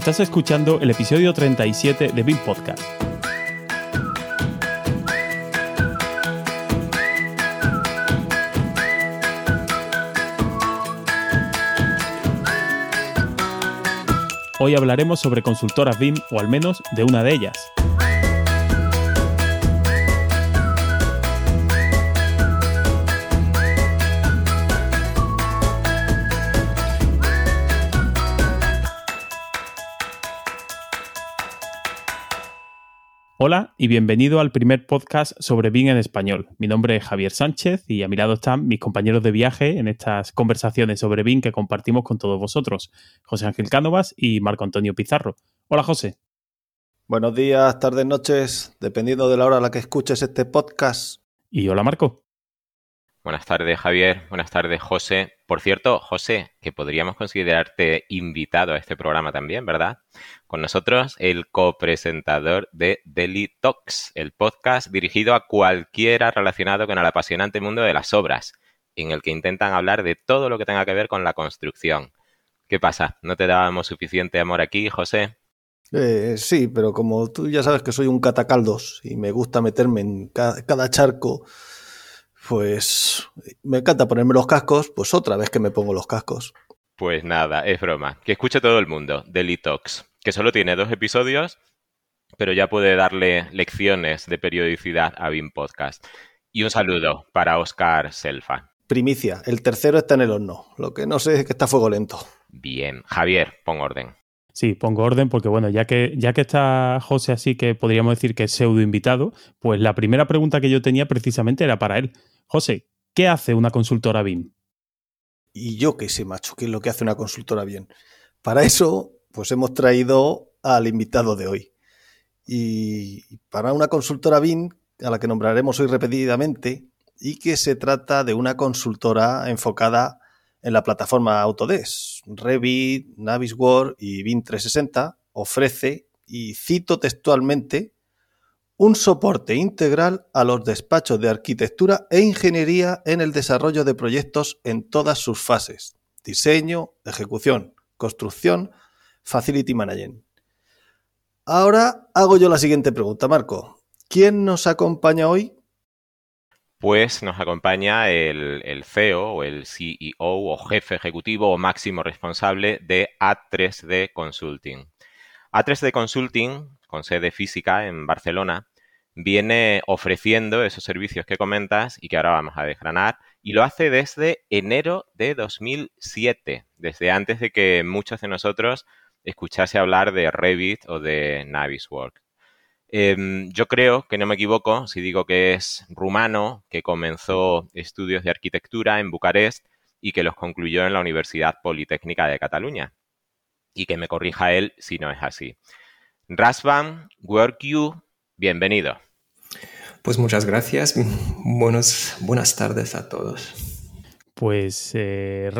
Estás escuchando el episodio 37 de BIM Podcast. Hoy hablaremos sobre consultoras BIM o al menos de una de ellas. Hola y bienvenido al primer podcast sobre BIM en español. Mi nombre es Javier Sánchez y a mi lado están mis compañeros de viaje en estas conversaciones sobre BIM que compartimos con todos vosotros, José Ángel Cánovas y Marco Antonio Pizarro. Hola José. Buenos días, tardes, noches, dependiendo de la hora a la que escuches este podcast. Y hola Marco. Buenas tardes, Javier. Buenas tardes, José. Por cierto, José, que podríamos considerarte invitado a este programa también, ¿verdad? Con nosotros, el copresentador de Daily Talks, el podcast dirigido a cualquiera relacionado con el apasionante mundo de las obras, en el que intentan hablar de todo lo que tenga que ver con la construcción. ¿Qué pasa? ¿No te dábamos suficiente amor aquí, José? Eh, sí, pero como tú ya sabes que soy un catacaldos y me gusta meterme en cada charco pues me encanta ponerme los cascos, pues otra vez que me pongo los cascos. Pues nada, es broma. Que escuche todo el mundo, Talks, que solo tiene dos episodios, pero ya puede darle lecciones de periodicidad a BIM Podcast. Y un saludo para Oscar Selfa. Primicia, el tercero está en el horno. Lo que no sé es que está fuego lento. Bien, Javier, pon orden. Sí, pongo orden porque, bueno, ya que, ya que está José así que podríamos decir que es pseudo invitado, pues la primera pregunta que yo tenía precisamente era para él. José, ¿qué hace una consultora BIM? Y yo qué sé, macho, qué es lo que hace una consultora BIM. Para eso, pues hemos traído al invitado de hoy. Y para una consultora BIM, a la que nombraremos hoy repetidamente, y que se trata de una consultora enfocada en la plataforma Autodesk. Revit, Navisworks y BIM 360 ofrece, y cito textualmente, un soporte integral a los despachos de arquitectura e ingeniería en el desarrollo de proyectos en todas sus fases, diseño, ejecución, construcción, facility management. Ahora hago yo la siguiente pregunta, Marco. ¿Quién nos acompaña hoy? Pues nos acompaña el, el CEO o el CEO o jefe ejecutivo o máximo responsable de A3D Consulting. A3D Consulting, con sede física en Barcelona, viene ofreciendo esos servicios que comentas y que ahora vamos a desgranar, y lo hace desde enero de 2007, desde antes de que muchos de nosotros escuchase hablar de Revit o de Navisworks. Em, yo creo que no me equivoco si digo que es rumano, que comenzó estudios de arquitectura en Bucarest y que los concluyó en la Universidad Politécnica de Cataluña. Y que me corrija él si no es así. Rasvan WorkU Bienvenido. Pues muchas gracias. buenas tardes a todos. Pues eh,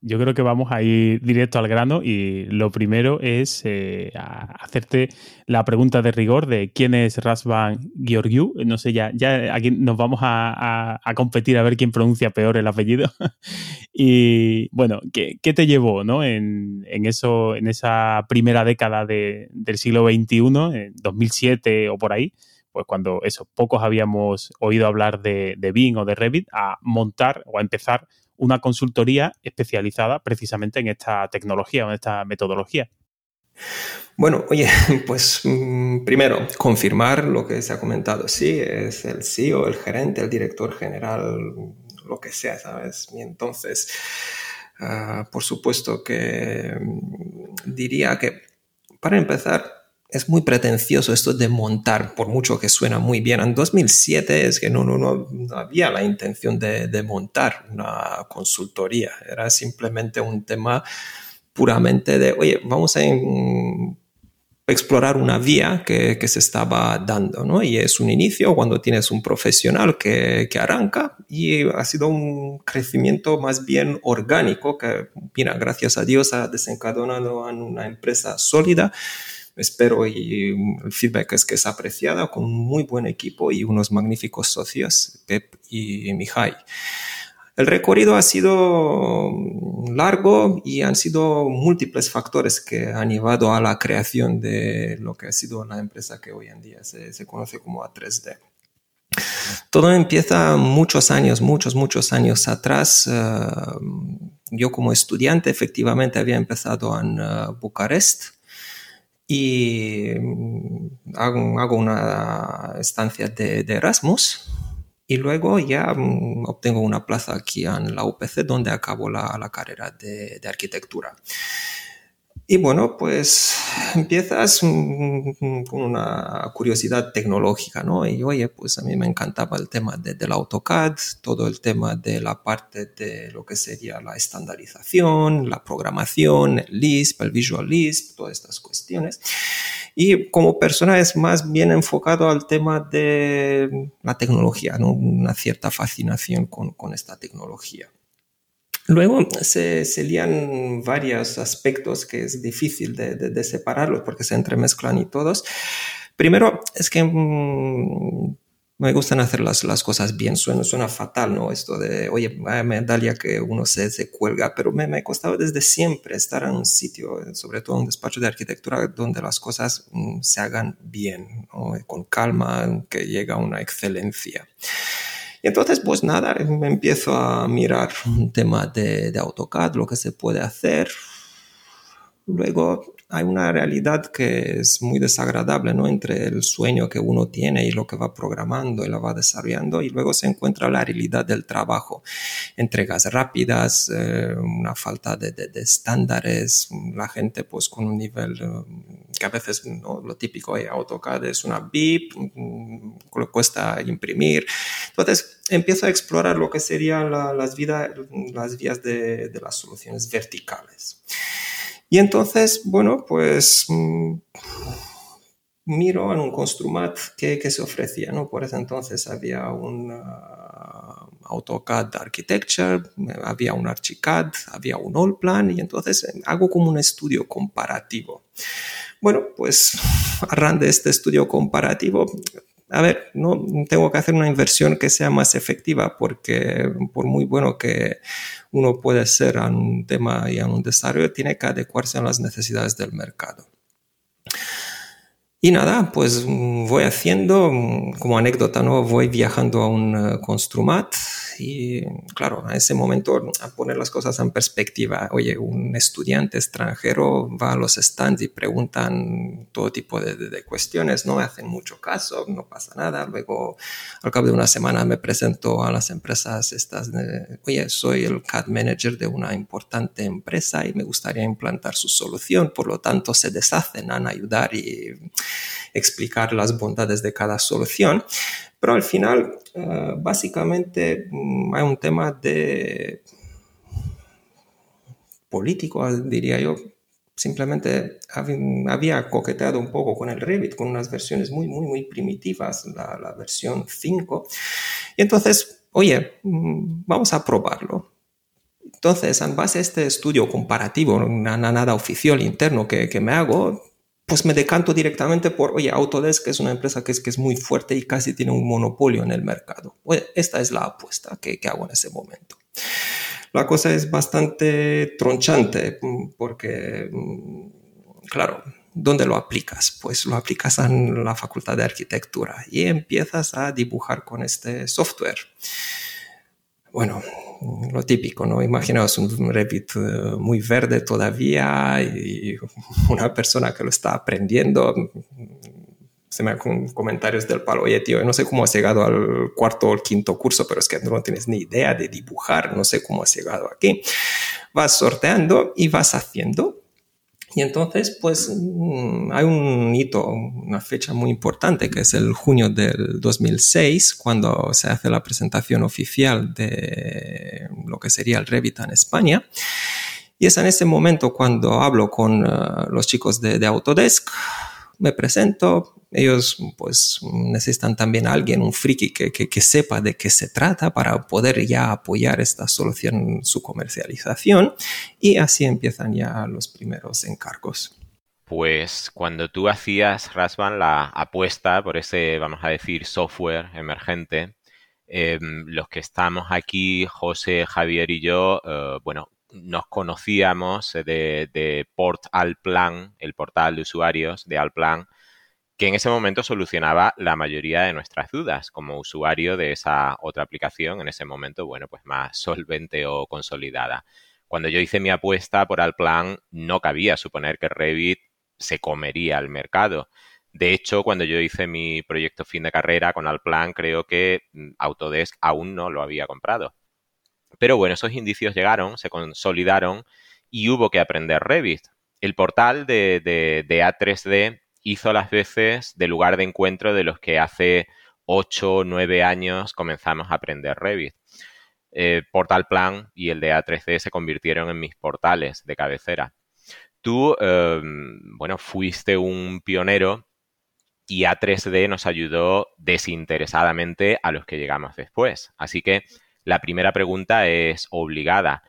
yo creo que vamos a ir directo al grano y lo primero es eh, hacerte la pregunta de rigor de quién es Rasvan Georgiou. No sé, ya, ya aquí nos vamos a, competir a ver quién pronuncia peor el apellido. y bueno, ¿qué, te llevó ¿no? en, eso, en esa primera década del siglo XXI, en 2007 o por ahí? pues cuando eso, pocos habíamos oído hablar de, de Bing o de Revit, a montar o a empezar una consultoría especializada precisamente en esta tecnología o en esta metodología. Bueno, oye, pues mm, primero, confirmar lo que se ha comentado. Sí, es el CEO, el gerente, el director general, lo que sea, ¿sabes? Y entonces, ah, por supuesto que mm, diría que, para empezar, es muy pretencioso esto de montar, por mucho que suena muy bien. En 2007 es que no, no, no, había la intención de, de, montar una consultoría, era simplemente un tema puramente de, oye, vamos a explorar una vía que, que, se estaba dando, ¿no? Y es un inicio cuando tienes un profesional que, que arranca y ha sido un crecimiento más bien orgánico que, mira, gracias a Dios ha desencadenado en una empresa sólida espero y el feedback es que es apreciada con un muy buen equipo y unos magníficos socios, Pep y Mihai. El recorrido ha sido largo y han sido múltiples factores que han llevado a la creación de lo que ha sido la empresa que hoy en día se, se conoce como A3D. Todo empieza muchos años, muchos, muchos años atrás. Eh, yo como estudiante efectivamente había empezado en uh, Bucarest y mm, hago, una estancia de, Erasmus y luego ya mm, obtengo una plaza aquí en la UPC donde acabo la, carrera de, de arquitectura. Y bueno, pues empiezas con una curiosidad tecnológica, ¿no? Y oye, pues a mí me encantaba el tema de, del AutoCAD, todo el tema de la parte de lo que sería la estandarización, la programación, el Lisp, el Visual Lisp, todas estas cuestiones. Y como persona es más bien enfocado al tema de la tecnología, ¿no? Una cierta fascinación con, con esta tecnología. Luego se, se, lían varios aspectos que es difícil de, separarlos porque se entremezclan y todos. Primero, es que mm, me gustan hacer las, las cosas bien. Suena, suena fatal, ¿no? Esto de, oye, medalla que uno se, se cuelga, pero me, me, costado desde siempre estar en un sitio, sobre todo en un despacho de arquitectura, donde las cosas mm, se hagan bien, con calma, que llega a una excelencia. Y entonces, pues nada, empiezo a mirar un tema de, de AutoCAD, lo que se puede hacer. Luego hay una realidad que es muy desagradable, ¿no? Entre el sueño que uno tiene y lo que va programando y lo va desarrollando y luego se encuentra la realidad del trabajo. Entregas rápidas, eh, una falta de, de, estándares, la gente pues con un nivel eh, que a veces ¿no? lo típico de AutoCAD es una BIP, mm, le cuesta imprimir. Entonces empiezo a explorar lo que serían las, las vías de las soluciones verticales. Y entonces, bueno, pues mm, miro en un Construmat que, que, se ofrecía, ¿no? Por ese entonces había un AutoCAD Architecture, había un Archicad, había un Allplan y entonces hago como un estudio comparativo. Bueno, pues a de este estudio comparativo, a ver, no tengo que hacer una inversión que sea más efectiva porque por muy bueno que uno puede ser en un tema y en un desarrollo, tiene que adecuarse a las necesidades del mercado. Y nada, pues mm, voy haciendo, mm, como anécdota, ¿no? Voy viajando a un uh, Construmat y, claro, a ese momento a poner las cosas en perspectiva. Oye, un estudiante extranjero va a los stands y preguntan todo tipo de, de, cuestiones, no hacen mucho caso, no pasa nada. Luego, al cabo de una semana, me presento a las empresas estas de, oye, soy el CAD manager de una importante empresa y me gustaría implantar su solución, por lo tanto, se deshacen en ayudar y explicar las bondades de cada solución. Pero al final, eh, básicamente, mm, hay un tema de político, diría yo. Simplemente había coqueteado un poco con el Revit, con unas versiones muy, muy, muy primitivas, la, la versión 5. Y entonces, oye, mm, vamos a probarlo. Entonces, en base a este estudio comparativo, nada, nada oficial interno que, que me hago, pues me decanto directamente por, oye, Autodesk es una empresa que es, que es muy fuerte y casi tiene un monopolio en el mercado. esta es la apuesta que, que hago en ese momento. La cosa es bastante tronchante mm, porque, mm, claro, ¿dónde lo aplicas? Pues lo aplicas en la facultad de arquitectura y empiezas a dibujar con este software. Bueno, lo típico, ¿no? Imaginaos un Revit eh, muy verde todavía y una persona que lo está aprendiendo. Se me con comentarios del palo, oye tío, no sé cómo has llegado al cuarto o quinto curso, pero es que no tienes ni idea de dibujar, no sé cómo has llegado aquí. Vas sorteando y vas haciendo y entonces, pues mm, hay un hito, una fecha muy importante, que es el junio del 2006, cuando se hace la presentación oficial de lo que sería el Revit en España. Y es en ese momento cuando hablo con eh, los chicos de, de Autodesk, me presento, ellos pues necesitan también a alguien, un friki que, que, sepa de qué se trata para poder ya apoyar esta solución su comercialización y así empiezan ya los primeros encargos. Pues cuando tú hacías, Rasvan, la apuesta por ese, vamos a decir, software emergente, em, los que estamos aquí, José, Javier y yo, eh, bueno, nos conocíamos de, de Port Alplan, el portal de usuarios de Alplan, que en ese momento solucionaba la mayoría de nuestras dudas como usuario de esa otra aplicación, en ese momento, bueno, pues más solvente o consolidada. Cuando yo hice mi apuesta por Alplan, no cabía suponer que Revit se comería al mercado. De hecho, cuando yo hice mi proyecto fin de carrera con Alplan, creo que mm, Autodesk aún no lo había comprado. Pero bueno, esos indicios llegaron, se consolidaron y hubo que aprender Revit. El portal de, de A3D hizo las veces de lugar de encuentro de los que hace 8 o 9 años comenzamos a aprender Revit. Eh, Portal Plan y el de A3D se convirtieron en mis portales de cabecera. Tú, em, bueno, fuiste un pionero y A3D nos ayudó desinteresadamente a los que llegamos después. Así que la primera pregunta es obligada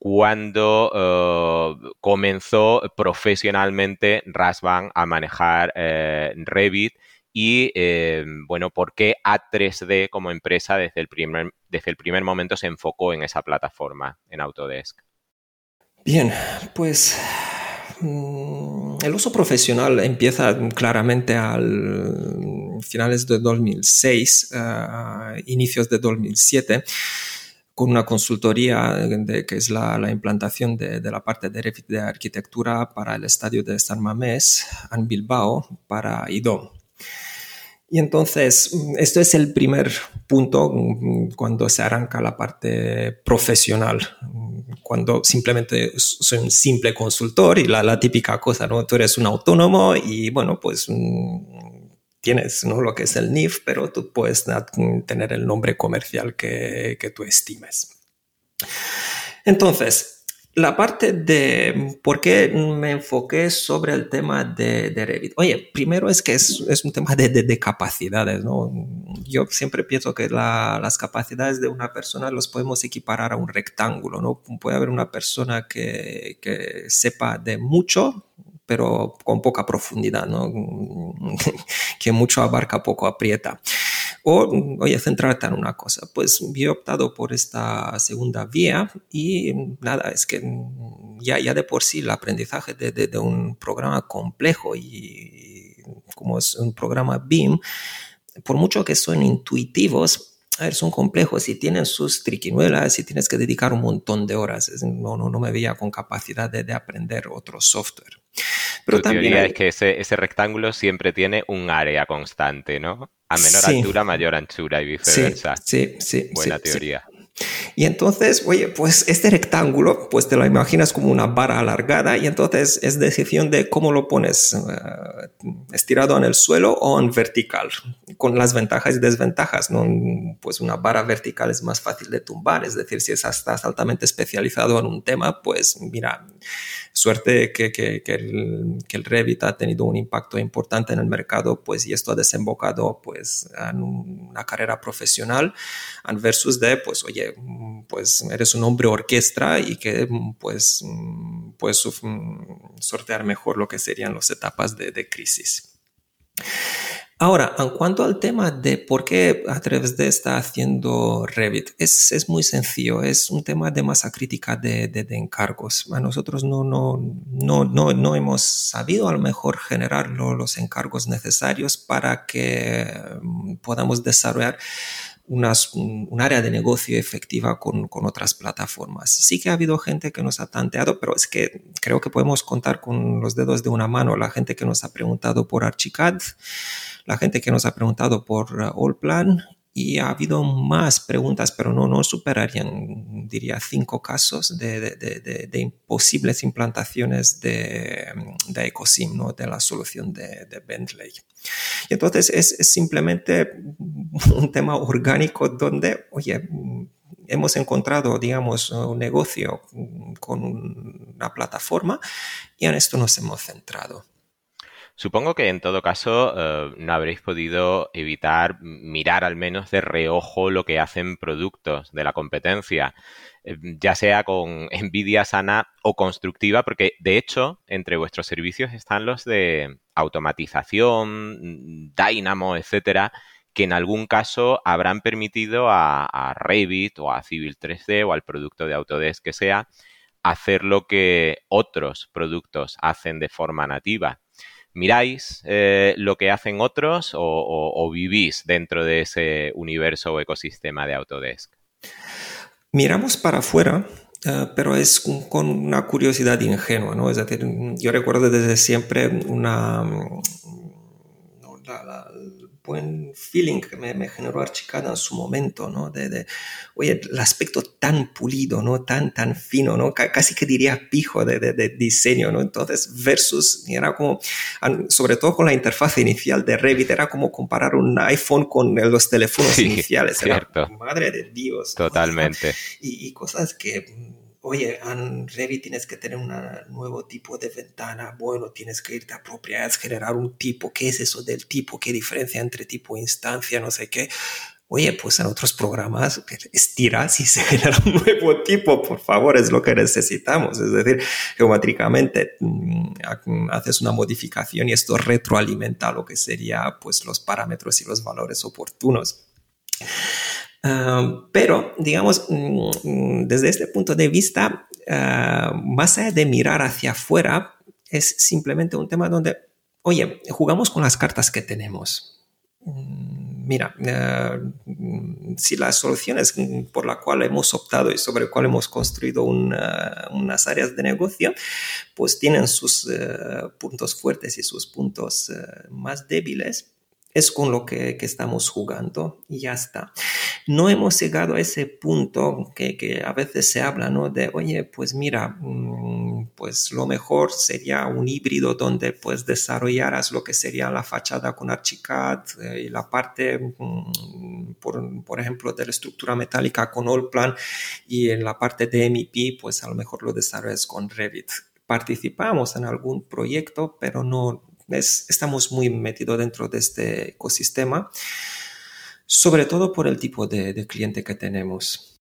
cuando eh, comenzó profesionalmente Rasban a manejar eh, Revit y, eh, bueno, por qué A3D como empresa desde el, primer, desde el primer momento se enfocó en esa plataforma, en Autodesk. Bien, pues el uso profesional empieza claramente al finales de 2006, inicios de 2007 con una consultoría de, que es la, implantación de, la parte de, de arquitectura para el estadio de San Mamés en Bilbao para IDOM. Y entonces, esto es el primer punto mm, cuando se arranca la parte profesional, cuando simplemente soy un simple consultor y la, típica cosa, ¿no? Tú eres un autónomo y bueno, pues mm, tienes lo que es el NIF, pero tú puedes tener el nombre comercial que tú estimes. Entonces, la parte de por qué me enfoqué sobre el tema de, de Revit. Oye, primero es que es, un tema de, de, capacidades, ¿no? Yo siempre pienso que la, las capacidades de una persona los podemos equiparar a un rectángulo, ¿no? Puede haber una persona que, que sepa de mucho, pero con poca profundidad, ¿no? que mucho abarca, poco aprieta. O, oye, centrarte en una cosa. Pues yo he optado por esta segunda vía y nada, es que ya, ya de por sí el aprendizaje de, de, de un programa complejo y como es un programa BIM, por mucho que son intuitivos, a ver, son complejos y tienen sus triquinuelas y tienes que dedicar un montón de horas. No, no, no me veía con capacidad de, de aprender otro software. Pero también teoría es que ese, ese, rectángulo siempre tiene un área constante, ¿no? A menor altura, mayor anchura y viceversa. Sí, sí, sí. Buena teoría. Y entonces, oye, pues este rectángulo, pues te lo imaginas como una vara alargada y entonces es decisión de cómo lo pones, uh, estirado en el suelo o en vertical, con las ventajas y desventajas. ¿no? Pues una vara vertical es más fácil de tumbar, es decir, si estás altamente especializado en un tema, pues mira, suerte que, que, que, el, que, el, Revit ha tenido un impacto importante en el mercado, pues y esto ha desembocado pues en una carrera profesional versus de, pues oye, pues eres un hombre orquesta y que pues puedes sortear mejor lo que serían las etapas de, de crisis. Ahora, en cuanto al tema de por qué a través de está haciendo Revit, es, es, muy sencillo, es un tema de masa crítica de, de, de encargos. A nosotros no, no, no, no, no hemos sabido a lo mejor generar los encargos necesarios para que mm, podamos desarrollar unas, un área de negocio efectiva con, con, otras plataformas. Sí que ha habido gente que nos ha tanteado, pero es que creo que podemos contar con los dedos de una mano la gente que nos ha preguntado por Archicad, la gente que nos ha preguntado por uh, Allplan y ha habido más preguntas, pero no, no superarían, diría, cinco casos de, de, imposibles implantaciones de, de EcoSim, ¿no? de la solución de, Bentley. Y entonces es, es, simplemente un tema orgánico donde, oye, hemos encontrado, digamos, un negocio con una plataforma y en esto nos hemos centrado. Supongo que en todo caso eh, no habréis podido evitar mirar al menos de reojo lo que hacen productos de la competencia, eh, ya sea con envidia sana o constructiva, porque de hecho entre vuestros servicios están los de automatización, Dynamo, etcétera, que en algún caso habrán permitido a, a Revit o a Civil 3D o al producto de Autodesk que sea hacer lo que otros productos hacen de forma nativa. ¿Miráis eh, lo que hacen otros o, vivís dentro de ese universo o ecosistema de Autodesk? Miramos para afuera, eh, pero es con una curiosidad ingenua, ¿no? Es decir, yo recuerdo desde siempre una, buen feeling que me, generó Archicad en su momento, ¿no? De, oye, el aspecto tan pulido, ¿no? Tan, tan fino, ¿no? casi que diría pijo de, de, diseño, ¿no? Entonces, versus, era como, sobre todo con la interfaz inicial de Revit, era como comparar un iPhone con los teléfonos iniciales. Cierto. madre de Dios. Totalmente. Y, y cosas que oye, en Revit tienes que tener un nuevo tipo de ventana, bueno, tienes que irte a propiedades, generar un tipo, ¿qué es eso del tipo? ¿Qué diferencia entre tipo e instancia? No sé qué. Oye, pues en otros programas estiras y se genera un nuevo tipo, por favor, es lo que necesitamos. Es decir, geométricamente mm, haces una modificación y esto retroalimenta lo que sería pues los parámetros y los valores oportunos. Ah, pero, digamos, mm, desde este punto de vista, ah, más allá de mirar hacia afuera, es simplemente un tema donde, oye, jugamos con las cartas que tenemos. Mm, mira, ah, si las soluciones por la cual hemos optado y sobre cual hemos construido unas áreas de negocio, pues tienen sus puntos fuertes y sus puntos más débiles, es con lo que, estamos jugando y ya está. No hemos llegado a ese punto que, a veces se habla, ¿no? De, oye, pues mira, mm, pues lo mejor sería un híbrido donde pues desarrollaras lo que sería la fachada con Archicad eh, y la parte, mm, por, por, ejemplo, de la estructura metálica con Allplan y en la parte de MEP, pues a lo mejor lo desarrollas con Revit participamos en algún proyecto, pero no, estamos muy metidos dentro de este ecosistema, sobre todo por el tipo de, cliente que tenemos.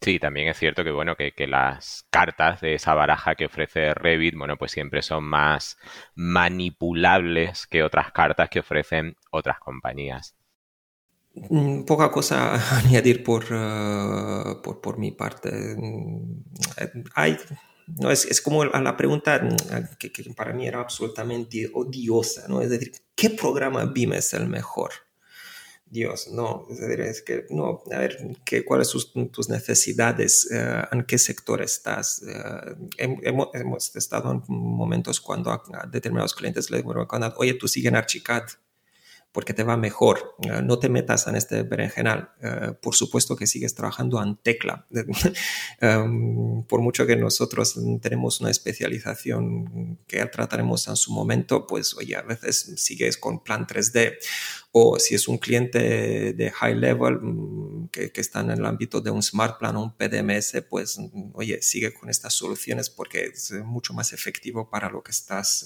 Sí, también es cierto que bueno, que, las cartas de esa baraja que ofrece Revit, bueno, pues siempre son más manipulables que otras cartas que ofrecen otras compañías. Mm, poca cosa a añadir por, eh, por, por, mi parte. Mm, hay ¿no? Es, es como la pregunta mm, que, que, para mí era absolutamente odiosa, ¿no? Es decir, ¿qué programa BIM es el mejor? Dios, no, es decir, es que, no, a ver, ¿qué, ¿cuáles son tus necesidades? Eh, ¿En qué sector estás? Eh, hemos, hemos, estado en momentos cuando a, determinados clientes les digo, oye, tú sigues en Archicad, porque te va mejor. Eh, no te metas en este berenjenal. Eh, por supuesto que sigues trabajando en tecla. Em, por mucho que nosotros tenemos una especialización que trataremos en su momento, pues oye, a veces sigues con plan 3D. O si es un cliente de high level mm, que, que está en el ámbito de un smart plan o un PDMS, pues oye, sigue con estas soluciones porque es mucho más efectivo para lo que estás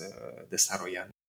desarrollando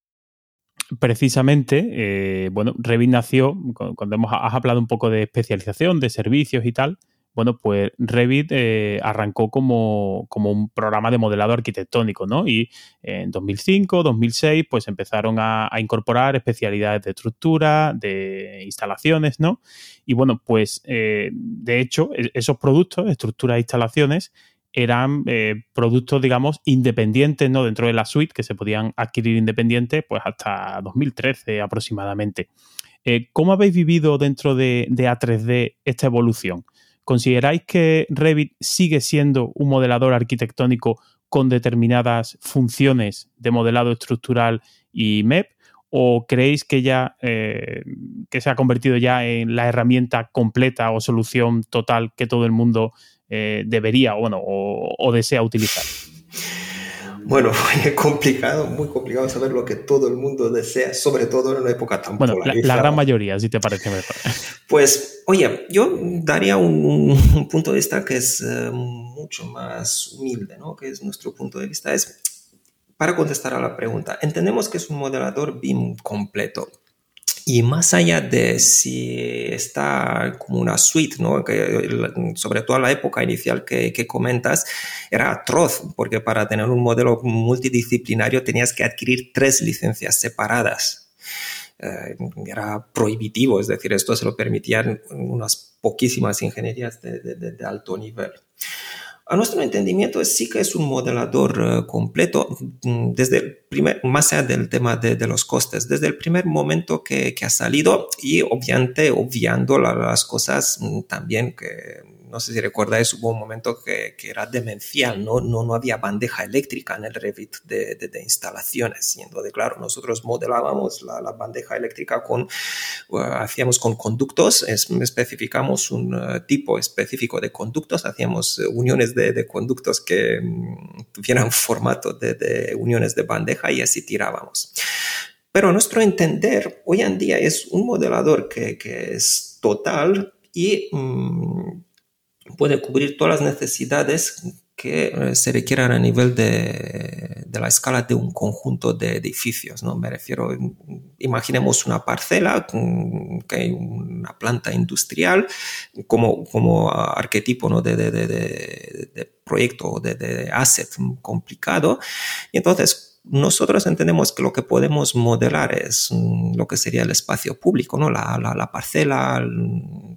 precisamente, eh, bueno, Revit nació, cuando hemos, has hablado un poco de especialización, de servicios y tal, bueno, pues Revit eh, arrancó como, un programa de modelado arquitectónico, ¿no? Y en 2005, 2006, pues empezaron a, incorporar especialidades de estructura, de instalaciones, ¿no? Y bueno, pues eh, de hecho, e-, esos productos, estructuras e instalaciones, eran eh, productos, digamos, independientes, ¿no? Dentro de la suite, que se podían adquirir independientes, pues hasta 2013 aproximadamente. Eh, ¿Cómo habéis vivido dentro de, A3D esta evolución? ¿Consideráis que Revit sigue siendo un modelador arquitectónico con determinadas funciones de modelado estructural y MEP? ¿O creéis que ya eh, que se ha convertido ya en la herramienta completa o solución total que todo el mundo eh, debería bueno, o, desea utilizar? Bueno, es complicado, muy complicado saber lo que todo el mundo desea, sobre todo en una época tan Bueno, la, gran mayoría, si te parece mejor. Pues, oye, yo daría un, punto de vista que es eh, mucho más humilde, ¿no? Que es nuestro punto de vista. Es para contestar a la pregunta. Entendemos que es un modelador BIM completo. Y más allá de si está como una suite, ¿no? que sobre todo la época inicial que, que, comentas, era atroz, porque para tener un modelo multidisciplinario tenías que adquirir tres licencias separadas. Eh, era prohibitivo, es decir, esto se lo permitían unas poquísimas ingenierías de, de, de alto nivel. A nuestro entendimiento sí que es un modelador eh, completo mm, desde el primer, más allá del tema de, los costes, desde el primer momento que, ha salido y obviamente obviando las cosas mm, también que no sé si recordáis, hubo un momento que, era demencial, ¿no? ¿no? No había bandeja eléctrica en el Revit de, de, instalaciones. Y entonces, claro, nosotros modelábamos la, bandeja eléctrica con, uh, hacíamos con conductos, especificamos un uh, tipo específico de conductos, hacíamos uh, uniones de, conductos que um, tuvieran formato de, uniones de bandeja y así tirábamos. Pero a nuestro entender, hoy en día es un modelador que, que es total y mm, puede cubrir todas las necesidades que eh, se requieran a nivel de, de, la escala de un conjunto de edificios. ¿no? Me refiero, imaginemos una parcela, que hay una planta industrial como, como arquetipo ¿no? de, de, de proyecto o de, asset complicado. Entonces, nosotros entendemos que lo que podemos modelar es mm, lo que sería el espacio público, ¿no? La, la, parcela,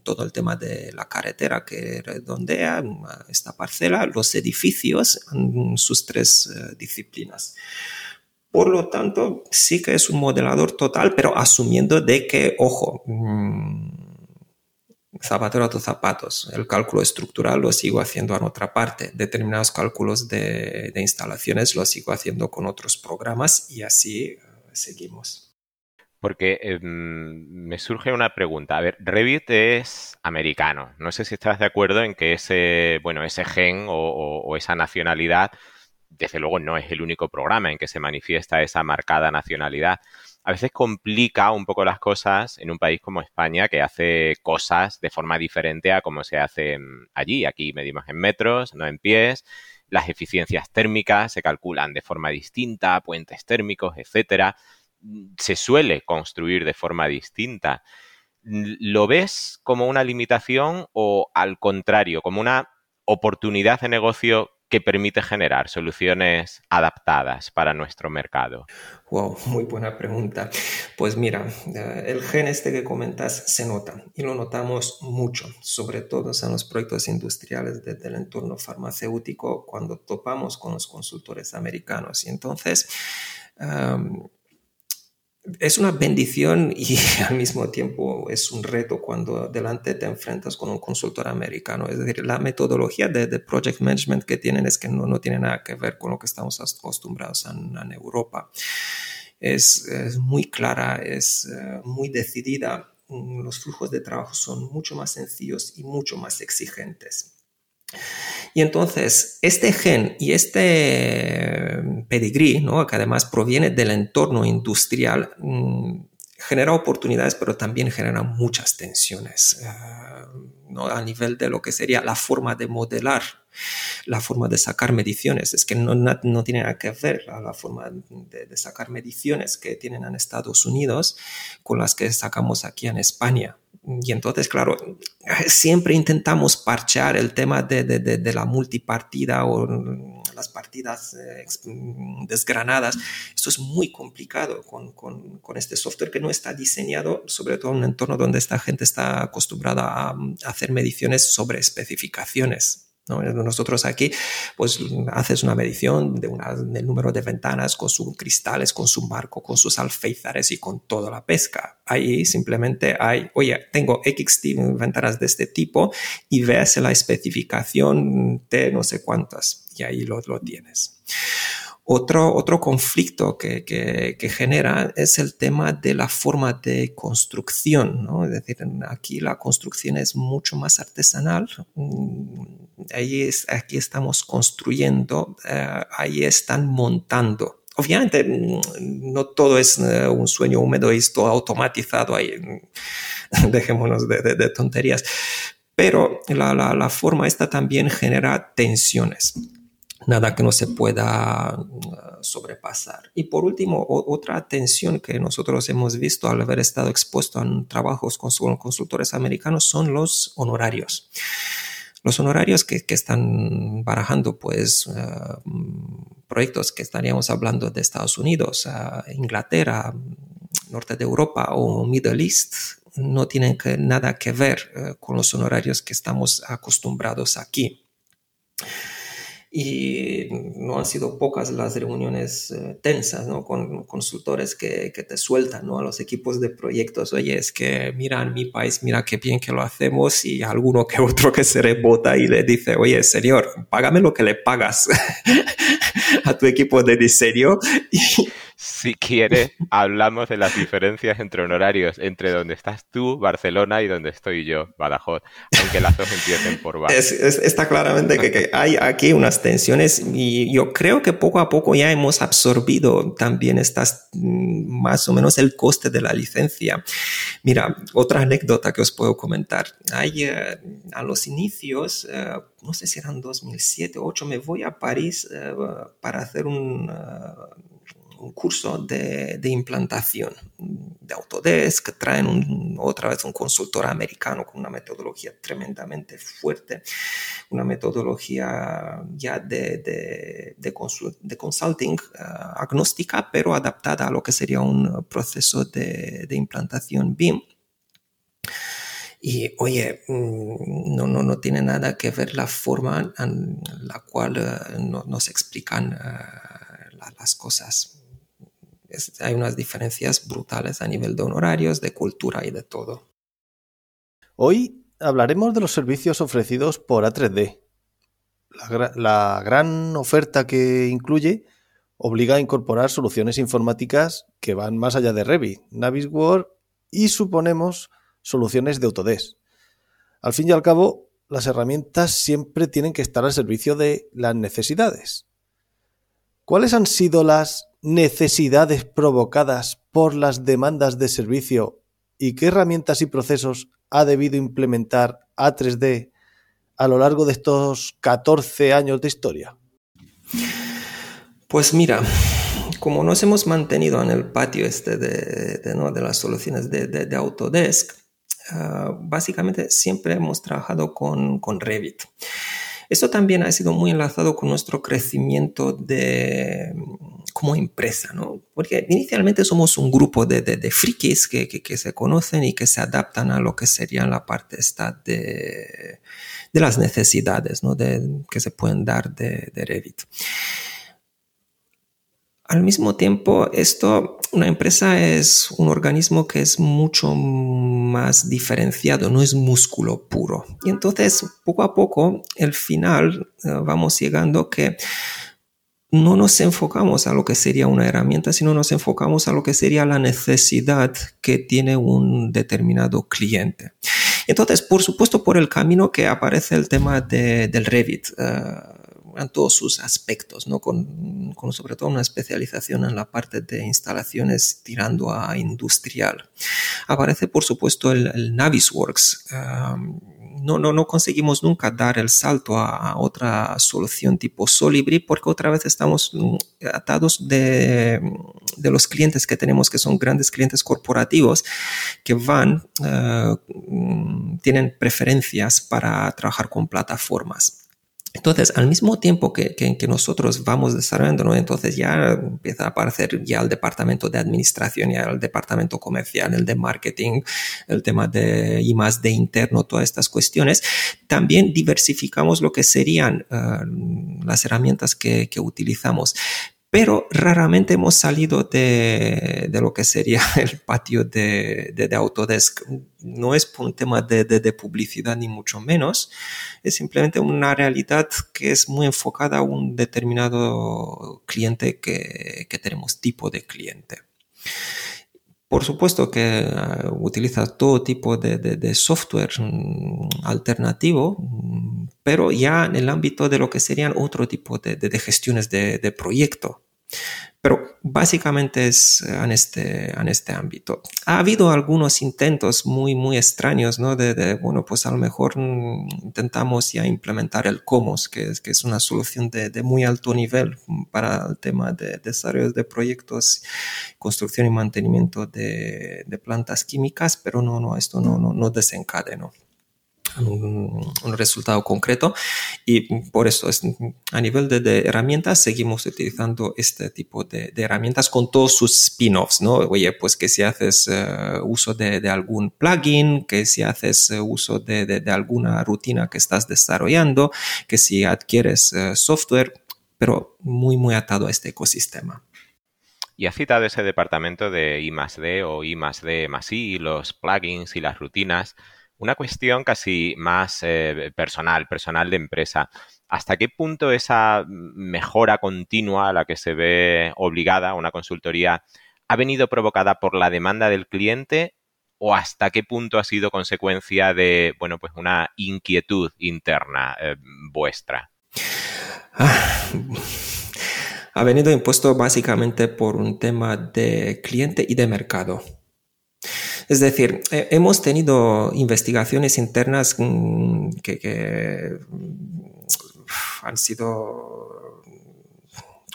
todo el tema de la carretera que redondea mm, esta parcela, los edificios, mm, sus tres eh, disciplinas. Por lo tanto, sí que es un modelador total, pero asumiendo de que, ojo, zapatero a tus zapatos. El cálculo estructural lo sigo haciendo en otra parte. Determinados cálculos de, instalaciones lo sigo haciendo con otros programas y así eh, seguimos. Porque em, me surge una pregunta. A ver, Revit es americano. No sé si estás de acuerdo en que ese, bueno, ese gen o esa nacionalidad, desde luego no es el único programa en que se manifiesta esa marcada nacionalidad a veces complica un poco las cosas en un país como España que hace cosas de forma diferente a como se hace allí. Aquí medimos en metros, no en pies. Las eficiencias térmicas se calculan de forma distinta, puentes térmicos, etcétera. Se suele construir de forma distinta. ¿Lo ves como una limitación o al contrario, como una oportunidad de negocio que permite generar soluciones adaptadas para nuestro mercado? Wow, muy buena pregunta. Pues mira, eh, el gen este que comentas se nota y lo notamos mucho, sobre todo en los proyectos industriales desde el entorno farmacéutico cuando topamos con los consultores americanos. Y entonces, es una bendición y al mismo tiempo es un reto cuando delante te enfrentas con un consultor americano. Es decir, la metodología de, project management que tienen es que no, no, tiene nada que ver con lo que estamos acostumbrados en, Europa. Es, muy clara, es eh, muy decidida. Los flujos de trabajo son mucho más sencillos y mucho más exigentes. Y entonces, este gen y este pedigrí, que además proviene del entorno industrial, mm, genera oportunidades, pero también genera muchas tensiones eh, a nivel de lo que sería la forma de modelar, la forma de sacar mediciones. Es que no, no, tiene nada que ver la, forma de, de, sacar mediciones que tienen en Estados Unidos con las que sacamos aquí en España. Y entonces, claro, siempre intentamos parchear el tema de, de, de, la multipartida o las partidas eh, desgranadas. Esto es muy complicado con, con, con, este software que no está diseñado, sobre todo en un entorno donde esta gente está acostumbrada a hacer mediciones sobre especificaciones nosotros aquí, pues haces una medición de una, del número de ventanas con sus cristales, con su marco, con sus alféizares y con toda la pesca. Ahí simplemente hay, oye, tengo X ventanas de este tipo y ves la especificación de no sé cuántas y ahí lo, lo tienes. Otro, otro conflicto que, que, genera es el tema de la forma de construcción, ¿no? Es decir, aquí la construcción es mucho más artesanal. Mm, ahí aquí estamos construyendo, eh, ahí están montando. Obviamente, mm, no todo es eh, un sueño húmedo y todo automatizado ahí. Dejémonos de, de, tonterías. Pero la, la, la forma esta también genera tensiones nada que no se pueda uh, sobrepasar. Y por último, otra tensión que nosotros hemos visto al haber estado expuesto en trabajos con consultores americanos son los honorarios. Los honorarios que, están barajando, pues, uh, proyectos que estaríamos hablando de Estados Unidos, uh, Inglaterra, norte de Europa o Middle East, no tienen nada que ver con los honorarios que estamos acostumbrados aquí. Y no han sido pocas las reuniones eh, tensas ¿no? con consultores que, que, te sueltan ¿no? a los equipos de proyectos, oye, es que mira en mi país, mira qué bien que lo hacemos y alguno que otro que se rebota y le dice, oye, señor, págame lo que le pagas a tu equipo de diseño y, si quiere, hablamos de las diferencias entre honorarios entre donde estás tú, Barcelona, y donde estoy yo, Badajoz, aunque las dos empiecen por Bar. está claramente que, hay aquí unas tensiones y yo creo que poco a poco ya hemos absorbido también estas, mm, más o menos el coste de la licencia. Mira, otra anécdota que os puedo comentar. Hay, eh, a los inicios, eh, no sé si eran 2007 o 2008, me voy a París eh, para hacer un un curso de, implantación de Autodesk, traen otra vez un consultor americano con una metodología tremendamente fuerte, una metodología ya de, de, consulting eh, agnóstica, pero adaptada a lo que sería un proceso de, implantación BIM. Y oye, mm, no, no, no tiene nada que ver la forma en la cual eh, nos explican eh, las cosas hay unas diferencias brutales a nivel de honorarios, de cultura y de todo. Hoy hablaremos de los servicios ofrecidos por A3D. La, gran oferta que incluye obliga a incorporar soluciones informáticas que van más allá de Revit, Navisworks y suponemos soluciones de Autodesk. Al fin y al cabo, las herramientas siempre tienen que estar al servicio de las necesidades. ¿Cuáles han sido las necesidades provocadas por las demandas de servicio y qué herramientas y procesos ha debido implementar A3D a lo largo de estos 14 años de historia? Pues mira, como nos hemos mantenido en el patio este de, las soluciones de, Autodesk, ah, básicamente siempre hemos trabajado con, con Revit. Esto también ha sido muy enlazado con nuestro crecimiento de, como empresa, ¿no? Porque inicialmente somos un grupo de, frikis que, se conocen y que se adaptan a lo que sería la parte esta de, de las necesidades, ¿no? De, que se pueden dar de, de Revit. Al mismo tiempo, esto, una empresa es un organismo que es mucho más diferenciado, no es músculo puro. Y entonces, poco a poco, el final, eh, vamos llegando que no nos enfocamos a lo que sería una herramienta, sino nos enfocamos a lo que sería la necesidad que tiene un determinado cliente. Entonces, por supuesto, por el camino que aparece el tema del Revit. Eh, en todos sus aspectos, ¿no? Con, sobre todo una especialización en la parte de instalaciones tirando a industrial. Aparece, por supuesto, el, Navisworks. No, no, no conseguimos nunca dar el salto a, otra solución tipo Solibri porque otra vez estamos mm, atados de, de, los clientes que tenemos, que son grandes clientes corporativos, que van, eh, mm, tienen preferencias para trabajar con plataformas. Entonces, al mismo tiempo que, que, nosotros vamos desarrollando, entonces ya empieza a aparecer ya el departamento de administración, ya el departamento comercial, el de marketing, el tema de y más de interno, todas estas cuestiones. También diversificamos lo que serían eh, las herramientas que, que utilizamos pero raramente hemos salido de, de, lo que sería el patio de, de, Autodesk. No es por un tema de, publicidad ni mucho menos, es simplemente una realidad que es muy enfocada a un determinado cliente que, que tenemos, tipo de cliente. Por supuesto que uh, utiliza todo tipo de, de, software mm, alternativo, mm, pero ya en el ámbito de lo que serían otro tipo de, gestiones de, proyecto. Pero básicamente es eh, en este, en este ámbito. Ha habido algunos intentos muy, muy extraños, ¿no? De, bueno, pues a lo mejor mm, intentamos ya implementar el COMOS, que que es una solución de, de muy alto nivel para el tema de desarrollo de proyectos, construcción y mantenimiento de, de plantas químicas, pero no, no, esto no, no, no desencadenó. Un, resultado concreto y por eso es, a nivel de, herramientas seguimos utilizando este tipo de, herramientas con todos sus spin-offs, ¿no? Oye, pues que si haces eh, uso de, algún plugin, que si haces eh, uso de, alguna rutina que estás desarrollando, que si adquieres eh, software, pero muy, muy atado a este ecosistema. Y ha citado ese departamento de I D o I D más I, los plugins y las rutinas una cuestión casi más eh, personal, personal de empresa. ¿Hasta qué punto esa mejora continua a la que se ve obligada una consultoría ha venido provocada por la demanda del cliente o hasta qué punto ha sido consecuencia de, bueno, pues una inquietud interna eh, vuestra? Ah, ha venido impuesto básicamente por un tema de cliente y de mercado. Es decir, eh, hemos tenido investigaciones internas mm, que, han sido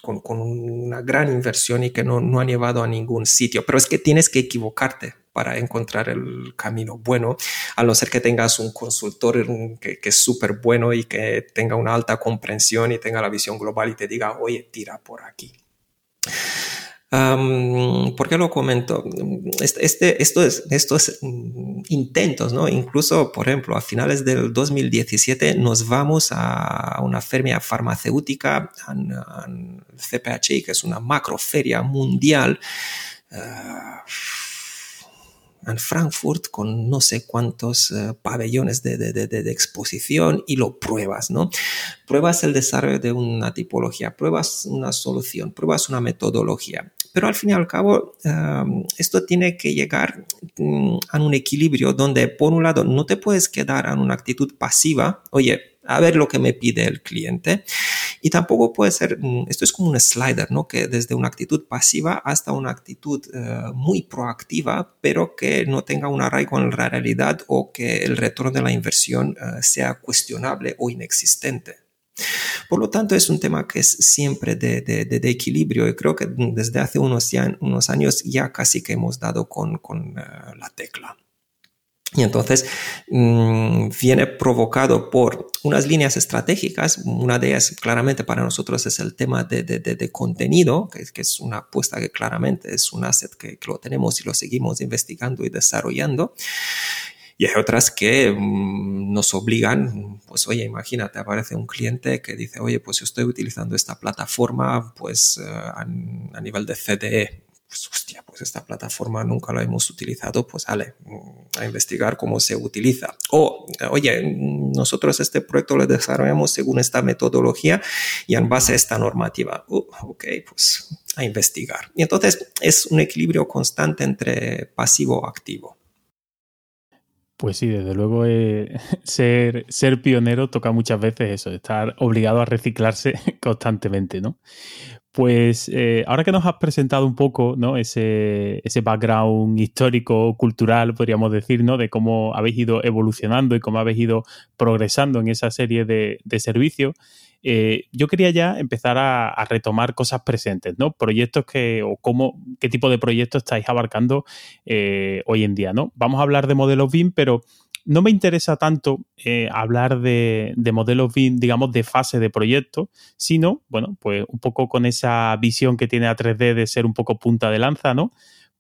con, una gran inversión y que no, han llevado a ningún sitio. Pero es que tienes que equivocarte para encontrar el camino bueno, a no ser que tengas un consultor que, que es súper bueno y que tenga una alta comprensión y tenga la visión global y te diga, oye, tira por aquí. ¿Por qué lo comento? Este, esto es, estos mm, intentos, ¿no? Incluso, por ejemplo, a finales del 2017 nos vamos a una feria farmacéutica, en, CPHI, que es una macroferia mundial. Ah, en Frankfurt con no sé cuántos eh, pabellones de, de, de, exposición y lo pruebas, ¿no? Pruebas el desarrollo de una tipología, pruebas una solución, pruebas una metodología. Pero al fin y al cabo, esto tiene que llegar mm, a un equilibrio donde, por un lado, no te puedes quedar en una actitud pasiva, oye, a ver lo que me pide el cliente. Y tampoco puede ser, mm, esto es como un slider, ¿no? Que desde una actitud pasiva hasta una actitud eh, muy proactiva, pero que no tenga un arraigo en la realidad o que el retorno de la inversión eh, sea cuestionable o inexistente. Por lo tanto, es un tema que es siempre de, equilibrio y creo que desde hace unos, años ya casi que hemos dado con, eh, la tecla. Y entonces mm, viene provocado por unas líneas estratégicas. Una de ellas claramente para nosotros es el tema de, contenido, que, es una apuesta que claramente es un asset que, lo tenemos y lo seguimos investigando y desarrollando. Y hay otras que mm, nos obligan, pues oye, imagínate, aparece un cliente que dice, oye, pues yo estoy utilizando esta plataforma pues eh, a, nivel de CDE pues hostia, pues esta plataforma nunca la hemos utilizado, pues vale, mm, a investigar cómo se utiliza. O, oye, nosotros este proyecto lo desarrollamos según esta metodología y en base a esta normativa. Uh, ok, pues a investigar. Y entonces es un equilibrio constante entre pasivo y activo. Pues sí, desde luego eh, ser, ser pionero toca muchas veces eso, estar obligado a reciclarse constantemente, ¿no? Pues eh, ahora que nos has presentado un poco ¿no? ese, ese background histórico, cultural, podríamos decir, ¿no? de cómo habéis ido evolucionando y cómo habéis ido progresando en esa serie de, servicios, eh, yo quería ya empezar a, retomar cosas presentes, ¿no? Proyectos que, o cómo, qué tipo de proyectos estáis abarcando eh, hoy en día, ¿no? Vamos a hablar de modelos BIM, pero no me interesa tanto eh, hablar de, modelos BIM, digamos, de fase de proyecto, sino, bueno, pues un poco con esa visión que tiene A3D de ser un poco punta de lanza, ¿no?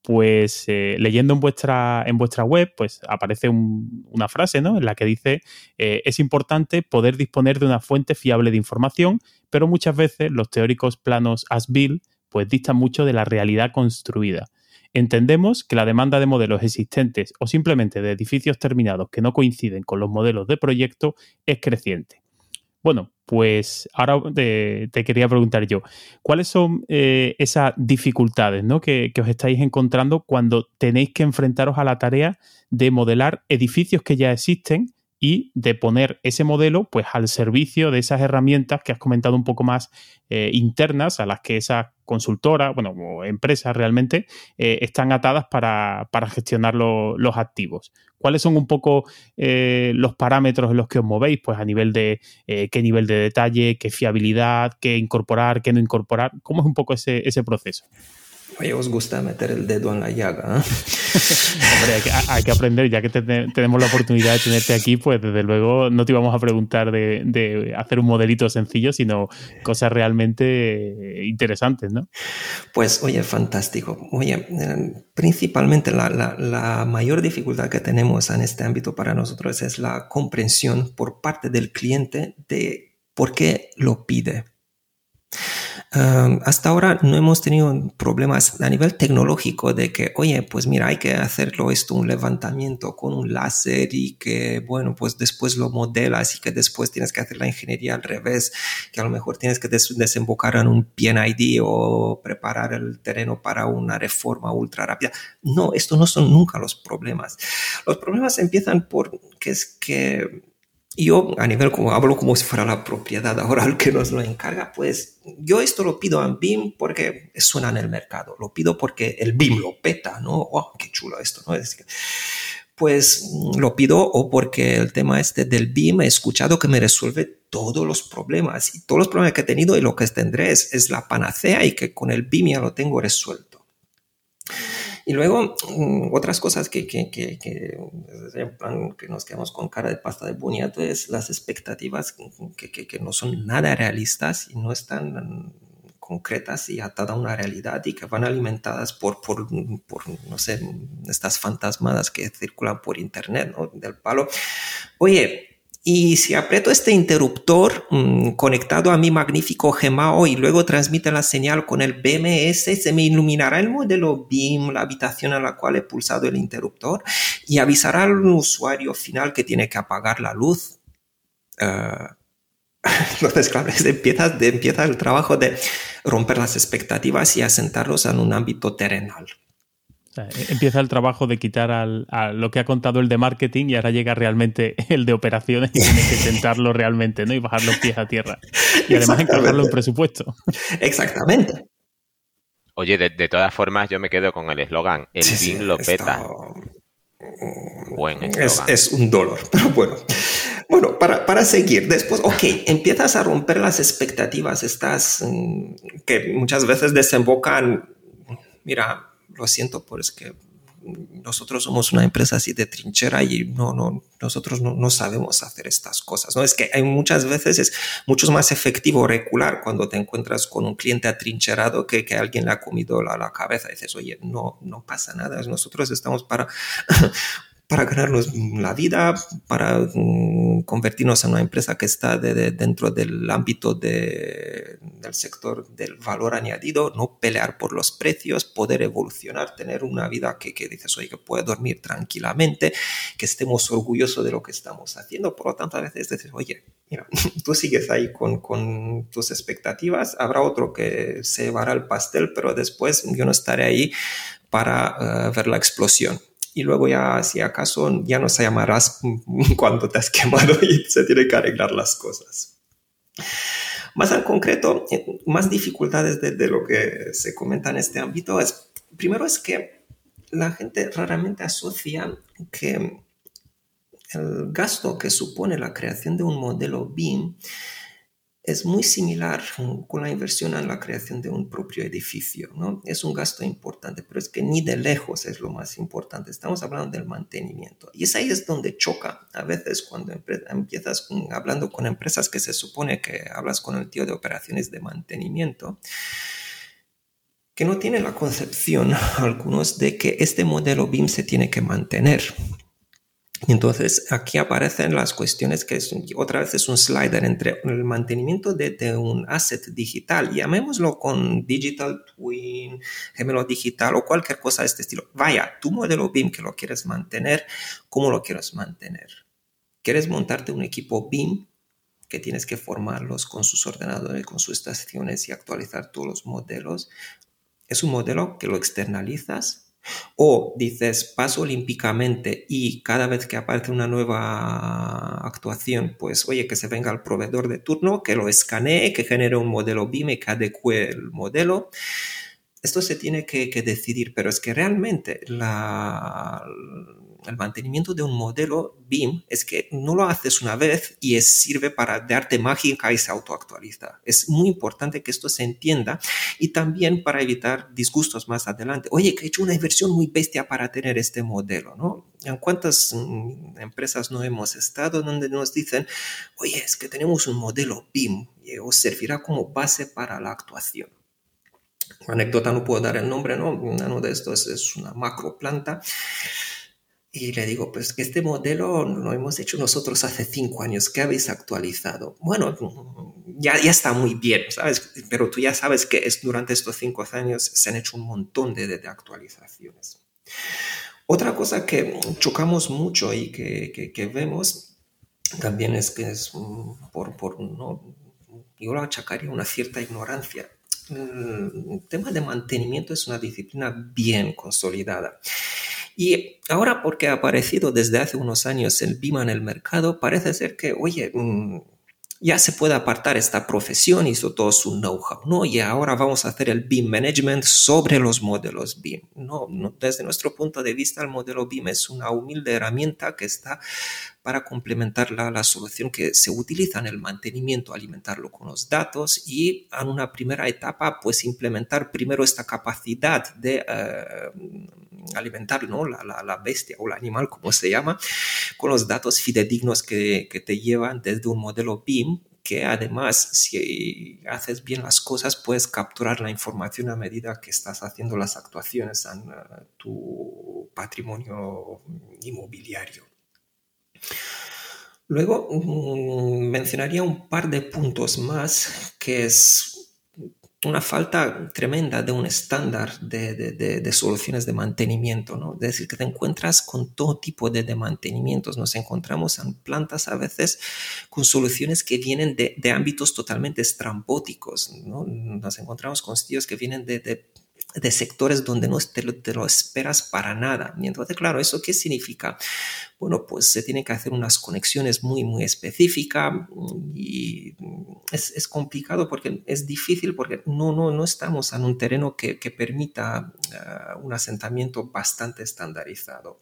Pues eh, leyendo en vuestra, en vuestra web, pues aparece una frase, ¿no? En la que dice, eh, es importante poder disponer de una fuente fiable de información, pero muchas veces los teóricos planos as-built, pues distan mucho de la realidad construida. Entendemos que la demanda de modelos existentes o simplemente de edificios terminados que no coinciden con los modelos de proyecto es creciente. Bueno, pues ahora te, quería preguntar yo, ¿cuáles son eh, esas dificultades que, que os estáis encontrando cuando tenéis que enfrentaros a la tarea de modelar edificios que ya existen y de poner ese modelo pues al servicio de esas herramientas que has comentado un poco más eh, internas a las que esas consultoras, bueno, o empresas realmente eh, están atadas para, gestionar los activos. ¿Cuáles son un poco eh, los parámetros en los que os movéis? Pues a nivel de qué nivel de detalle, qué fiabilidad, qué incorporar, qué no incorporar. ¿Cómo es un poco ese, ese proceso? Oye, os gusta meter el dedo en la llaga. ¿eh? Hombre, hay que, aprender, ya que tenemos la oportunidad de tenerte aquí, pues desde luego no te íbamos a preguntar de, hacer un modelito sencillo, sino cosas realmente interesantes, ¿no? Pues, oye, fantástico. Oye, eh, principalmente la, la mayor dificultad que tenemos en este ámbito para nosotros es la comprensión por parte del cliente de por qué lo pide hasta ahora no hemos tenido problemas a nivel tecnológico de que, oye, pues mira, hay que hacerlo esto, un levantamiento con un láser y que, bueno, pues después lo modelas y que después tienes que hacer la ingeniería al revés, que a lo mejor tienes que desembocar en un PNID o preparar el terreno para una reforma ultra rápida. No, esto no son nunca los problemas. Los problemas empiezan por que es que yo a nivel como hablo como si fuera la propiedad ahora el que nos lo encarga, pues yo esto lo pido a BIM porque suena en el mercado, lo pido porque el BIM lo peta, ¿no? ¡Oh, qué chulo esto! ¿no? Es pues lo pido o porque el tema este del BIM he escuchado que me resuelve todos los problemas y todos los problemas que he tenido y lo que tendré es, es la panacea y que con el BIM ya lo tengo resuelto. Y luego, mm, otras cosas que, que, que, que, nos quedamos con cara de pasta de boniato es las expectativas que, no son nada realistas y no están concretas y atadas a una realidad y que van alimentadas por, por, por, no sé, estas fantasmadas que circulan por internet. Del palo. Oye, y si aprieto este interruptor mm, conectado a mi magnífico Gemao y luego transmite la señal con el BMS, se me iluminará el modelo BIM, la habitación a la cual he pulsado el interruptor y avisará al usuario final que tiene que apagar la luz. Uh, entonces, claro, empieza, empieza el trabajo de romper las expectativas y asentarlos en un ámbito terrenal. E-, empieza el trabajo de quitar al, a lo que ha contado el de marketing y ahora llega realmente el de operaciones y tiene que intentarlo realmente, ¿no? Y bajar los pies a tierra. Y además encargarlo en presupuesto. Exactamente. Oye, de, todas formas, yo me quedo con el eslogan: el BIM lo peta. Buen es, es, un dolor, pero bueno. Bueno, para, para, seguir, después, ok, empiezas a romper las expectativas, estas mm, que muchas veces desembocan, mira, lo siento, pero es que nosotros somos una empresa así de trinchera y no, no, nosotros no, no, sabemos hacer estas cosas. ¿no? Es que hay muchas veces es mucho más efectivo recular cuando te encuentras con un cliente atrincherado que, que alguien le ha comido la, la cabeza. Y dices, oye, no, no pasa nada, nosotros estamos para para ganarnos la vida, para mm, convertirnos en una empresa que está dentro del ámbito del sector del valor añadido, no pelear por los precios, poder evolucionar, tener una vida que, que dices, oye, que puede dormir tranquilamente, que estemos orgullosos de lo que estamos haciendo. Por lo tanto, a veces dices, oye, mira, tú sigues ahí con, con tus expectativas, habrá otro que se llevará el pastel, pero después yo no estaré ahí para eh, ver la explosión y luego ya, si acaso, ya no se llamarás cuando te has quemado y se tiene que arreglar las cosas. Más en concreto, eh, más dificultades de, de lo que se comenta en este ámbito es, primero es que la gente raramente asocia que el gasto que supone la creación de un modelo BIM es muy similar con la inversión en la creación de un propio edificio. ¿no? Es un gasto importante, pero es que ni de lejos es lo más importante. Estamos hablando del mantenimiento. Y es ahí es donde choca a veces cuando empiezas hablando con empresas que se supone que hablas con el tío de operaciones de mantenimiento que no tienen la concepción algunos de que este modelo BIM se tiene que mantener. Entonces aquí aparecen las cuestiones que es, otra vez es un slider entre el mantenimiento de, un asset digital, llamémoslo con digital twin, gemelo digital o cualquier cosa de este estilo. Vaya, tu modelo BIM que lo quieres mantener, ¿cómo lo quieres mantener? ¿Quieres montarte un equipo BIM que tienes que formarlos con sus ordenadores, con sus estaciones y actualizar todos los modelos? Es un modelo que lo externalizas o dices, paso olímpicamente y cada vez que aparece una nueva actuación, pues oye, que se venga al proveedor de turno, que lo escanee, que genere un modelo BIM y que adecue el modelo. esto se tiene que, decidir, pero es que realmente la, el mantenimiento de un modelo BIM es que no lo haces una vez y sirve para darte mágica y se autoactualiza. Es muy importante que esto se entienda y también para evitar disgustos más adelante. Oye, que he hecho una inversión muy bestia para tener este modelo, ¿no? ¿En cuántas mm, empresas no hemos estado donde nos dicen, oye, es que tenemos un modelo BIM y os servirá como base para la actuación? anécdota no puedo dar el nombre, ¿no? Uno de estos es una macro planta. Y le digo, pues que este modelo lo hemos hecho nosotros hace cinco años, ¿qué habéis actualizado? Bueno, ya, ya está muy bien, ¿sabes? Pero tú ya sabes que es, durante estos cinco años se han hecho un montón de, de, actualizaciones. Otra cosa que chocamos mucho y que, que, que vemos también es que es por, por no, yo lo achacaría una cierta ignorancia el tema de mantenimiento es una disciplina bien consolidada. Y ahora porque ha aparecido desde hace unos años el BIM en el mercado, parece ser que, oye, mm, ya se puede apartar esta profesión, hizo todo su know-how, ¿no? Y ahora vamos a hacer el BIM Management sobre los modelos BIM. No, no, desde nuestro punto de vista, el modelo BIM es una humilde herramienta que está para complementar la, la, solución que se utiliza en el mantenimiento, alimentarlo con los datos y en una primera etapa, pues implementar primero esta capacidad de eh, alimentar ¿no? la, la, bestia o el animal, como se llama, con los datos fidedignos que, que te llevan desde un modelo BIM que además si haces bien las cosas puedes capturar la información a medida que estás haciendo las actuaciones en uh, tu patrimonio inmobiliario. Luego mm, mencionaría un par de puntos más, que es una falta tremenda de un estándar de, de, de, soluciones de mantenimiento, ¿no? Es decir, que te encuentras con todo tipo de, de, mantenimientos. Nos encontramos en plantas a veces con soluciones que vienen de, ámbitos totalmente estrambóticos, ¿no? Nos encontramos con sitios que vienen de, de sectores donde no te lo, esperas para nada. Y entonces, claro, ¿eso qué significa? Bueno, pues se tienen que hacer unas conexiones muy, muy específicas y es, complicado porque es difícil porque no, no, no estamos en un terreno que, permita eh, un asentamiento bastante estandarizado.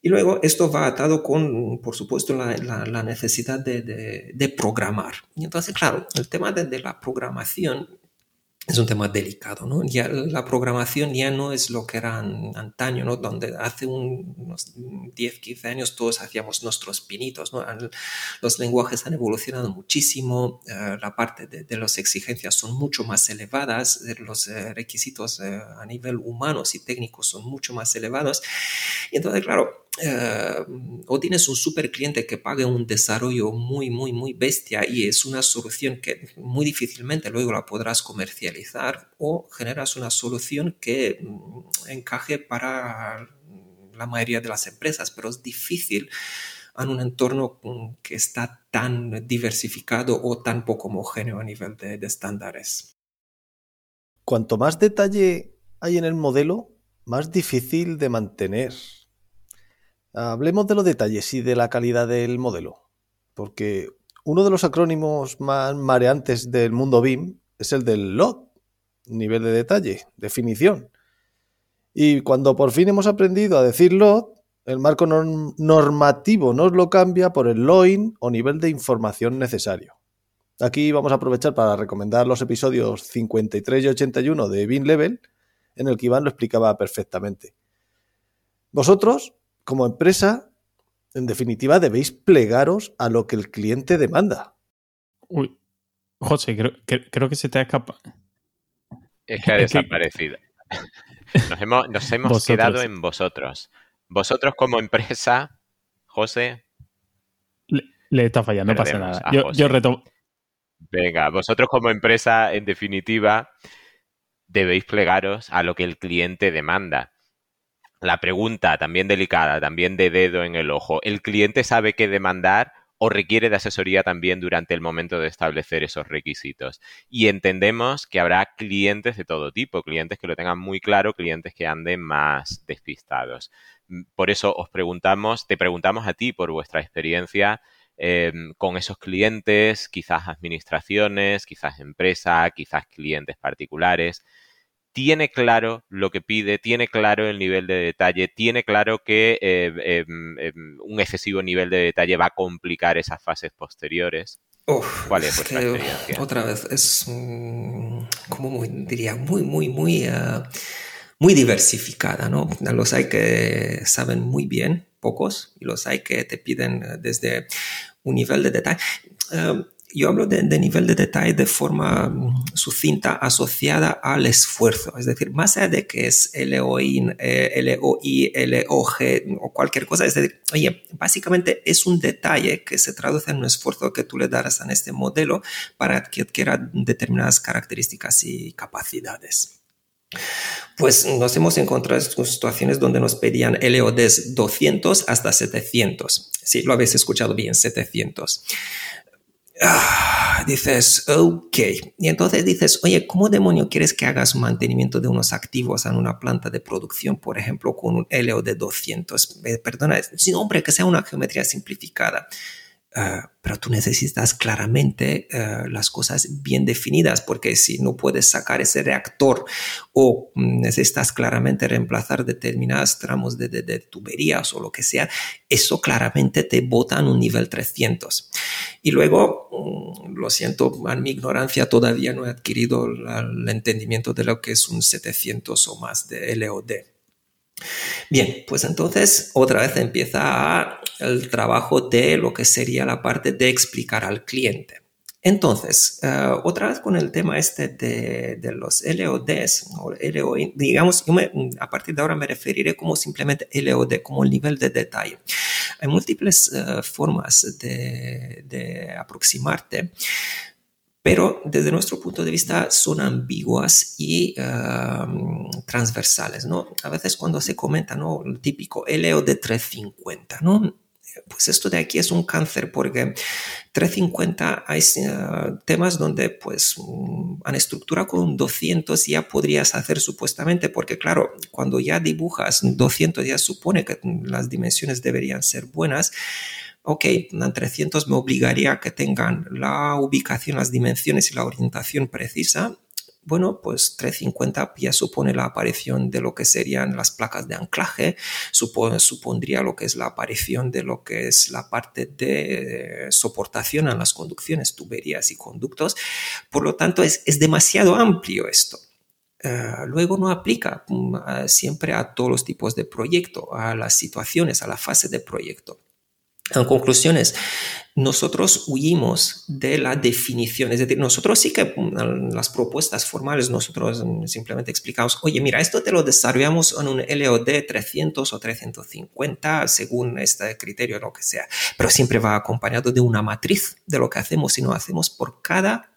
Y luego esto va atado con, por supuesto, la, necesidad de, programar. Y entonces, claro, el tema de la programación es un tema delicado, ¿no? Ya la programación ya no es lo que era antaño, ¿no? Donde hace unos 10, 15 años todos hacíamos nuestros pinitos, ¿no? Los lenguajes han evolucionado muchísimo, eh, la parte de, de, las exigencias son mucho más elevadas, eh, los eh, requisitos a nivel humanos y técnicos son mucho más elevados. Y entonces, claro, eh, o tienes un super cliente que pague un desarrollo muy, muy, muy bestia y es una solución que muy difícilmente luego la podrás comercializar o generas una solución que mm, encaje para la mayoría de las empresas, pero es difícil en un entorno mm, que está tan diversificado o tan poco homogéneo a nivel de estándares. Cuanto más detalle hay en el modelo, más difícil de mantener Hablemos de los detalles y de la calidad del modelo, porque uno de los acrónimos más mareantes del mundo BIM es el del LOT, nivel de detalle, definición. Y cuando por fin hemos aprendido a decir LOT, el marco normativo nos lo cambia por el LOIN o nivel de información necesario. Aquí vamos a aprovechar para recomendar los episodios 53 y 81 de BIM Level, en el que Iván lo explicaba perfectamente. Vosotros como empresa, en definitiva, debéis plegaros a lo que el cliente demanda. Uy, José, creo, que se te ha escapado. Es que ha desaparecido. Nos hemos, quedado en vosotros. Vosotros como empresa, José. Le, está fallando, no pasa nada. Yo, yo retomo. Venga, vosotros como empresa, en definitiva, debéis plegaros a lo que el cliente demanda la pregunta también delicada, también de dedo en el ojo, ¿el cliente sabe qué demandar o requiere de asesoría también durante el momento de establecer esos requisitos? Y entendemos que habrá clientes de todo tipo, clientes que lo tengan muy claro, clientes que anden más despistados. Mm, por eso os preguntamos, te preguntamos a ti por vuestra experiencia em, con esos clientes, quizás administraciones, quizás empresa, quizás clientes particulares. Tiene claro lo que pide, tiene claro el nivel de detalle, tiene claro que eh, em, em, un excesivo nivel de detalle va a complicar esas fases posteriores. ¿Cuál es? Otra vez, es como muy, diría, muy, muy, muy, ah, muy diversificada, ¿no? Los hay que saben muy bien, pocos, y los hay que te piden eh, desde un nivel de detalle. Yo hablo de, nivel de detalle de forma mm, sucinta asociada al esfuerzo. Es decir, más allá de que es LOI, eh, LOI, LOG o cualquier cosa, es decir, oye, básicamente es un detalle que se traduce en un esfuerzo que tú le darás a este modelo para que adquiera determinadas características y capacidades. Pues nos hemos encontrado en situaciones donde nos pedían LODs 200 hasta 700. Sí, lo habéis escuchado bien, 700. Ah, dices, ok. Y entonces dices, oye, ¿cómo demonio quieres que hagas mantenimiento de unos activos en una planta de producción, por ejemplo, con un LO de 200? Eh, perdona, sin hombre, que sea una geometría simplificada. Ah, pero tú necesitas claramente ah, las cosas bien definidas, porque si no puedes sacar ese reactor o mm, necesitas claramente reemplazar determinados tramos de, de, tuberías o lo que sea, eso claramente te bota en un nivel 300. Y luego, mm, lo siento, en mi ignorancia todavía no he adquirido el entendimiento de lo que es un 700 o más de LOD. Bien, pues entonces otra vez empieza el trabajo de lo que sería la parte de explicar al cliente. Entonces, eh, otra vez con el tema este de, los LODs o digamos, yo a partir de ahora me referiré como simplemente LOD, como el nivel de detalle. Hay múltiples eh, formas de aproximarte pero desde nuestro punto de vista son ambiguas y um, transversales, ¿no? A veces cuando se comenta, ¿no? El típico LEO de 350, ¿no? Pues esto de aquí es un cáncer porque 350 hay uh, temas donde pues um, en estructura con un 200 ya podrías hacer supuestamente porque claro, cuando ya dibujas 200 ya supone que las dimensiones deberían ser buenas, ok, en 300 me obligaría a que tengan la ubicación, las dimensiones y la orientación precisa. Bueno, pues 350 ya supone la aparición de lo que serían las placas de anclaje, supondría lo que es la aparición de lo que es la parte de soportación a las conducciones, tuberías y conductos. Por lo tanto, es, demasiado amplio esto. Eh, luego no aplica mm, siempre a todos los tipos de proyecto, a las situaciones, a la fase de proyecto. En conclusiones, nosotros huimos de la definición, es decir, nosotros sí que mm, las propuestas formales, nosotros mm, simplemente explicamos, oye, mira, esto te lo desarrollamos en un LOD 300 o 350 según este criterio, lo que sea, pero siempre va acompañado de una matriz de lo que hacemos y no hacemos por cada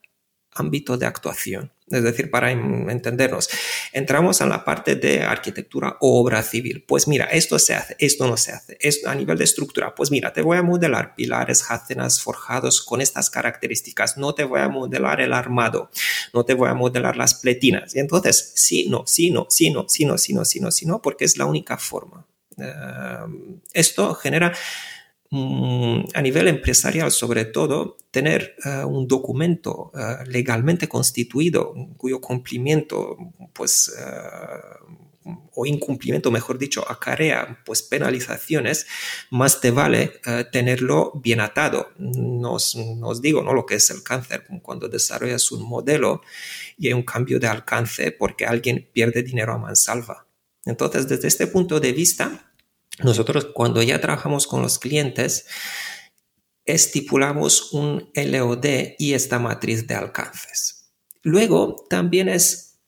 ámbito de actuación. Es decir, para entendernos, entramos en la parte de arquitectura o obra civil. Pues mira, esto se hace, esto no se hace. A nivel de estructura, pues mira, te voy a modelar pilares, jácenas, forjados con estas características. No te voy a modelar el armado, no te voy a modelar las pletinas. Y entonces, sí, no, sí, no, sí, no, sí, no, sí, no, sí, no, no, porque es la única forma. Eh, esto genera a nivel empresarial, sobre todo, tener eh, un documento eh, legalmente constituido cuyo cumplimiento, pues, eh, o incumplimiento, mejor dicho, acarea pues penalizaciones, más te vale tenerlo bien atado. Nos, nos digo, ¿no? Lo que es el cáncer, cuando desarrollas un modelo y hay un cambio de alcance porque alguien pierde dinero a mansalva. Entonces, desde este punto de vista, nosotros cuando ya trabajamos con los clientes, estipulamos un LOD y esta matriz de alcances. Luego también es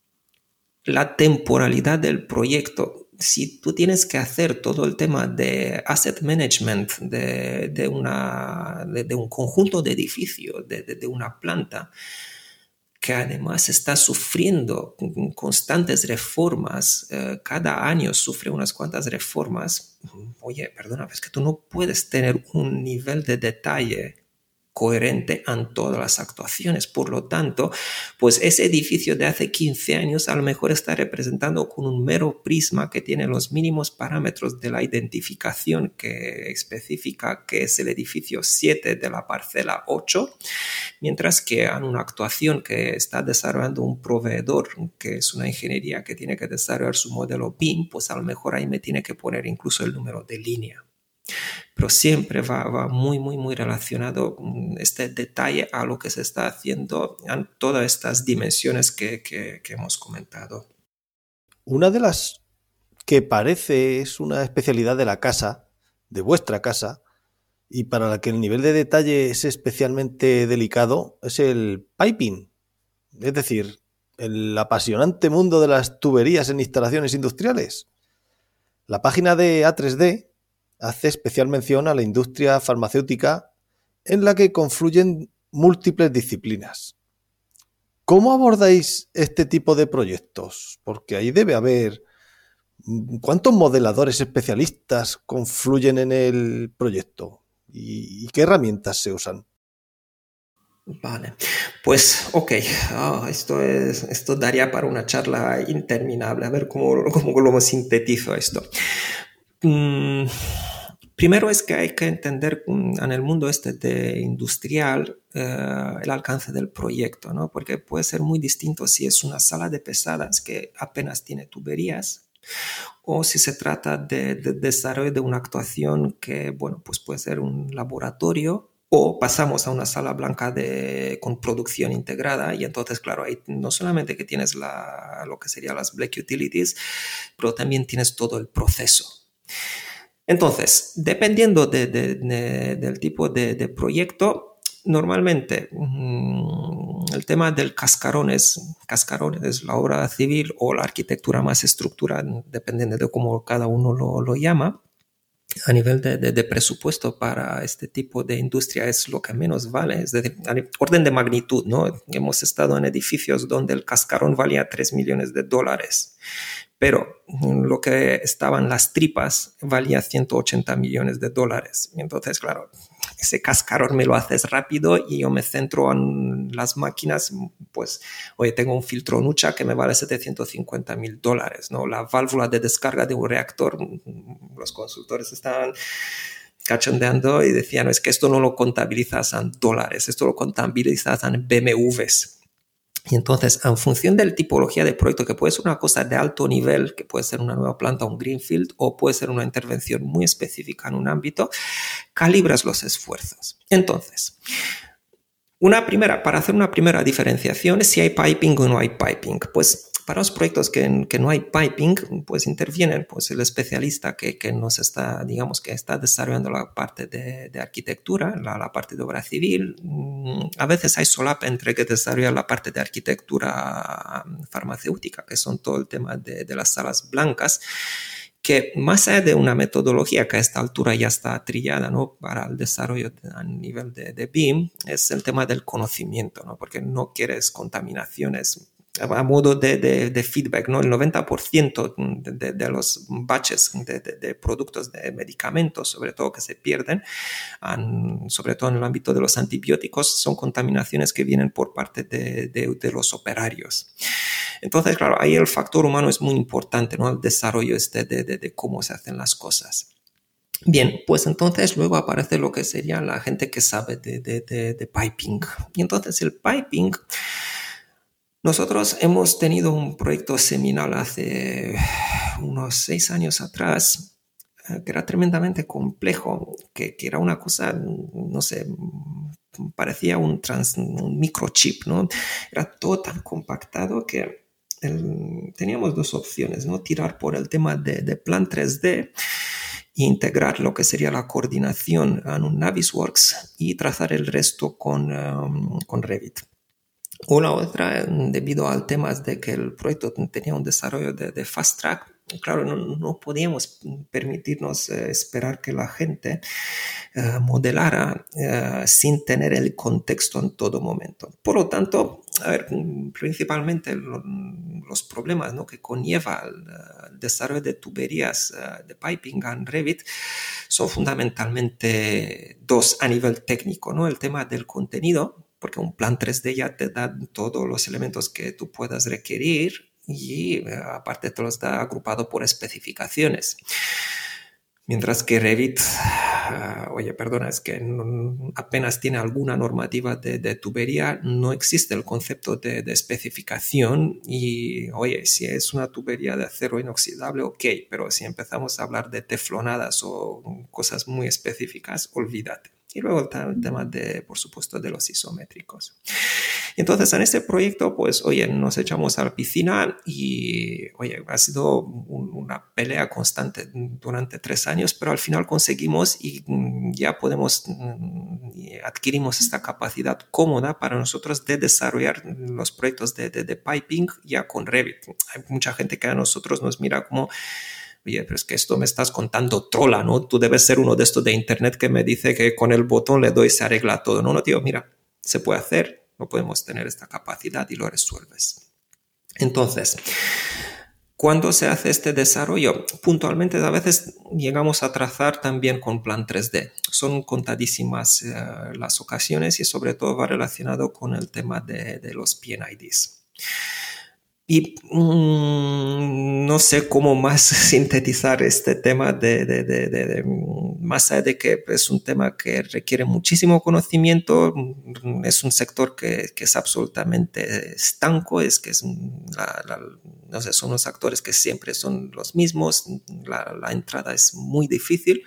la temporalidad del proyecto. Si tú tienes que hacer todo el tema de asset management de, una, de, un conjunto de edificios, de una planta, que además está sufriendo constantes reformas, eh, cada año sufre unas cuantas reformas, oye, perdona, es que tú no puedes tener un nivel de detalle coherente en todas las actuaciones. Por lo tanto, pues ese edificio de hace 15 años a lo mejor está representando con un mero prisma que tiene los mínimos parámetros de la identificación que especifica que es el edificio 7 de la parcela 8, mientras que en una actuación que está desarrollando un proveedor, que es una ingeniería que tiene que desarrollar su modelo BIM, pues a lo mejor ahí me tiene que poner incluso el número de línea pero siempre va, muy, muy, muy relacionado este detalle a lo que se está haciendo en todas estas dimensiones que, que, hemos comentado. Una de las que parece es una especialidad de la casa, de vuestra casa, y para la que el nivel de detalle es especialmente delicado, es el piping. Es decir, el apasionante mundo de las tuberías en instalaciones industriales. La página de A3D hace especial mención a la industria farmacéutica en la que confluyen múltiples disciplinas. ¿Cómo abordáis este tipo de proyectos? Porque ahí debe haber... ¿Cuántos modeladores especialistas confluyen en el proyecto? ¿Y, qué herramientas se usan? Vale, pues ok, ah, esto, es, esto daría para una charla interminable, a ver cómo, cómo lo sintetizo esto. Mm, primero es que hay que entender mm, en el mundo este de industrial eh, el alcance del proyecto, ¿no? porque puede ser muy distinto si es una sala de pesadas que apenas tiene tuberías o si se trata de, desarrollo de una actuación que, bueno, pues puede ser un laboratorio o pasamos a una sala blanca de, con producción integrada y entonces, claro, ahí no solamente que tienes lo que serían las Black Utilities, pero también tienes todo el proceso. Entonces, dependiendo del tipo de, proyecto, normalmente mm, el tema del cascarón es, cascarón es la obra civil o la arquitectura más estructura, dependiendo de cómo cada uno lo, llama. A nivel de, presupuesto para este tipo de industria es lo que menos vale, es decir, orden de magnitud, ¿no? Hemos estado en edificios donde el cascarón valía 3 millones de dólares pero lo que estaban las tripas valía 180 millones de dólares. Entonces, claro, ese cascarón me lo haces rápido y yo me centro en las máquinas, pues, oye, tengo un filtro Nucha que me vale 750 mil dólares, ¿no? La válvula de descarga de un reactor, los consultores estaban cachondeando y decían, es que esto no lo contabilizas en dólares, esto lo contabilizas en BMWs y entonces, en función de la tipología de proyecto, que puede ser una cosa de alto nivel, que puede ser una nueva planta, un greenfield, o puede ser una intervención muy específica en un ámbito, calibras los esfuerzos. Entonces, una primera, para hacer una primera diferenciación, si hay piping o no hay piping, pues para los proyectos que, que, no hay piping, pues intervienen pues el especialista que, que, nos está, digamos, que está desarrollando la parte de, de arquitectura, la, la, parte de obra civil. Mm, a veces hay solapa entre que desarrolla la parte de arquitectura mm, farmacéutica, que son todo el tema de, de las salas blancas que más allá de una metodología que a esta altura ya está trillada ¿no? para el desarrollo a nivel de, de, BIM, es el tema del conocimiento, ¿no? porque no quieres contaminaciones a modo de, feedback, ¿no? El 90% de, de, los batches de, productos de medicamentos, sobre todo que se pierden, sobre todo en el ámbito de los antibióticos, son contaminaciones que vienen por parte de, los operarios. Entonces, claro, ahí el factor humano es muy importante, ¿no? El desarrollo este de, cómo se hacen las cosas. Bien, pues entonces luego aparece lo que sería la gente que sabe de, piping. Y entonces el piping nosotros hemos tenido un proyecto seminal hace unos seis años atrás eh, que era tremendamente complejo, que, era una cosa, no sé, parecía un, trans, un microchip, ¿no? Era todo tan compactado que teníamos dos opciones, ¿no? Tirar por el tema de, plan 3D e integrar lo que sería la coordinación en un Navisworks y trazar el resto con, um, con Revit. La otra, debido al tema de que el proyecto tenía un desarrollo de, fast track, claro, no, podíamos permitirnos eh, esperar que la gente eh, modelara eh, sin tener el contexto en todo momento. Por lo tanto, a ver, principalmente lo, los problemas ¿no? que conlleva el, desarrollo de tuberías de piping en Revit son fundamentalmente dos a nivel técnico, ¿no? El tema del contenido, porque un plan 3D ya te da todos los elementos que tú puedas requerir y aparte te los da agrupado por especificaciones. Mientras que Revit, ah, oye, perdona, es que apenas tiene alguna normativa de, tubería, no existe el concepto de, especificación y, oye, si es una tubería de acero inoxidable, ok, pero si empezamos a hablar de teflonadas o cosas muy específicas, olvídate. Y luego está el tema de, por supuesto, de los isométricos. Entonces, en este proyecto, pues, oye, nos echamos a la piscina y, oye, ha sido una pelea constante durante tres años, pero al final conseguimos y mm, ya podemos, mm, adquirimos esta capacidad cómoda para nosotros de desarrollar los proyectos de, de, de piping ya con Revit. Hay mucha gente que a nosotros nos mira como oye, pero es que esto me estás contando trola, ¿no? Tú debes ser uno de estos de internet que me dice que con el botón le doy se arregla todo. No, no, tío, mira, se puede hacer, no podemos tener esta capacidad y lo resuelves. Entonces, cuando se hace este desarrollo, puntualmente a veces llegamos a trazar también con plan 3D. Son contadísimas eh, las ocasiones y sobre todo va relacionado con el tema de, de los PNIDs. Y mm, no sé cómo más sintetizar este tema de, de, más allá de que es un tema que requiere muchísimo conocimiento, mm, es un sector que, es absolutamente estanco, es que son los actores que siempre son los mismos, la, la entrada es muy difícil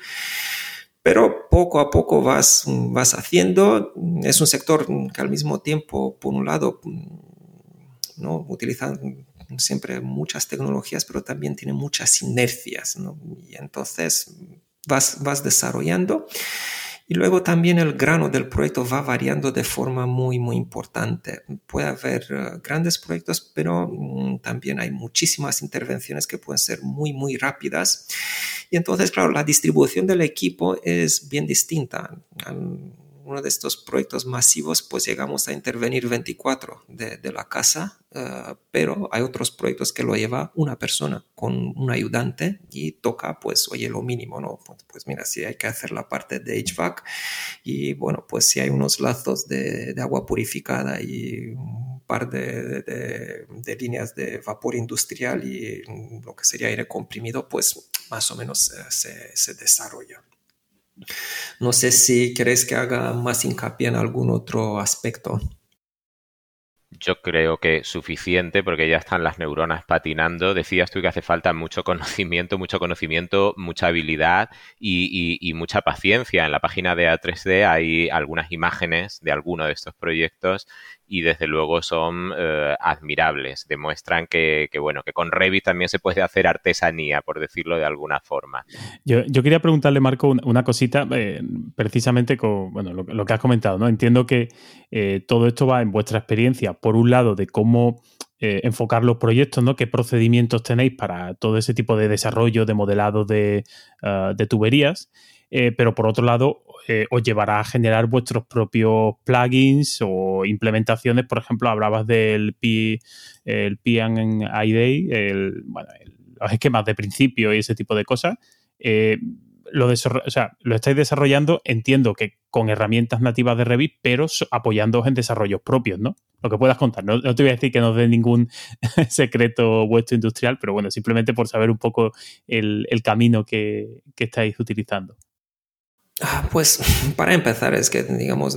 pero poco a poco vas, vas haciendo. Es un sector que al mismo tiempo, por un lado, ¿no? Utilizan siempre muchas tecnologías, pero también tiene muchas inercias, Y entonces vas, vas desarrollando y luego también el grano del proyecto va variando de forma muy, muy importante. Puede haber eh, grandes proyectos, pero mm, también hay muchísimas intervenciones que pueden ser muy, muy rápidas. Y entonces, claro, la distribución del equipo es bien distinta uno de estos proyectos masivos, pues llegamos a intervenir 24 de, la casa, eh, pero hay otros proyectos que lo lleva una persona con un ayudante y toca, pues, oye, lo mínimo, ¿no? Pues, pues mira, si hay que hacer la parte de HVAC y, bueno, pues si hay unos lazos de, agua purificada y un par de, líneas de vapor industrial y lo que sería aire comprimido, pues más o menos eh, se desarrolla. No sé si queréis que haga más hincapié en algún otro aspecto. Yo creo que suficiente porque ya están las neuronas patinando. Decías tú que hace falta mucho conocimiento, mucho conocimiento, mucha habilidad y, mucha paciencia. En la página de A3D hay algunas imágenes de alguno de estos proyectos y desde luego son eh, admirables. Demuestran que, bueno, que con Revit también se puede hacer artesanía, por decirlo de alguna forma. Yo, quería preguntarle, Marco, una, cosita, eh, precisamente con bueno, lo, que has comentado, ¿no? Entiendo que eh, todo esto va en vuestra experiencia, por un lado, de cómo enfocar los proyectos, ¿no? ¿Qué procedimientos tenéis para todo ese tipo de desarrollo, de modelado de, de tuberías? Pero por otro lado, eh, os llevará a generar vuestros propios plugins o implementaciones. Por ejemplo, hablabas del P, el ID, el, bueno, los esquemas de principio y ese tipo de cosas. Eh, lo estáis desarrollando, entiendo que con herramientas nativas de Revit, pero apoyándoos en desarrollos propios, ¿no? Lo que puedas contar. No, te voy a decir que nos dé ningún secreto vuestro industrial, pero bueno, simplemente por saber un poco el, camino que estáis utilizando. Ah, pues para empezar es que digamos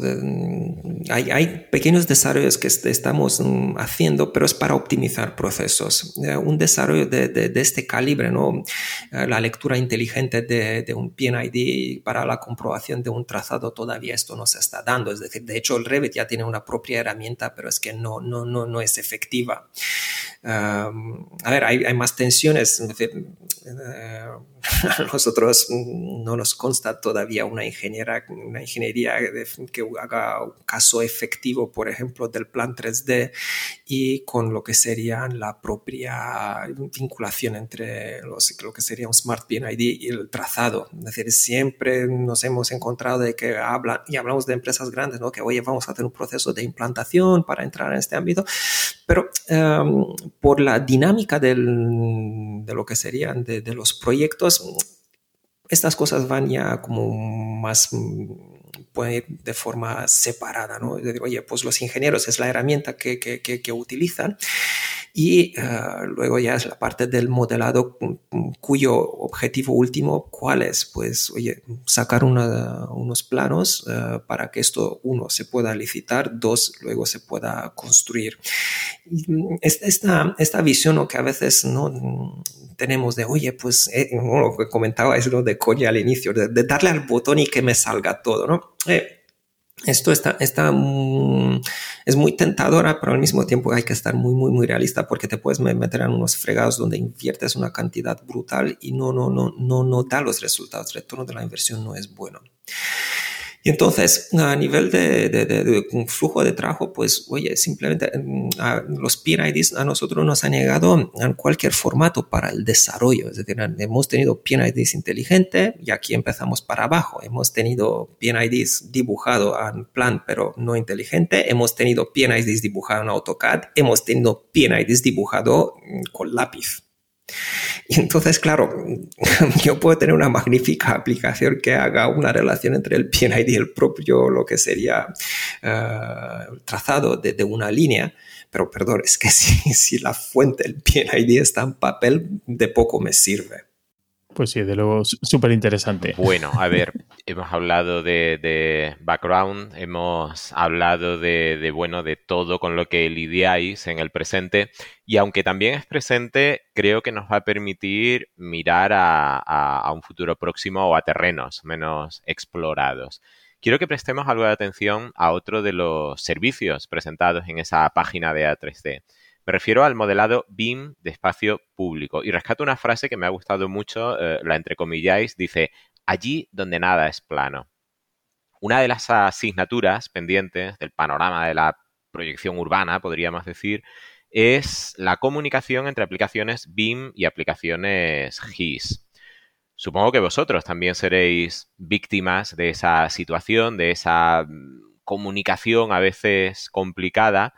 hay, hay, pequeños desarrollos que estamos mm, haciendo pero es para optimizar procesos. Eh, un desarrollo de, de, este calibre no eh, la lectura inteligente de, un PNID para la comprobación de un trazado todavía esto no se está dando. Es decir de hecho el Revit ya tiene una propia herramienta pero es que no no no, no es efectiva. A ver hay, hay, más tensiones eh, a nosotros no nos consta todavía una, ingeniera, una ingeniería que haga un caso efectivo, por ejemplo, del plan 3D y con lo que sería la propia vinculación entre los, lo que sería un Smart PNID y el trazado. Es decir, siempre nos hemos encontrado de que hablan, y hablamos de empresas grandes, ¿no? que oye, vamos a hacer un proceso de implantación para entrar en este ámbito, pero em, por la dinámica de lo que serían de, los proyectos, estas cosas van ya como más de forma separada, ¿no? oye, pues los ingenieros es la herramienta que, que utilizan y uh, luego ya es la parte del modelado cuyo objetivo último, ¿cuál es? Pues, oye, sacar una, unos planos uh, para que esto, uno, se pueda licitar, dos, luego se pueda construir. Esta, esta visión que a veces no tenemos de, oye, pues, eh, lo que comentaba es lo de coña al inicio, de, de, darle al botón y que me salga todo, ¿no? Eh, esto está, está mm, es muy tentadora, pero al mismo tiempo hay que estar muy, muy, muy realista porque te puedes meter en unos fregados donde inviertes una cantidad brutal y no, no, no, no, no da los resultados. El retorno de la inversión no es bueno. Y entonces, a nivel de, flujo de trabajo, pues, oye, simplemente mm, los peer IDs a nosotros nos han llegado en cualquier formato para el desarrollo. Es decir, hemos tenido peer IDs inteligente y aquí empezamos para abajo. Hemos tenido peer IDs dibujado en plan, pero no inteligente. Hemos tenido peer IDs dibujado en AutoCAD. Hemos tenido peer IDs dibujado mm, con lápiz. Y entonces, claro, yo puedo tener una magnífica aplicación que haga una relación entre el PNID y el propio, lo que sería uh, trazado de, una línea, pero perdón, es que si, si la fuente, el PNID está en papel, de poco me sirve. Pues sí, de luego súper interesante. Bueno, a ver, hemos hablado de, background, hemos hablado de, bueno, de todo con lo que lidiáis en el presente y aunque también es presente, creo que nos va a permitir mirar a, un futuro próximo o a terrenos menos explorados. Quiero que prestemos algo de atención a otro de los servicios presentados en esa página de A3D. Me refiero al modelado BIM de espacio público. Y rescato una frase que me ha gustado mucho, eh, la entrecomilláis, dice, allí donde nada es plano. Una de las asignaturas pendientes del panorama de la proyección urbana, podríamos decir, es la comunicación entre aplicaciones BIM y aplicaciones GIS. Supongo que vosotros también seréis víctimas de esa situación, de esa mm, comunicación a veces complicada,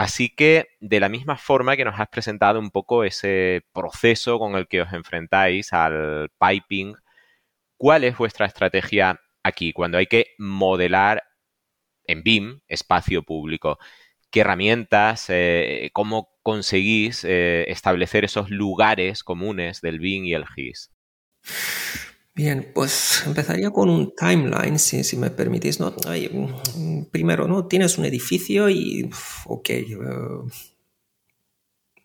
Así que, de la misma forma que nos has presentado un poco ese proceso con el que os enfrentáis al piping, ¿cuál es vuestra estrategia aquí cuando hay que modelar en BIM espacio público? ¿Qué herramientas, eh, cómo conseguís eh, establecer esos lugares comunes del BIM y el GIS? Bien, pues empezaría con un timeline, si, si me permitís. ¿no? Mm, primero, ¿no? Tienes un edificio y, ok, eh,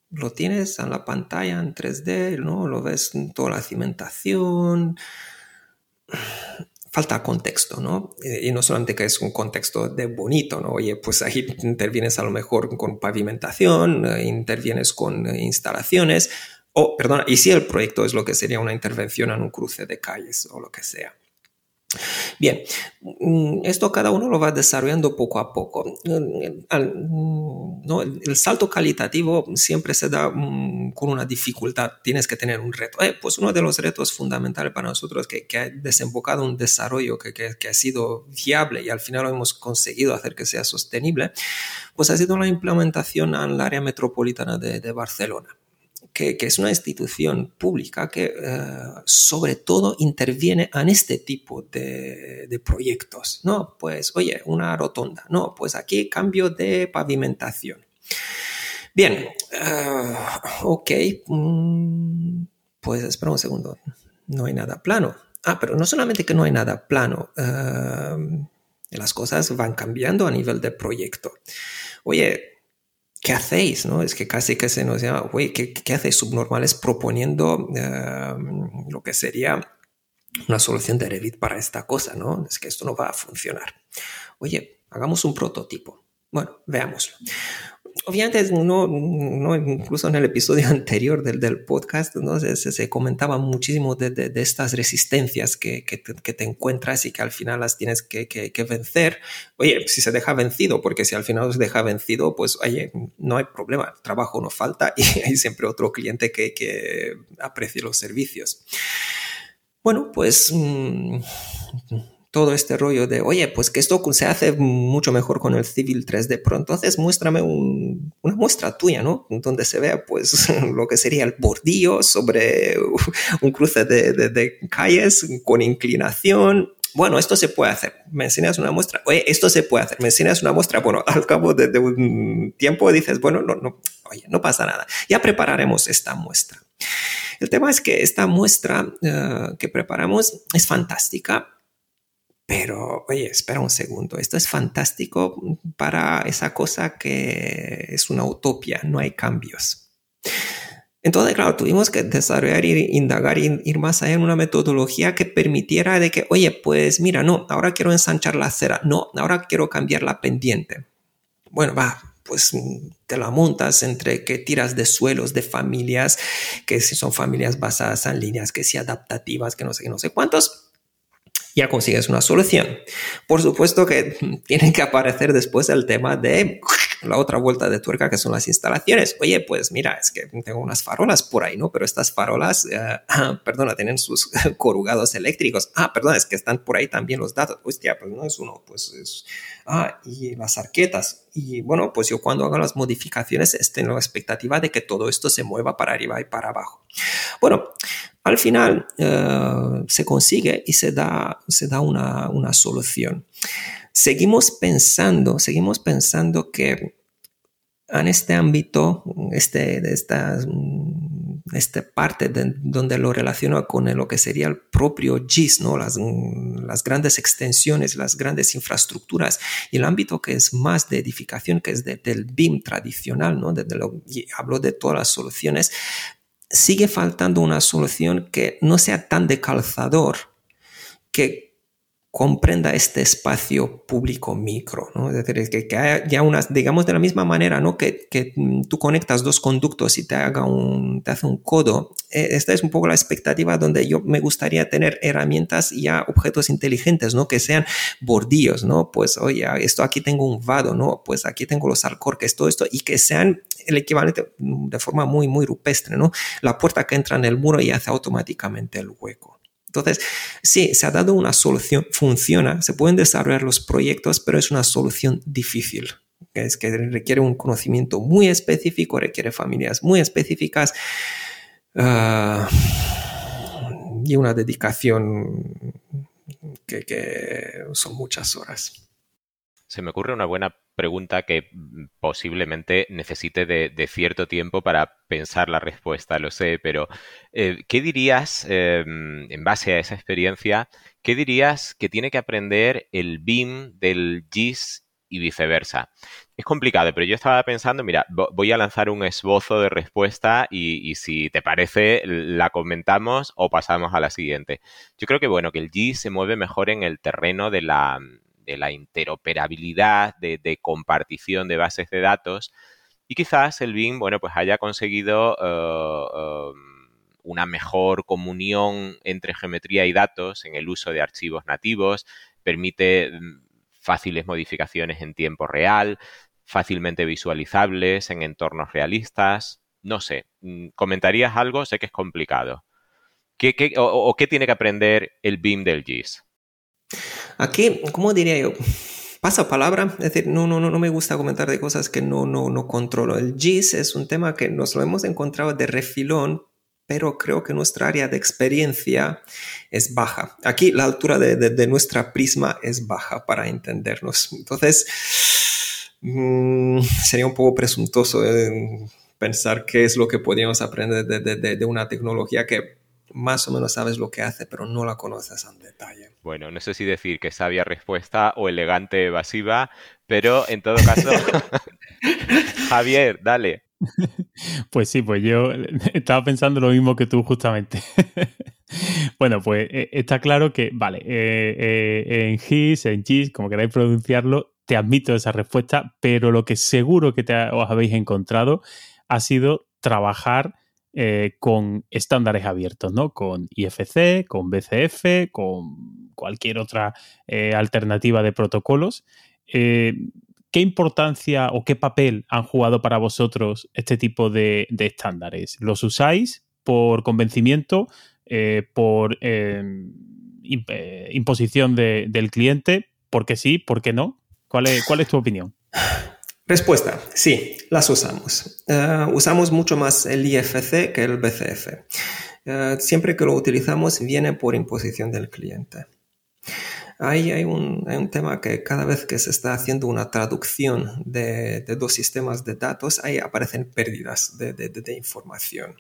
lo tienes en la pantalla en 3D, ¿no? Lo ves en toda la cimentación. Falta contexto, ¿no? Y no solamente que es un contexto de bonito, ¿no? Oye, pues ahí intervienes a lo mejor con pavimentación, eh, intervienes con eh, instalaciones, o, perdona, y si el proyecto es lo que sería una intervención en un cruce de calles o lo que sea. Bien, mm, esto cada uno lo va desarrollando poco a poco. ¿no? El salto calitativo siempre se da mm, con una dificultad, tienes que tener un reto. Eh, pues uno de los retos fundamentales para nosotros que, que ha desembocado un desarrollo que, que, ha sido viable y al final hemos conseguido hacer que sea sostenible, pues ha sido la implementación en el área metropolitana de Barcelona que, es una institución pública que eh, sobre todo interviene en este tipo de, proyectos. No, pues oye, una rotonda. No, pues aquí cambio de pavimentación. Bien, uh, ok, mm, pues espera un segundo, no hay nada plano. Ah, pero no solamente que no hay nada plano, eh, las cosas van cambiando a nivel de proyecto. Oye, ¿qué hacéis? ¿no? Es que casi que se nos llama, güey, ¿qué, ¿qué, hacéis subnormales proponiendo eh, lo que sería una solución de Revit para esta cosa? ¿no? Es que esto no va a funcionar. Oye, hagamos un prototipo. Bueno, veámoslo obviamente, no, no, incluso en el episodio anterior del, del podcast, ¿no? se, se, comentaba muchísimo de, de, estas resistencias que, que, te, que, te, encuentras y que al final las tienes que, que, vencer. Oye, si se deja vencido, porque si al final se deja vencido, pues oye, no hay problema, trabajo no falta y hay siempre otro cliente que, aprecie los servicios. Bueno, pues... Mm, todo este rollo de, oye, pues que esto se hace mucho mejor con el Civil 3D, pero entonces muéstrame una muestra tuya, ¿no? Donde se vea pues lo que sería el bordillo sobre un cruce de, de calles con inclinación, bueno, esto se puede hacer, me enseñas una muestra, oye, esto se puede hacer, me enseñas una muestra, bueno, al cabo de, un tiempo dices, bueno, no, no, oye, no pasa nada, ya prepararemos esta muestra. El tema es que esta muestra eh, que preparamos es fantástica, pero, oye, espera un segundo, esto es fantástico para esa cosa que es una utopía, no hay cambios. Entonces, claro, tuvimos que desarrollar, ir, indagar, ir, ir, más allá en una metodología que permitiera de que, oye, pues mira, no, ahora quiero ensanchar la cera, no, ahora quiero cambiar la pendiente. Bueno, va, pues te la montas entre que tiras de suelos de familias, que si son familias basadas en líneas, que si adaptativas, que no sé qué, no sé cuántos, ya consigues una solución. Por supuesto que tiene que aparecer después el tema de la otra vuelta de tuerca que son las instalaciones. Oye, pues mira, es que tengo unas farolas por ahí, ¿no? Pero estas farolas, eh, perdona, tienen sus corugados eléctricos. Ah, perdona, es que están por ahí también los datos. Hostia, pues no es uno, pues es... Ah, y las arquetas. Y bueno, pues yo cuando hago las modificaciones tengo la expectativa de que todo esto se mueva para arriba y para abajo. Bueno, al final eh, se consigue y se da, se da una, una solución seguimos pensando, seguimos pensando que en este ámbito, este, esta, esta parte de, donde lo relaciono con lo que sería el propio GIS, ¿no? las, las grandes extensiones, las grandes infraestructuras, y el ámbito que es más de edificación, que es del BIM tradicional, ¿no? lo, hablo de todas las soluciones, sigue faltando una solución que no sea tan de calzador, que comprenda este espacio público micro, ¿no? Es decir, que, haya ya unas, digamos de la misma manera, ¿no? Que, que, tú conectas dos conductos y te haga un, te hace un codo. E, esta es un poco la expectativa donde yo me gustaría tener herramientas y ya objetos inteligentes, ¿no? Que sean bordillos, ¿no? Pues, oye, esto aquí tengo un vado, ¿no? Pues aquí tengo los alcorques, todo esto, y que sean el equivalente de forma muy, muy rupestre, ¿no? La puerta que entra en el muro y hace automáticamente el hueco. Entonces, sí, se ha dado una solución, funciona, se pueden desarrollar los proyectos, pero es una solución difícil. Es que requiere un conocimiento muy específico, requiere familias muy específicas ah, y una dedicación que son muchas horas. Se me ocurre una buena pregunta que posiblemente necesite de, cierto tiempo para pensar la respuesta, lo sé, pero eh, ¿qué dirías, em, en base a esa experiencia, qué dirías que tiene que aprender el BIM del GIS y viceversa? Es complicado, pero yo estaba pensando, mira, voy a lanzar un esbozo de respuesta y, si te parece, la comentamos o pasamos a la siguiente. Yo creo que, bueno, que el GIS se mueve mejor en el terreno de la interoperabilidad, de, compartición de bases de datos. Y quizás el BIM, bueno, pues haya conseguido um, una mejor comunión entre geometría y datos en el uso de archivos nativos, permite mm, fáciles modificaciones en tiempo real, fácilmente visualizables en entornos realistas. No sé, mm, ¿comentarías algo? Sé que es complicado. ¿Qué, o, qué tiene que aprender el BIM del GIS? Aquí, ¿cómo diría yo? Pasa palabra, es decir, no, no, no, no me gusta comentar de cosas que no, no, no controlo. El GIS es un tema que nos lo hemos encontrado de refilón, pero creo que nuestra área de experiencia es baja. Aquí la altura de, de, nuestra prisma es baja para entendernos. Entonces, mmm, sería un poco presuntuoso eh, pensar qué es lo que podríamos aprender de, de una tecnología que más o menos sabes lo que hace, pero no la conoces en detalle. Bueno, no sé si decir que sabia respuesta o elegante evasiva, pero en todo caso, Javier, dale. Pues sí, pues yo estaba pensando lo mismo que tú justamente. bueno, pues eh, está claro que, vale, eh, eh, en GIS, en GIS, como queráis pronunciarlo, te admito esa respuesta, pero lo que seguro que os habéis encontrado ha sido trabajar con estándares abiertos, ¿no? Con IFC, con BCF, con cualquier otra alternativa de protocolos. ¿Qué importancia o qué papel han jugado para vosotros este tipo de, estándares? ¿Los usáis por convencimiento, por imposición del cliente? ¿Por qué sí? ¿Por qué no? ¿Cuál es, tu opinión? Respuesta, sí, las usamos. Eh, usamos mucho más el IFC que el BCF. Eh, siempre que lo utilizamos viene por imposición del cliente. Ahí hay un, tema que cada vez que se está haciendo una traducción de, dos sistemas de datos, ahí aparecen pérdidas de, información.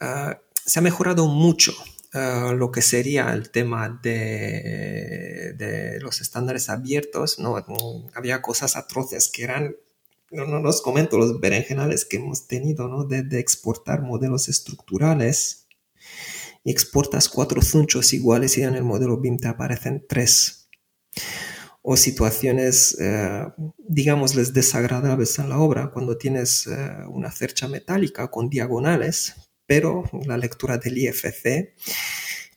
Eh, se ha mejorado mucho eh, lo que sería el tema de, de, los estándares abiertos, ¿no? Había cosas atroces que eran, no, no los comento, los berenjenales que hemos tenido, ¿no? De, de exportar modelos estructurales exportas cuatro zunchos iguales y en el modelo BIM te aparecen tres. O situaciones, eh, digámosles, desagradables en la obra, cuando tienes eh, una cercha metálica con diagonales, pero la lectura del IFC,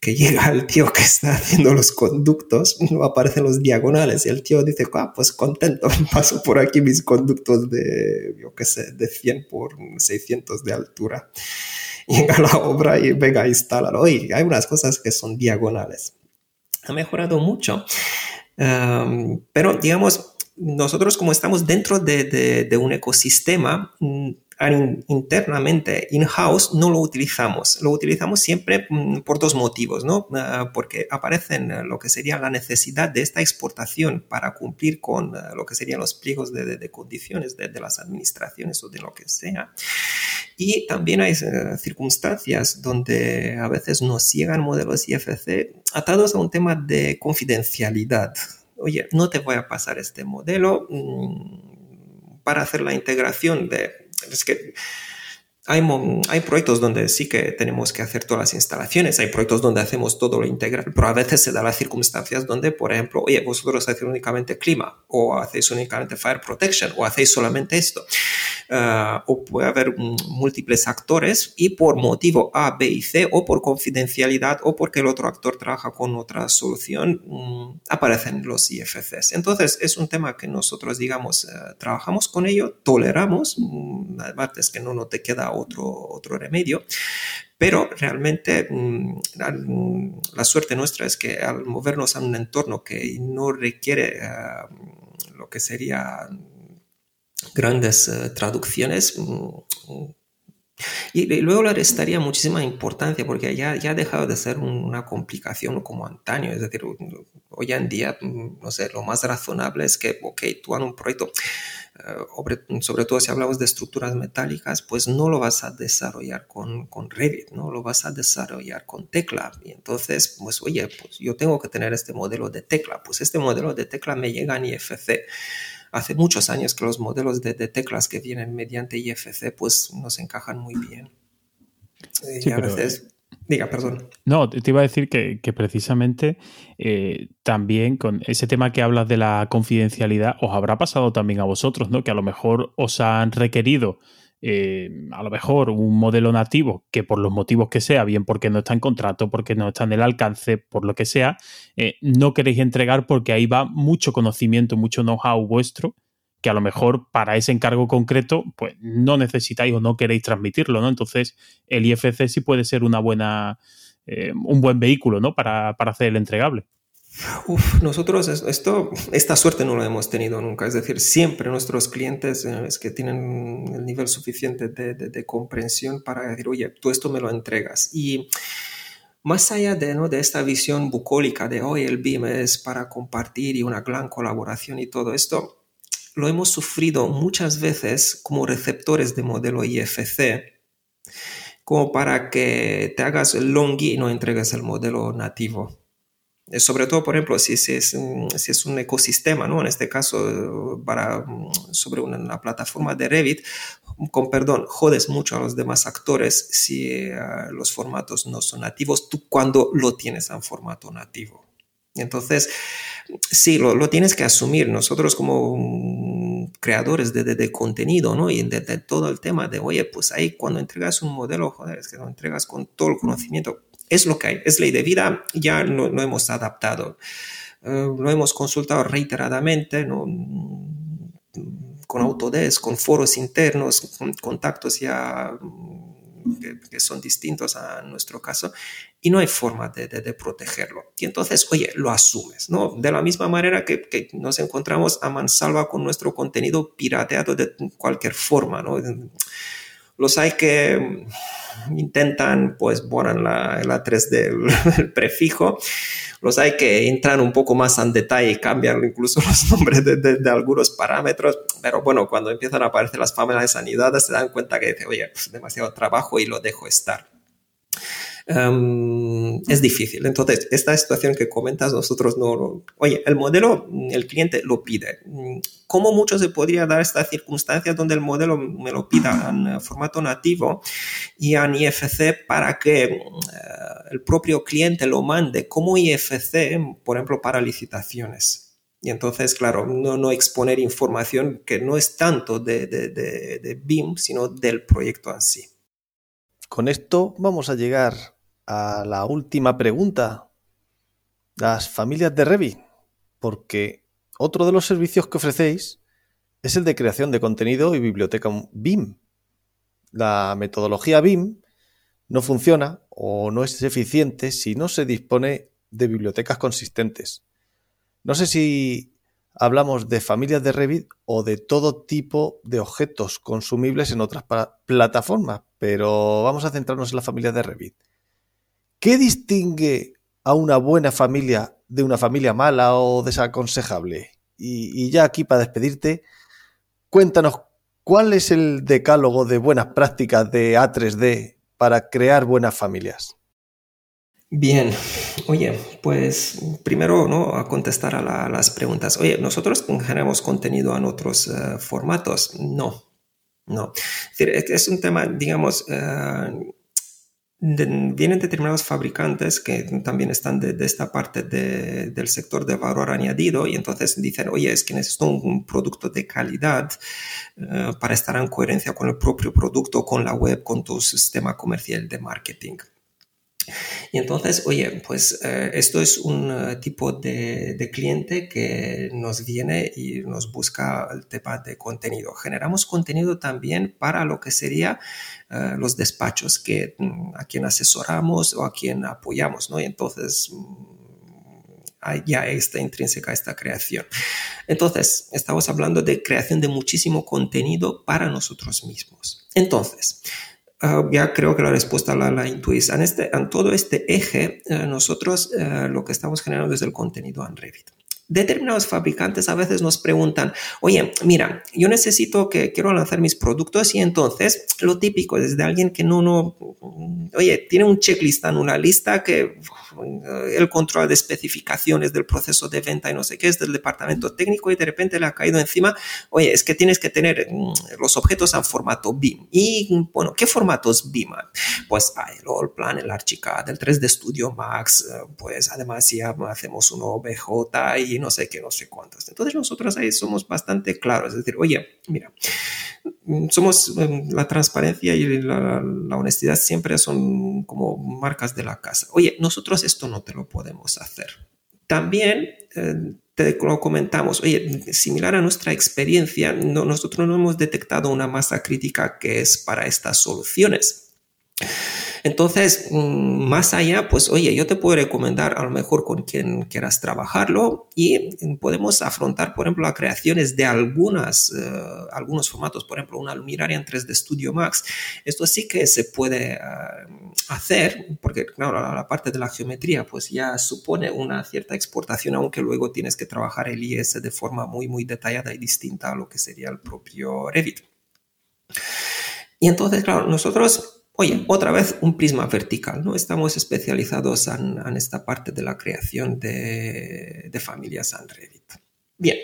que llega el tío que está haciendo los conductos, no aparecen los diagonales y el tío dice, ah, pues contento, paso por aquí mis conductos de, yo qué sé, de 100 por 600 de altura. Llega la obra y venga, instálalo. Y hay unas cosas que son diagonales. Ha mejorado mucho. pero digamos, nosotros como estamos dentro de, de un ecosistema, mm, internamente, in-house, no lo utilizamos. Lo utilizamos siempre mm, por dos motivos, ¿no? Ah, porque aparecen eh, lo que sería la necesidad de esta exportación para cumplir con eh, lo que serían los pliegos de, condiciones de, las administraciones o de lo que sea. Y también hay eh, circunstancias donde a veces nos llegan modelos IFC atados a un tema de confidencialidad. Oye, no te voy a pasar este modelo mm, para hacer la integración de es que hay, hay, proyectos donde sí que tenemos que hacer todas las instalaciones, hay proyectos donde hacemos todo lo integral, pero a veces se da las circunstancias donde, por ejemplo, oye, vosotros hacéis únicamente clima, o hacéis únicamente fire protection, o hacéis solamente esto. Ah, o puede haber múltiples actores y por motivo A, B y C, o por confidencialidad, o porque el otro actor trabaja con otra solución, mm, aparecen los IFCs. Entonces, es un tema que nosotros, digamos, eh, trabajamos con ello, toleramos, mm, además es que no, no te queda otro, otro remedio. Pero realmente mm, mm, la, suerte nuestra es que al movernos a un entorno que no requiere eh, lo que sería grandes eh, traducciones, mm, y, luego le restaría muchísima importancia porque ya, ya ha dejado de ser una complicación como antaño. Es decir, hoy en día, no sé, lo más razonable es que, ok, tú en un proyecto sobre todo si hablamos de estructuras metálicas, pues no lo vas a desarrollar con, con Revit, no lo vas a desarrollar con tecla. Y entonces, pues oye, pues yo tengo que tener este modelo de tecla. Pues este modelo de tecla me llega en IFC. Hace muchos años que los modelos de, teclas que vienen mediante IFC pues nos encajan muy bien. y a veces Diga, perdón. No, te iba a decir que, precisamente eh, también con ese tema que hablas de la confidencialidad, os habrá pasado también a vosotros, ¿no? Que a lo mejor os han requerido eh, a lo mejor un modelo nativo que por los motivos que sea, bien porque no está en contrato, porque no está en el alcance, por lo que sea, eh, no queréis entregar porque ahí va mucho conocimiento, mucho know-how vuestro que a lo mejor para ese encargo concreto, pues no necesitáis o no queréis transmitirlo, ¿no? Entonces, el IFC sí puede ser una buena, eh, un buen vehículo, ¿no? Para, hacer el entregable. Uf, nosotros esto, esta suerte no lo hemos tenido nunca. Es decir, siempre nuestros clientes eh, es que tienen el nivel suficiente de, comprensión para decir, oye, tú esto me lo entregas. Y más allá de, ¿no? de esta visión bucólica de hoy el BIM es para compartir y una gran colaboración y todo esto, lo hemos sufrido muchas veces como receptores de modelo IFC, como para que te hagas el longi y no entregues el modelo nativo. Eh, sobre todo, por ejemplo, si, si, es, si es un ecosistema, ¿no? en este caso, para, sobre una, plataforma de Revit, con perdón, jodes mucho a los demás actores si eh, los formatos no son nativos, tú cuando lo tienes en formato nativo. Entonces, sí, lo, tienes que asumir. Nosotros como creadores de, contenido, ¿no? Y de, todo el tema de, oye, pues ahí cuando entregas un modelo, joder, es que lo entregas con todo el conocimiento. Es lo que hay, es ley de vida, ya lo, hemos adaptado. Eh, lo hemos consultado reiteradamente, ¿no? con Autodesk, con foros internos, con contactos ya que, son distintos a nuestro caso y no hay forma de, de, protegerlo. Y entonces, oye, lo asumes, ¿no? De la misma manera que, que, nos encontramos a mansalva con nuestro contenido pirateado de cualquier forma, ¿no? Los hay que intentan, pues, borran la, la 3D, el prefijo, los hay que entran un poco más en detalle y cambian incluso los nombres de, algunos parámetros, pero bueno, cuando empiezan a aparecer las familias de sanidad se dan cuenta que dice, oye, pues, demasiado trabajo y lo dejo estar. Em, es difícil. Entonces, esta situación que comentas, nosotros no, Oye, el modelo, el cliente lo pide. ¿Cómo mucho se podría dar esta circunstancia donde el modelo me lo pida en formato nativo y en IFC para que eh, el propio cliente lo mande como IFC, por ejemplo, para licitaciones? Y entonces, claro, no, no exponer información que no es tanto de, de, de, de BIM, sino del proyecto en sí. Con esto vamos a llegar a la última pregunta. Las familias de Revit. Porque otro de los servicios que ofrecéis es el de creación de contenido y biblioteca BIM. La metodología BIM no funciona o no es eficiente si no se dispone de bibliotecas consistentes. No sé si hablamos de familias de Revit o de todo tipo de objetos consumibles en otras plataformas, pero vamos a centrarnos en la familia de Revit. ¿Qué distingue a una buena familia de una familia mala o desaconsejable? Y, ya aquí para despedirte, cuéntanos cuál es el decálogo de buenas prácticas de A3D para crear buenas familias. Bien, oye, pues primero ¿no? a contestar a las preguntas. Oye, ¿nosotros generamos contenido en otros eh, formatos? No, no. Es, un tema, digamos, eh, vienen determinados fabricantes que también están de, esta parte del sector de valor añadido y entonces dicen, oye, es que necesito un, producto de calidad eh, para estar en coherencia con el propio producto, con la web, con tu sistema comercial de marketing. Y entonces, oye, pues eh, esto es un eh, tipo de, de, cliente que nos viene y nos busca el tema de contenido. Generamos contenido también para lo que sería eh, los despachos que, mm, a quien asesoramos o a quien apoyamos, ¿no? Y entonces mm, ya está intrínseca esta creación. Entonces, estamos hablando de creación de muchísimo contenido para nosotros mismos. Entonces, Ah, ya creo que la respuesta la, la intuís. En, este, en todo este eje, eh, nosotros eh, lo que estamos generando es el contenido en Revit determinados fabricantes a veces nos preguntan, oye, mira, yo necesito que quiero lanzar mis productos y entonces lo típico es de alguien que no, no, oye, tiene un checklist una lista que el control de especificaciones del proceso de venta y no sé qué es del departamento técnico y de repente le ha caído encima, oye, es que tienes que tener mm, los objetos en formato BIM. Y bueno, ¿qué formatos BIM? Pues hay el Plan, el Archicad, el 3D Studio Max, eh, pues además ya hacemos un OBJ y no sé qué, no sé cuántos. Entonces nosotros ahí somos bastante claros, es decir, oye, mira, somos em, la transparencia y la, honestidad siempre son como marcas de la casa. Oye, nosotros esto no te lo podemos hacer. También eh, te lo comentamos, oye, similar a nuestra experiencia, nosotros no hemos detectado una masa crítica que es para estas soluciones. Entonces, mm, más allá, pues oye, yo te puedo recomendar a lo mejor con quien quieras trabajarlo y podemos afrontar, por ejemplo, las creaciones de algunas, eh, algunos formatos, por ejemplo, una luminaria en 3D Studio Max. Esto sí que se puede eh, hacer, porque claro, la, parte de la geometría pues ya supone una cierta exportación, aunque luego tienes que trabajar el IS de forma muy, muy detallada y distinta a lo que sería el propio Revit. Y entonces, claro, nosotros Oye, otra vez un prisma vertical, ¿no? Estamos especializados en, esta parte de la creación de, familias en Revit. Bien,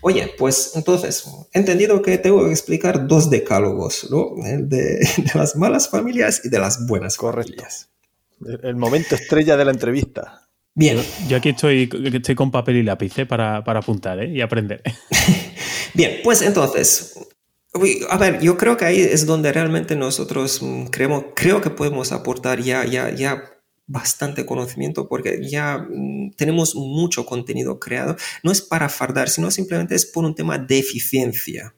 oye, pues entonces, he entendido que tengo que explicar dos decálogos, ¿no? El de, las malas familias y de las buenas familias. El momento estrella de la entrevista. Bien. Yo aquí estoy, estoy con papel y lápiz ¿eh? para, para apuntar ¿eh? y aprender. Bien, pues entonces, a ver, yo creo que ahí es donde realmente nosotros mm, creemos, creo que podemos aportar ya, ya, ya bastante conocimiento porque ya mm, tenemos mucho contenido creado. No es para fardar, sino simplemente es por un tema de eficiencia.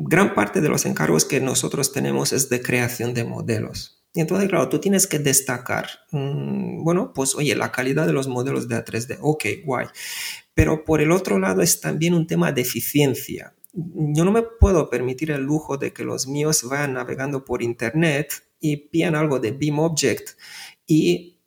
gran parte de los encargos que nosotros tenemos es de creación de modelos. Y entonces, claro, tú tienes que destacar, mm, bueno, pues oye, la calidad de los modelos de A3D, ok, guay. Pero por el otro lado es también un tema de eficiencia. Yo no me puedo permitir el lujo de que los míos vayan navegando por Internet y pillan algo de BeamObject y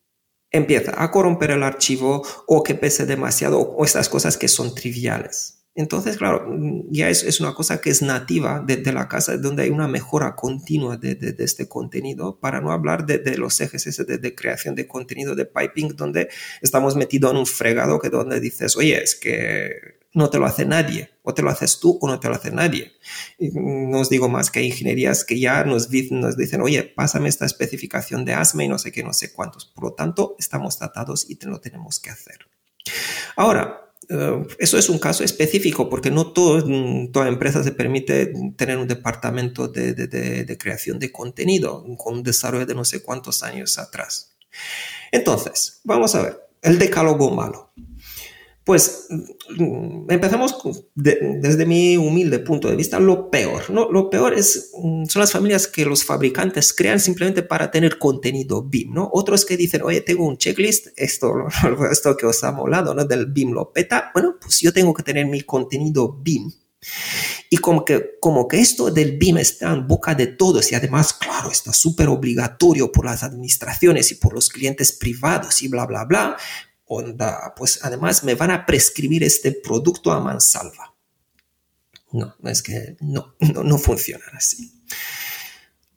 empieza a corromper el archivo o que pese demasiado o estas cosas que son triviales. Entonces, claro, ya es, una cosa que es nativa de, la casa, donde hay una mejora continua de este contenido, para no hablar de, los ejes ese de, creación de contenido de piping, donde estamos metidos en un fregado que donde dices, oye, es que no te lo hace nadie, o te lo haces tú o no te lo hace nadie. Y no os digo más que hay ingenierías que ya nos, nos dicen, oye, pásame esta especificación de ASME y no sé qué, no sé cuántos. Por lo tanto, estamos tratados y lo tenemos que hacer. Ahora, eh, eso es un caso específico porque no mm, toda empresa se permite tener un departamento de, de, de, creación de contenido con un desarrollo de no sé cuántos años atrás. Entonces, vamos a ver, el decálogo malo. Pues mm, empezamos desde mi humilde punto de vista, lo peor, ¿no? Lo peor es, mm, son las familias que los fabricantes crean simplemente para tener contenido BIM, ¿no? Otros que dicen, oye, tengo un checklist, esto, esto que os ha molado, ¿no? Del BIM lo peta, bueno, pues yo tengo que tener mi contenido BIM. Y como que, como que esto del BIM está en boca de todos y además, claro, está súper obligatorio por las administraciones y por los clientes privados y bla, bla, bla, pues además me van a prescribir este producto a mansalva. No, es que no, no, no funcionan así.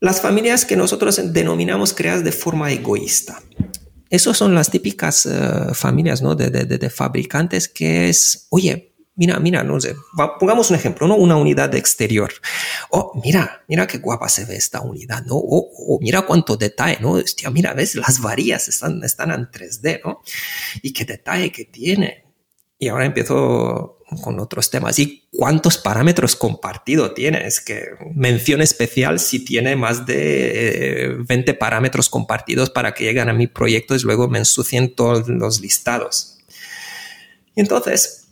Las familias que nosotros denominamos creadas de forma egoísta. Esas son las típicas eh, familias ¿no? de, de, de, fabricantes que es, oye, mira, mira, no sé, pongamos un ejemplo, ¿no? Una unidad exterior. Oh, mira, mira qué guapa se ve esta unidad, ¿no? Oh, oh, mira cuánto detalle, ¿no? Hostia, mira, ves, las varillas están, están en 3D, ¿no? Y qué detalle que tiene. Y ahora empiezo con otros temas. ¿Y cuántos parámetros compartido tiene? Es que mención especial si tiene más de 20 eh, parámetros compartidos para que lleguen a mi proyecto y luego me ensucien todos los listados. Y entonces,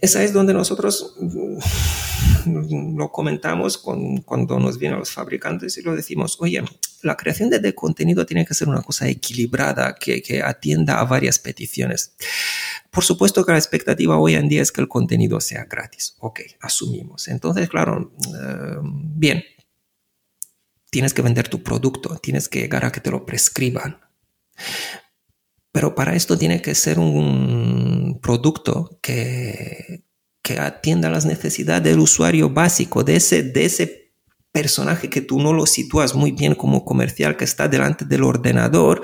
esa es donde nosotros mm, lo comentamos con, cuando nos vienen los fabricantes y lo decimos, oye, la creación de, contenido tiene que ser una cosa equilibrada que, atienda a varias peticiones. Por supuesto que la expectativa hoy en día es que el contenido sea gratis. Ok, asumimos. Entonces, claro, eh, bien, tienes que vender tu producto, tienes que llegar a que te lo prescriban. Pero para esto tiene que ser un producto que, que atienda las necesidades del usuario básico, de ese, de ese personaje que tú no lo sitúas muy bien como comercial que está delante del ordenador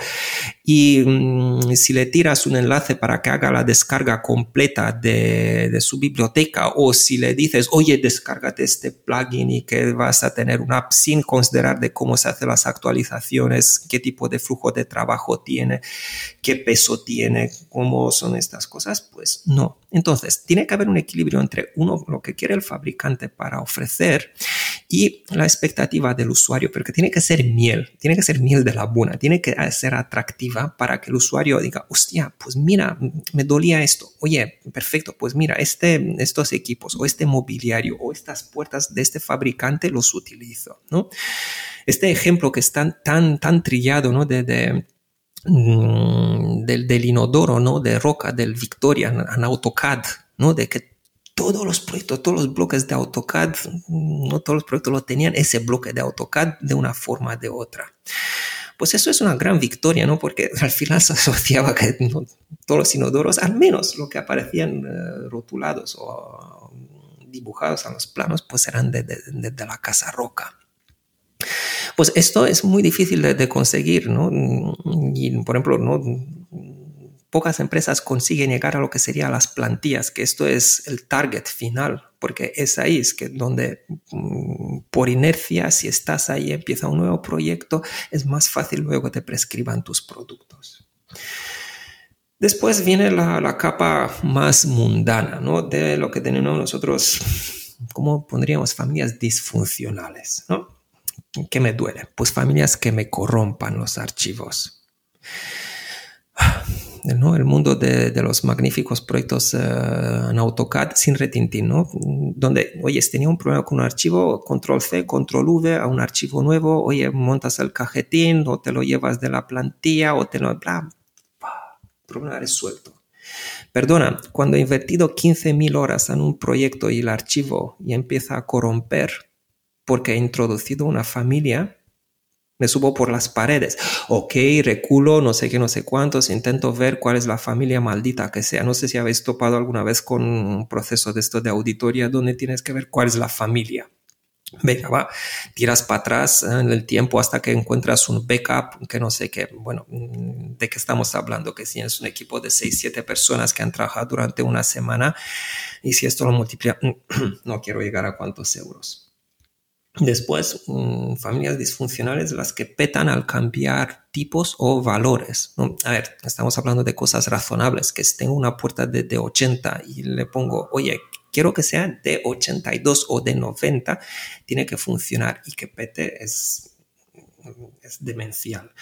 y mm, si le tiras un enlace para que haga la descarga completa de, de, su biblioteca o si le dices, oye, descárgate este plugin y que vas a tener una app sin considerar de cómo se hacen las actualizaciones, qué tipo de flujo de trabajo tiene, qué peso tiene, cómo son estas cosas, pues no. Entonces, tiene que haber un equilibrio entre uno, lo que quiere el fabricante para ofrecer y la expectativa del usuario, pero que tiene que ser miel, tiene que ser miel de la buena, tiene que ser para que el usuario diga, hostia, pues mira, me dolía esto, oye, perfecto, pues mira, este, estos equipos o este mobiliario o estas puertas de este fabricante los utilizo, ¿no? Este ejemplo que está tan, tan trillado, ¿no? De, mm, del, inodoro, ¿no? De roca, del Victoria en AutoCAD, ¿no? De que todos los proyectos, todos los bloques de AutoCAD, no todos los proyectos lo tenían ese bloque de AutoCAD de una forma o de otra. Pues eso es una gran victoria, ¿no? Porque al final se asociaba que todos los inodoros, al menos lo que aparecían eh, rotulados o dibujados en los planos, pues eran de, de, la casa roca. Pues esto es muy difícil de, de conseguir, ¿no? Y, por ejemplo, ¿no? Pocas empresas consiguen llegar a lo que serían las plantillas, que esto es el target final, porque es ahí es donde mm, por inercia, si estás ahí, empieza un nuevo proyecto, es más fácil luego te prescriban tus productos. Después viene la, capa más mundana, ¿no? De lo que tenemos nosotros, ¿cómo pondríamos? Familias disfuncionales, ¿no? ¿Qué me duele? Pues familias que me corrompan los archivos El mundo de, los magníficos proyectos en AutoCAD sin retintín, ¿no? Donde, oye, tenía un problema con un archivo, control C, control V a un archivo nuevo, oye, montas el cajetín o te lo llevas de la plantilla o te lo... Bla, problema resuelto. Perdona, cuando he invertido 15.000 horas en un proyecto y el archivo y empieza a corromper porque he introducido una familia, me subo por las paredes. Ok, reculo, no sé qué, no sé cuántos, intento ver cuál es la familia maldita que sea. No sé si habéis topado alguna vez con un proceso de esto de auditoría donde tienes que ver cuál es la familia. Venga, va, tiras para atrás en el tiempo hasta que encuentras un backup, que no sé qué, bueno, mm, de qué estamos hablando, que si es un equipo de 6, 7 personas que han trabajado durante una semana y si esto lo multiplica, no quiero llegar a cuántos euros. Después, mm, familias disfuncionales las que petan al cambiar tipos o valores. A ver, estamos hablando de cosas razonables, que si tengo una puerta de, de 80 y le pongo, oye, quiero que sea de 82 o de 90, tiene que funcionar y que pete es, es demencial.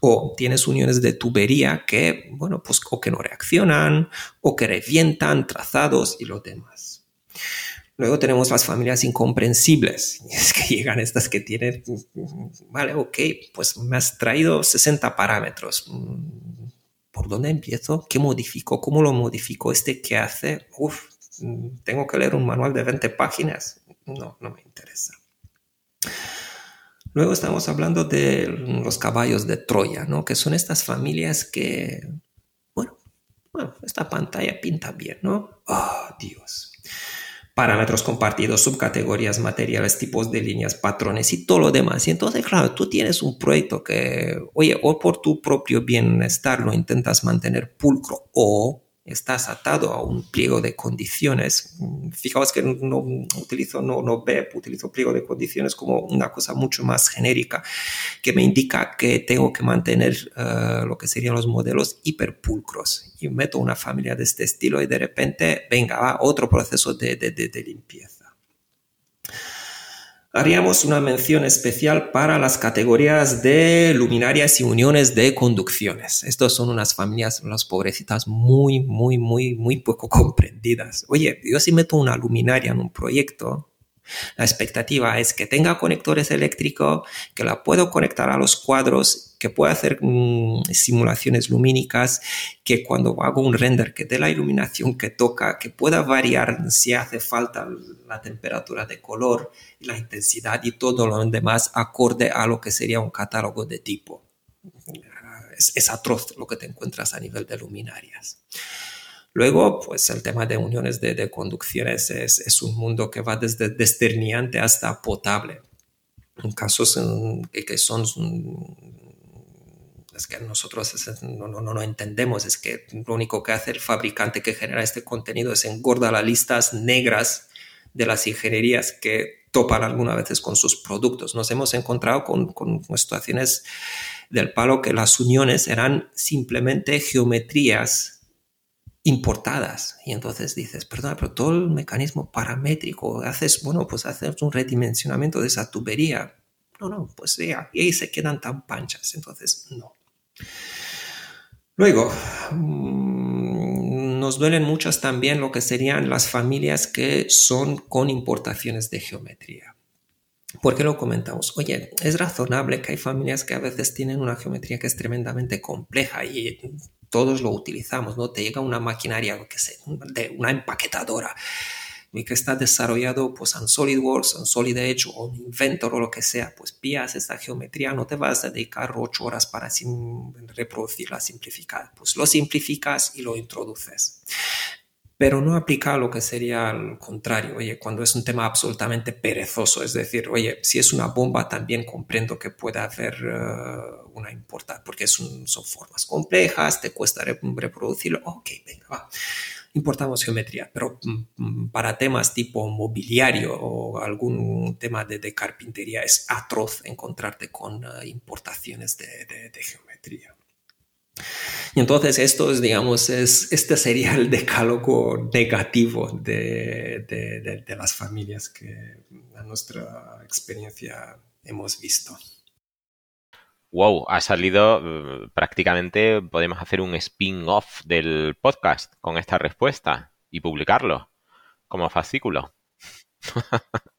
O tienes uniones de tubería que, bueno, pues o que no reaccionan o que revientan trazados y lo demás. Luego tenemos las familias incomprensibles. Es que llegan estas que tienen, vale, ok, pues me has traído 60 parámetros. ¿Por dónde empiezo? ¿Qué modifico? ¿Cómo lo modifico? ¿Este qué hace? Uf, tengo que leer un manual de 20 páginas. No, no me interesa. Luego estamos hablando de los caballos de Troya, ¿no? Que son estas familias que, bueno, bueno esta pantalla pinta bien, ¿no? Oh, Dios. Parámetros compartidos, subcategorías, materiales, tipos de líneas, patrones y todo lo demás. Y entonces, claro, tú tienes un proyecto que, oye, o por tu propio bienestar lo intentas mantener pulcro o estás atado a un pliego de condiciones. Fijaos que no utilizo, no, no BEP, utilizo pliego de condiciones como una cosa mucho más genérica que me indica que tengo que mantener eh, lo que serían los modelos hiperpulcros. Y meto una familia de este estilo y de repente, venga, va otro proceso de, de, de limpieza haríamos una mención especial para las categorías de luminarias y uniones de conducciones. Estos son unas familias, las pobrecitas, muy, muy, muy, muy poco comprendidas. Oye, yo si meto una luminaria en un proyecto, la expectativa es que tenga conectores eléctricos, que la puedo conectar a los cuadros, que pueda hacer mm, simulaciones lumínicas, que cuando hago un render que dé la iluminación que toca, que pueda variar si hace falta la temperatura de color, la intensidad y todo lo demás acorde a lo que sería un catálogo de tipo. es atroz lo que te encuentras a nivel de luminarias. Luego, pues el tema de uniones de, conducciones es, un mundo que va desde desterniante hasta potable. En casos que son es que nosotros no, no, no, entendemos, es que lo único que hace el fabricante que genera este contenido es engorda las listas negras de las ingenierías que topan algunas veces con sus productos. Nos hemos encontrado con, con situaciones del palo que las uniones eran simplemente geometrías importadas. Y entonces dices, perdón, pero todo el mecanismo paramétrico, haces, bueno, pues haces un redimensionamiento de esa tubería. No, no, pues ya, y ahí se quedan tan panchas. Entonces, no. Luego, mm, nos duelen muchas también lo que serían las familias que son con importaciones de geometría. ¿Por qué lo comentamos? Oye, es razonable que hay familias que a veces tienen una geometría que es tremendamente compleja y todos lo utilizamos, ¿no? Te llega una maquinaria, que una empaquetadora y que está desarrollado pues en SolidWorks, en Solid Edge o en Inventor o lo que sea, pues pillas esta geometría, no te vas a dedicar ocho horas para reproducirla simplificada, pues lo simplificas y lo introduces pero no aplica lo que sería al contrario, oye, cuando es un tema absolutamente perezoso, es decir, oye, si es una bomba también comprendo que pueda haber eh, una importancia, porque son formas complejas, te cuesta reproducirlo, ok, venga, va. Importamos geometría, pero mm, mm, para temas tipo mobiliario o algún tema de, carpintería es atroz encontrarte con eh, importaciones de geometría. Y entonces esto es, digamos, es, este sería el decálogo negativo de, de, las familias que a nuestra experiencia hemos visto. wow, ha salido eh, prácticamente, podemos hacer un spin-off del podcast con esta respuesta y publicarlo como fascículo.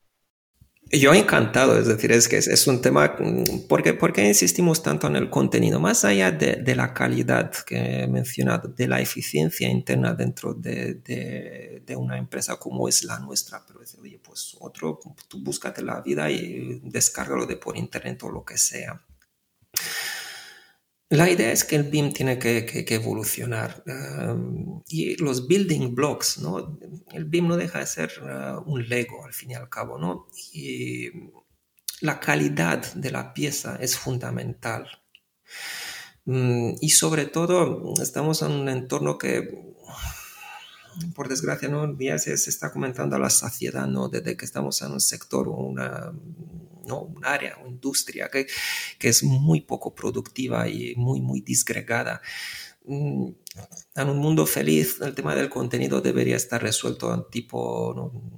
Yo encantado, es decir, es que es, un tema, mm, porque, porque insistimos tanto en el contenido, más allá de, la calidad que he mencionado, de la eficiencia interna dentro de, de, una empresa como es la nuestra, pero es, oye, pues otro, tú búscate la vida y descárgalo de por internet o lo que sea. La idea es que el BIM tiene que, evolucionar um, y los building blocks, ¿no? El BIM no deja de ser uh, un Lego al fin y al cabo, ¿no? Y la calidad de la pieza es fundamental. Mm, y sobre todo estamos en un entorno que, por desgracia, ¿no? Ya se, se está comentando a la saciedad, ¿no? Desde que estamos en un sector o una un área o industria que, que, es muy poco productiva y muy, muy disgregada. Mm, en un mundo feliz, el tema del contenido debería estar resuelto en tipo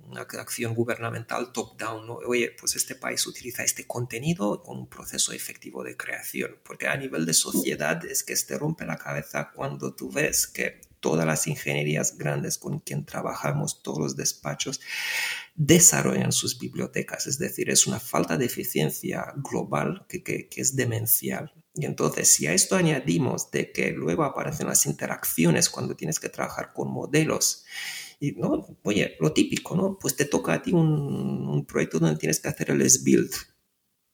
una acción gubernamental top-down. ¿no? Oye, pues este país utiliza este contenido con un proceso efectivo de creación, porque a nivel de sociedad es que te rompe la cabeza cuando tú ves que todas las ingenierías grandes con quien trabajamos, todos los despachos, desarrollan sus bibliotecas. Es decir, es una falta de eficiencia global que, que, es demencial. Y entonces, si a esto añadimos de que luego aparecen las interacciones cuando tienes que trabajar con modelos, y no, oye, lo típico, ¿no? Pues te toca a ti un, un proyecto donde tienes que hacer el S-Build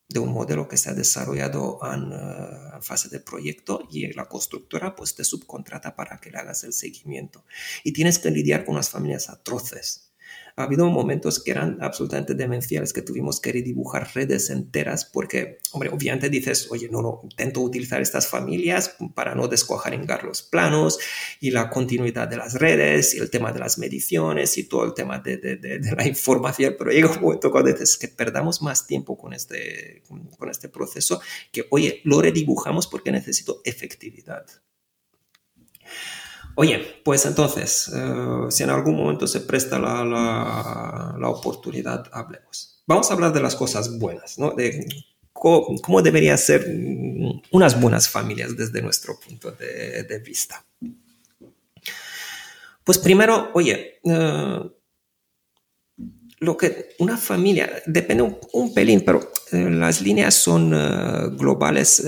de un modelo que se ha desarrollado en, eh, fase de proyecto y la constructora pues te subcontrata para que le hagas el seguimiento. Y tienes que lidiar con unas familias atroces ha habido momentos que eran absolutamente demenciales, que tuvimos que redibujar redes enteras porque, hombre, obviamente dices, oye, no, no, intento utilizar estas familias para no descuajaringar los planos y la continuidad de las redes y el tema de las mediciones y todo el tema de, de, de, la información, pero llega un momento cuando dices que perdamos más tiempo con este, con este proceso que, oye, lo redibujamos porque necesito efectividad. Oye, pues entonces, eh, si en algún momento se presta la, oportunidad, hablemos. Vamos a hablar de las cosas buenas, ¿no? De cómo, deberían ser unas buenas familias desde nuestro punto de, vista. Pues primero, oye, eh, lo que una familia depende un, pelín, pero eh, las líneas son globales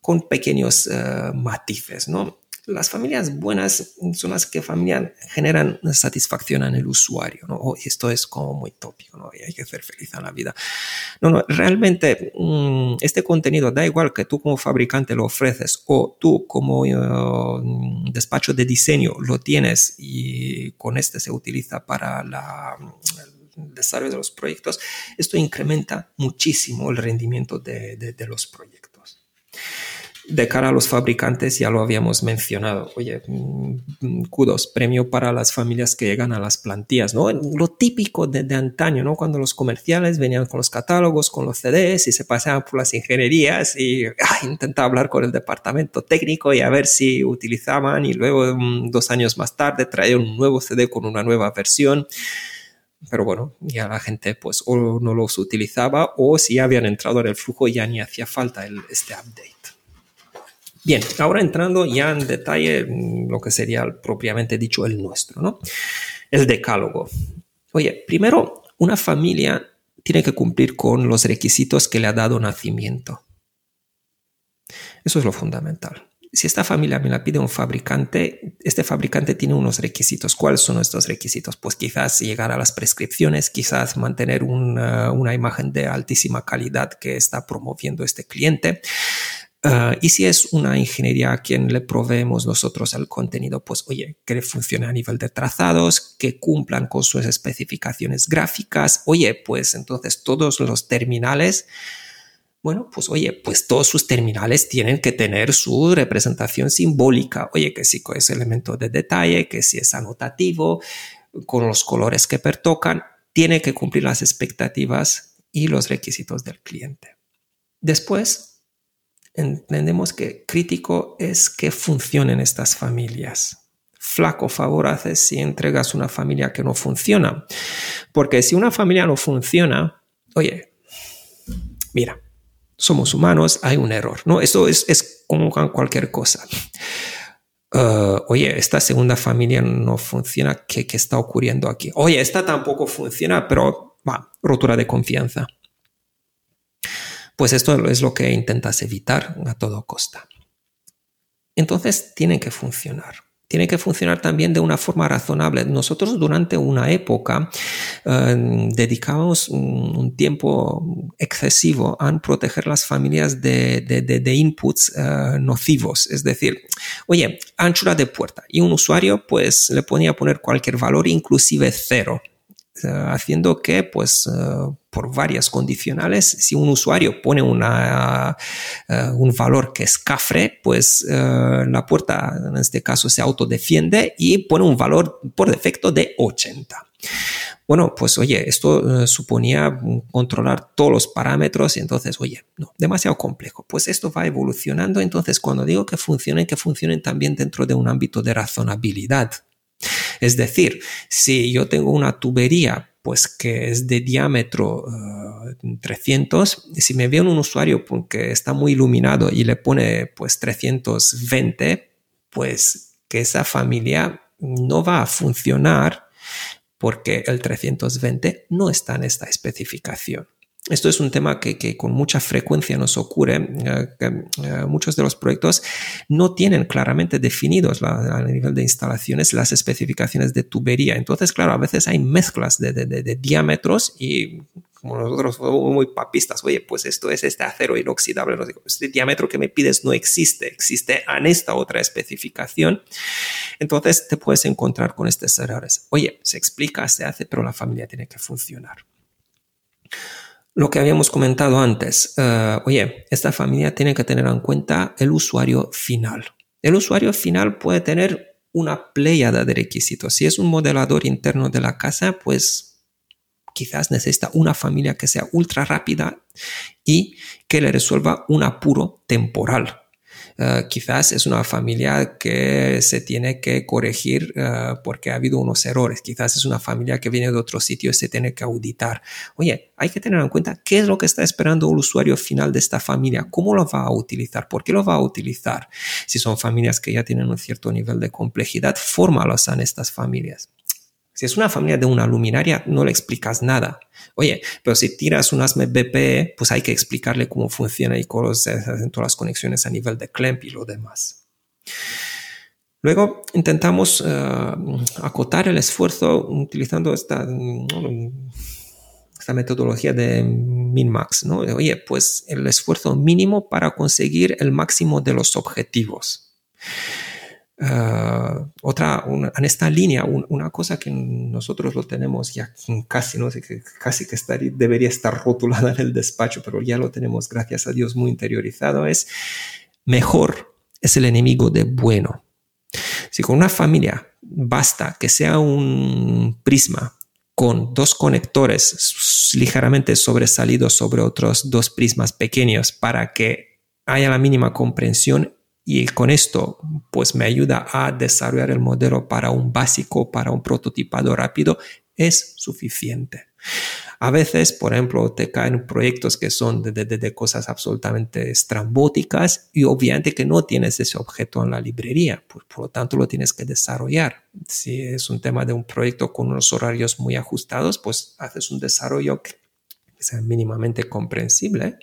con pequeños matices, ¿no? Las familias buenas son las que familia generan satisfacción en el usuario, ¿no? Oh, esto es como muy tópico, ¿no? Y hay que ser feliz en la vida. No, no, realmente mm, este contenido da igual que tú como fabricante lo ofreces o tú como uh, despacho de diseño lo tienes y con este se utiliza para la, el desarrollo de los proyectos, esto incrementa muchísimo el rendimiento de, de los proyectos de cara a los fabricantes ya lo habíamos mencionado. Oye, mm, kudos, premio para las familias que llegan a las plantillas, ¿no? Lo típico de, antaño, ¿no? Cuando los comerciales venían con los catálogos, con los CDs y se pasaban por las ingenierías y intentaba hablar con el departamento técnico y a ver si utilizaban y luego mm, dos años más tarde traían un nuevo CD con una nueva versión pero bueno, ya la gente pues o no los utilizaba o si habían entrado en el flujo ya ni hacía falta el, este update. Bien, ahora entrando ya en detalle mm, lo que sería propiamente dicho el nuestro, ¿no? El decálogo. Oye, primero, una familia tiene que cumplir con los requisitos que le ha dado nacimiento. Eso es lo fundamental. Si esta familia me la pide un fabricante, este fabricante tiene unos requisitos. ¿Cuáles son estos requisitos? Pues quizás llegar a las prescripciones, quizás mantener una, una imagen de altísima calidad que está promoviendo este cliente, Ah, y si es una ingeniería a quien le proveemos nosotros el contenido, pues oye, que funcione a nivel de trazados, que cumplan con sus especificaciones gráficas, oye, pues entonces todos los terminales, bueno, pues oye, pues todos sus terminales tienen que tener su representación simbólica, oye, que si es elemento de detalle, que si es anotativo, con los colores que pertocan, tiene que cumplir las expectativas y los requisitos del cliente. Después, entendemos que crítico es que funcionen estas familias. Flaco favor haces si entregas una familia que no funciona. Porque si una familia no funciona, oye, mira, somos humanos, hay un error, ¿no? Eso es, es como cualquier cosa. Uh, oye, esta segunda familia no funciona, ¿Qué, ¿qué, está ocurriendo aquí? Oye, esta tampoco funciona, pero va, rotura de confianza. Pues esto es lo que intentas evitar a todo costa. Entonces tienen que funcionar tiene que funcionar también de una forma razonable. Nosotros durante una época eh, dedicábamos un, tiempo excesivo a proteger las familias de, de, inputs eh, nocivos. Es decir, oye, anchura de puerta y un usuario pues le ponía a poner cualquier valor, inclusive cero. Eh, haciendo que, pues, eh, por varias condicionales, si un usuario pone una, eh, un valor que es cafre, pues la puerta en este caso se autodefiende y pone un valor por defecto de 80. Bueno, pues oye, esto suponía controlar todos los parámetros y entonces, oye, no, demasiado complejo. Pues esto va evolucionando, entonces cuando digo que funcionen, que funcionen también dentro de un ámbito de razonabilidad. Es decir, si yo tengo una tubería pues que es de diámetro 300, eh, si me viene un usuario que está muy iluminado y le pone pues 320, pues que esa familia no va a funcionar porque el 320 no está en esta especificación. Esto es un tema que, con mucha frecuencia nos ocurre. Eh, que, eh, muchos de los proyectos no tienen claramente definidos a nivel de instalaciones las especificaciones de tubería. Entonces, claro, a veces hay mezclas de, diámetros y como nosotros somos muy papistas, oye, pues esto es este acero inoxidable, este diámetro que me pides no existe, existe en esta otra especificación. Entonces te puedes encontrar con estos errores. Oye, se explica, se hace, pero la familia tiene que funcionar lo que habíamos comentado antes, eh, oye, esta familia tiene que tener en cuenta el usuario final. El usuario final puede tener una pléyada de requisitos. Si es un modelador interno de la casa, pues quizás necesita una familia que sea ultra rápida y que le resuelva un apuro temporal. Eh, quizás es una familia que se tiene que corregir eh, porque ha habido unos errores. Quizás es una familia que viene de otro sitio y se tiene que auditar. Oye, hay que tener en cuenta qué es lo que está esperando el usuario final de esta familia, cómo lo va a utilizar, por qué lo va a utilizar. Si son familias que ya tienen un cierto nivel de complejidad, fórmalos en estas familias. Si es una familia de una luminaria, no le explicas nada. Oye, pero si tiras un ASME BPE, pues hay que explicarle cómo funciona y cómo se hacen todas las conexiones a nivel de CLEMP y lo demás. Luego intentamos eh, acotar el esfuerzo utilizando esta, esta metodología de min-max. ¿no? Oye, pues el esfuerzo mínimo para conseguir el máximo de los objetivos. Uh, otra, en esta línea, una cosa que nosotros lo tenemos ya casi, no sé, que casi que estaría, debería estar rotulada en el despacho, pero ya lo tenemos, gracias a Dios, muy interiorizado, es mejor es el enemigo de bueno. Si con una familia basta que sea un prisma con dos conectores ligeramente sobresalidos sobre otros dos prismas pequeños para que haya la mínima comprensión y con esto pues me ayuda a desarrollar el modelo para un básico, para un prototipado rápido, es suficiente. A veces, por ejemplo, te caen proyectos que son de, de, cosas absolutamente estrambóticas y obviamente que no tienes ese objeto en la librería, por, por, lo tanto lo tienes que desarrollar. Si es un tema de un proyecto con unos horarios muy ajustados, pues haces un desarrollo que sea mínimamente comprensible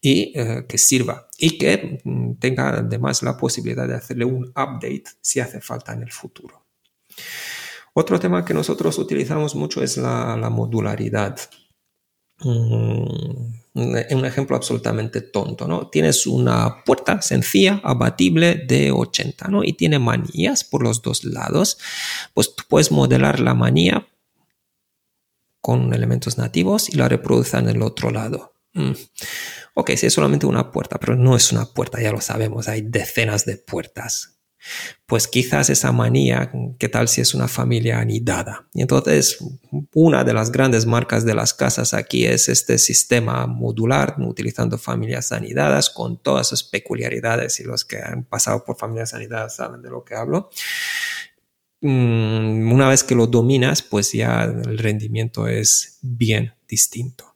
y eh, que sirva y que mm, tenga además la posibilidad de hacerle un update si hace falta en el futuro. Otro tema que nosotros utilizamos mucho es la, modularidad. Mm, un ejemplo absolutamente tonto, ¿no? Tienes una puerta sencilla, abatible de 80, ¿no? Y tiene manillas por los dos lados. Pues tú puedes modelar la manilla con elementos nativos y la reproduce en el otro lado. Mm. Ok, si es solamente una puerta, pero no es una puerta, ya lo sabemos, hay decenas de puertas. Pues quizás esa manía, ¿qué tal si es una familia anidada? Y entonces, una de las grandes marcas de las casas aquí es este sistema modular, utilizando familias anidadas con todas sus peculiaridades y los que han pasado por familias anidadas saben de lo que hablo. Mm, una vez que lo dominas, pues ya el rendimiento es bien distinto.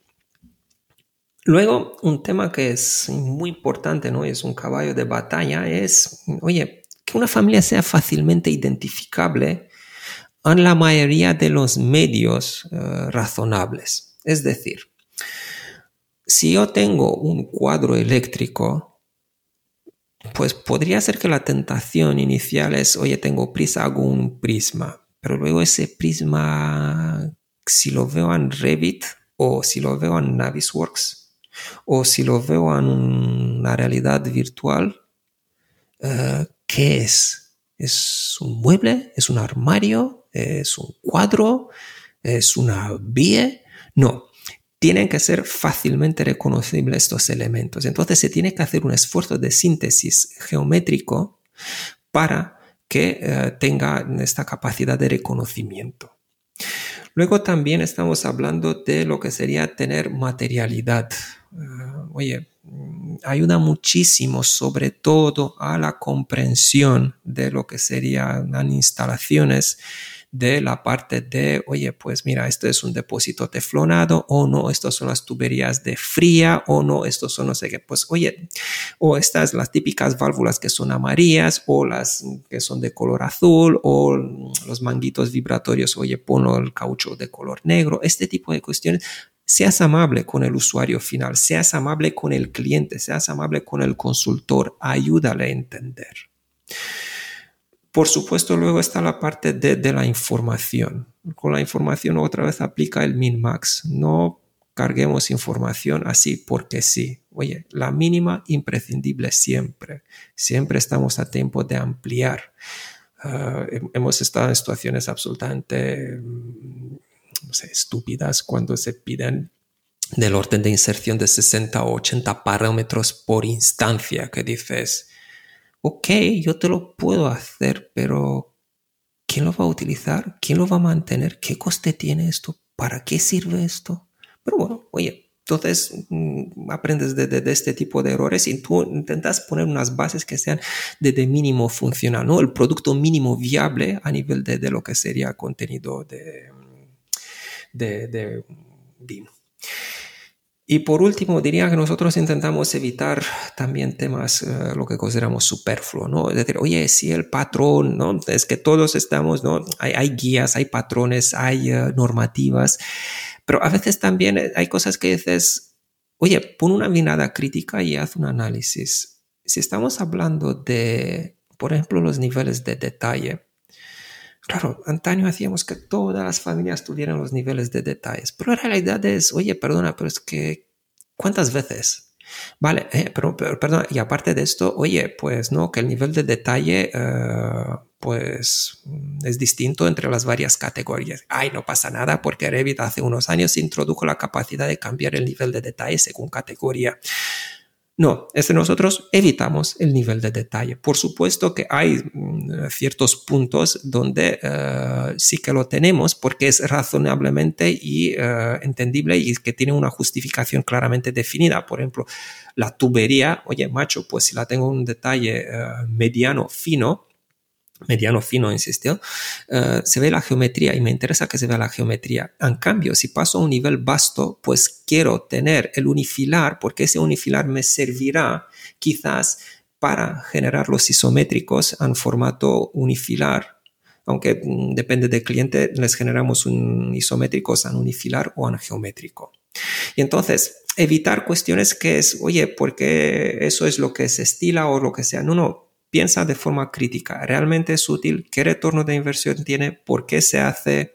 Luego, un tema que es muy importante, ¿no? Es un caballo de batalla, es, oye, que una familia sea fácilmente identificable en la mayoría de los medios eh, razonables. Es decir, si yo tengo un cuadro eléctrico, pues podría ser que la tentación inicial es, oye, tengo prisa, hago un prisma, pero luego ese prisma, si lo veo en Revit o si lo veo en Navisworks o si lo veo en una realidad virtual, eh, ¿qué es? ¿Es un mueble? ¿Es un armario? ¿Es un cuadro? ¿Es una vía? No, tienen que ser fácilmente reconocibles estos elementos. Entonces se tiene que hacer un esfuerzo de síntesis geométrico para que eh, tenga esta capacidad de reconocimiento. Luego también estamos hablando de lo que sería tener materialidad. Eh, oye, ayuda muchísimo sobre todo a la comprensión de lo que serían instalaciones de la parte de, oye, pues mira, esto es un depósito teflonado o no, estas son las tuberías de fría o no, estos son no sé qué, pues oye, o estas las típicas válvulas que son amarillas o las que son de color azul o los manguitos vibratorios, oye, ponlo el caucho de color negro, este tipo de cuestiones seas amable con el usuario final, seas amable con el cliente, seas amable con el consultor, ayúdale a entender. Por supuesto, luego está la parte de, la información. Con la información otra vez aplica el min-max. No carguemos información así porque sí. Oye, la mínima imprescindible siempre. Siempre estamos a tiempo de ampliar. Ah, hemos estado en situaciones absolutamente mm, estúpidas cuando se piden del orden de inserción de 60 o 80 parámetros por instancia que dices, ok, yo te lo puedo hacer, pero ¿quién lo va a utilizar? ¿Quién lo va a mantener? ¿Qué coste tiene esto? ¿Para qué sirve esto? Pero bueno, oye, entonces mm, aprendes de, este tipo de errores y tú intentas poner unas bases que sean de, mínimo funcional, ¿no? El producto mínimo viable a nivel de, lo que sería contenido de, de, de BIM. Y por último, diría que nosotros intentamos evitar también temas, eh, lo que consideramos superfluo, ¿no? Es decir, oye, si el patrón, ¿no? Es que todos estamos, ¿no? Hay, guías, hay patrones, hay eh, normativas, pero a veces también hay cosas que dices, oye, pon una mirada crítica y haz un análisis. Si estamos hablando de, por ejemplo, los niveles de detalle, Claro, antaño hacíamos que todas las familias tuvieran los niveles de detalles, pero la realidad es, oye, perdona, pero es que, ¿cuántas veces? Vale, eh, pero, perdona, y aparte de esto, oye, pues no, que el nivel de detalle, eh, pues es distinto entre las varias categorías. Ay, no pasa nada porque Revit hace unos años introdujo la capacidad de cambiar el nivel de detalle según categoría. No, es que nosotros evitamos el nivel de detalle. Por supuesto que hay mm, ciertos puntos donde eh, sí que lo tenemos porque es razonablemente y eh, entendible y que tiene una justificación claramente definida. Por ejemplo, la tubería, oye, macho, pues si la tengo un detalle eh, mediano, fino, mediano fino, insistió, eh, se ve la geometría y me interesa que se vea la geometría. En cambio, si paso a un nivel vasto, pues quiero tener el unifilar porque ese unifilar me servirá quizás para generar los isométricos en formato unifilar. Aunque mm, depende del cliente, les generamos un isométricos en unifilar o en geométrico. Y entonces, evitar cuestiones que es, oye, porque eso es lo que se estila o lo que sea. No, no, piensa de forma crítica. ¿Realmente es útil? ¿Qué retorno de inversión tiene? ¿Por qué se hace?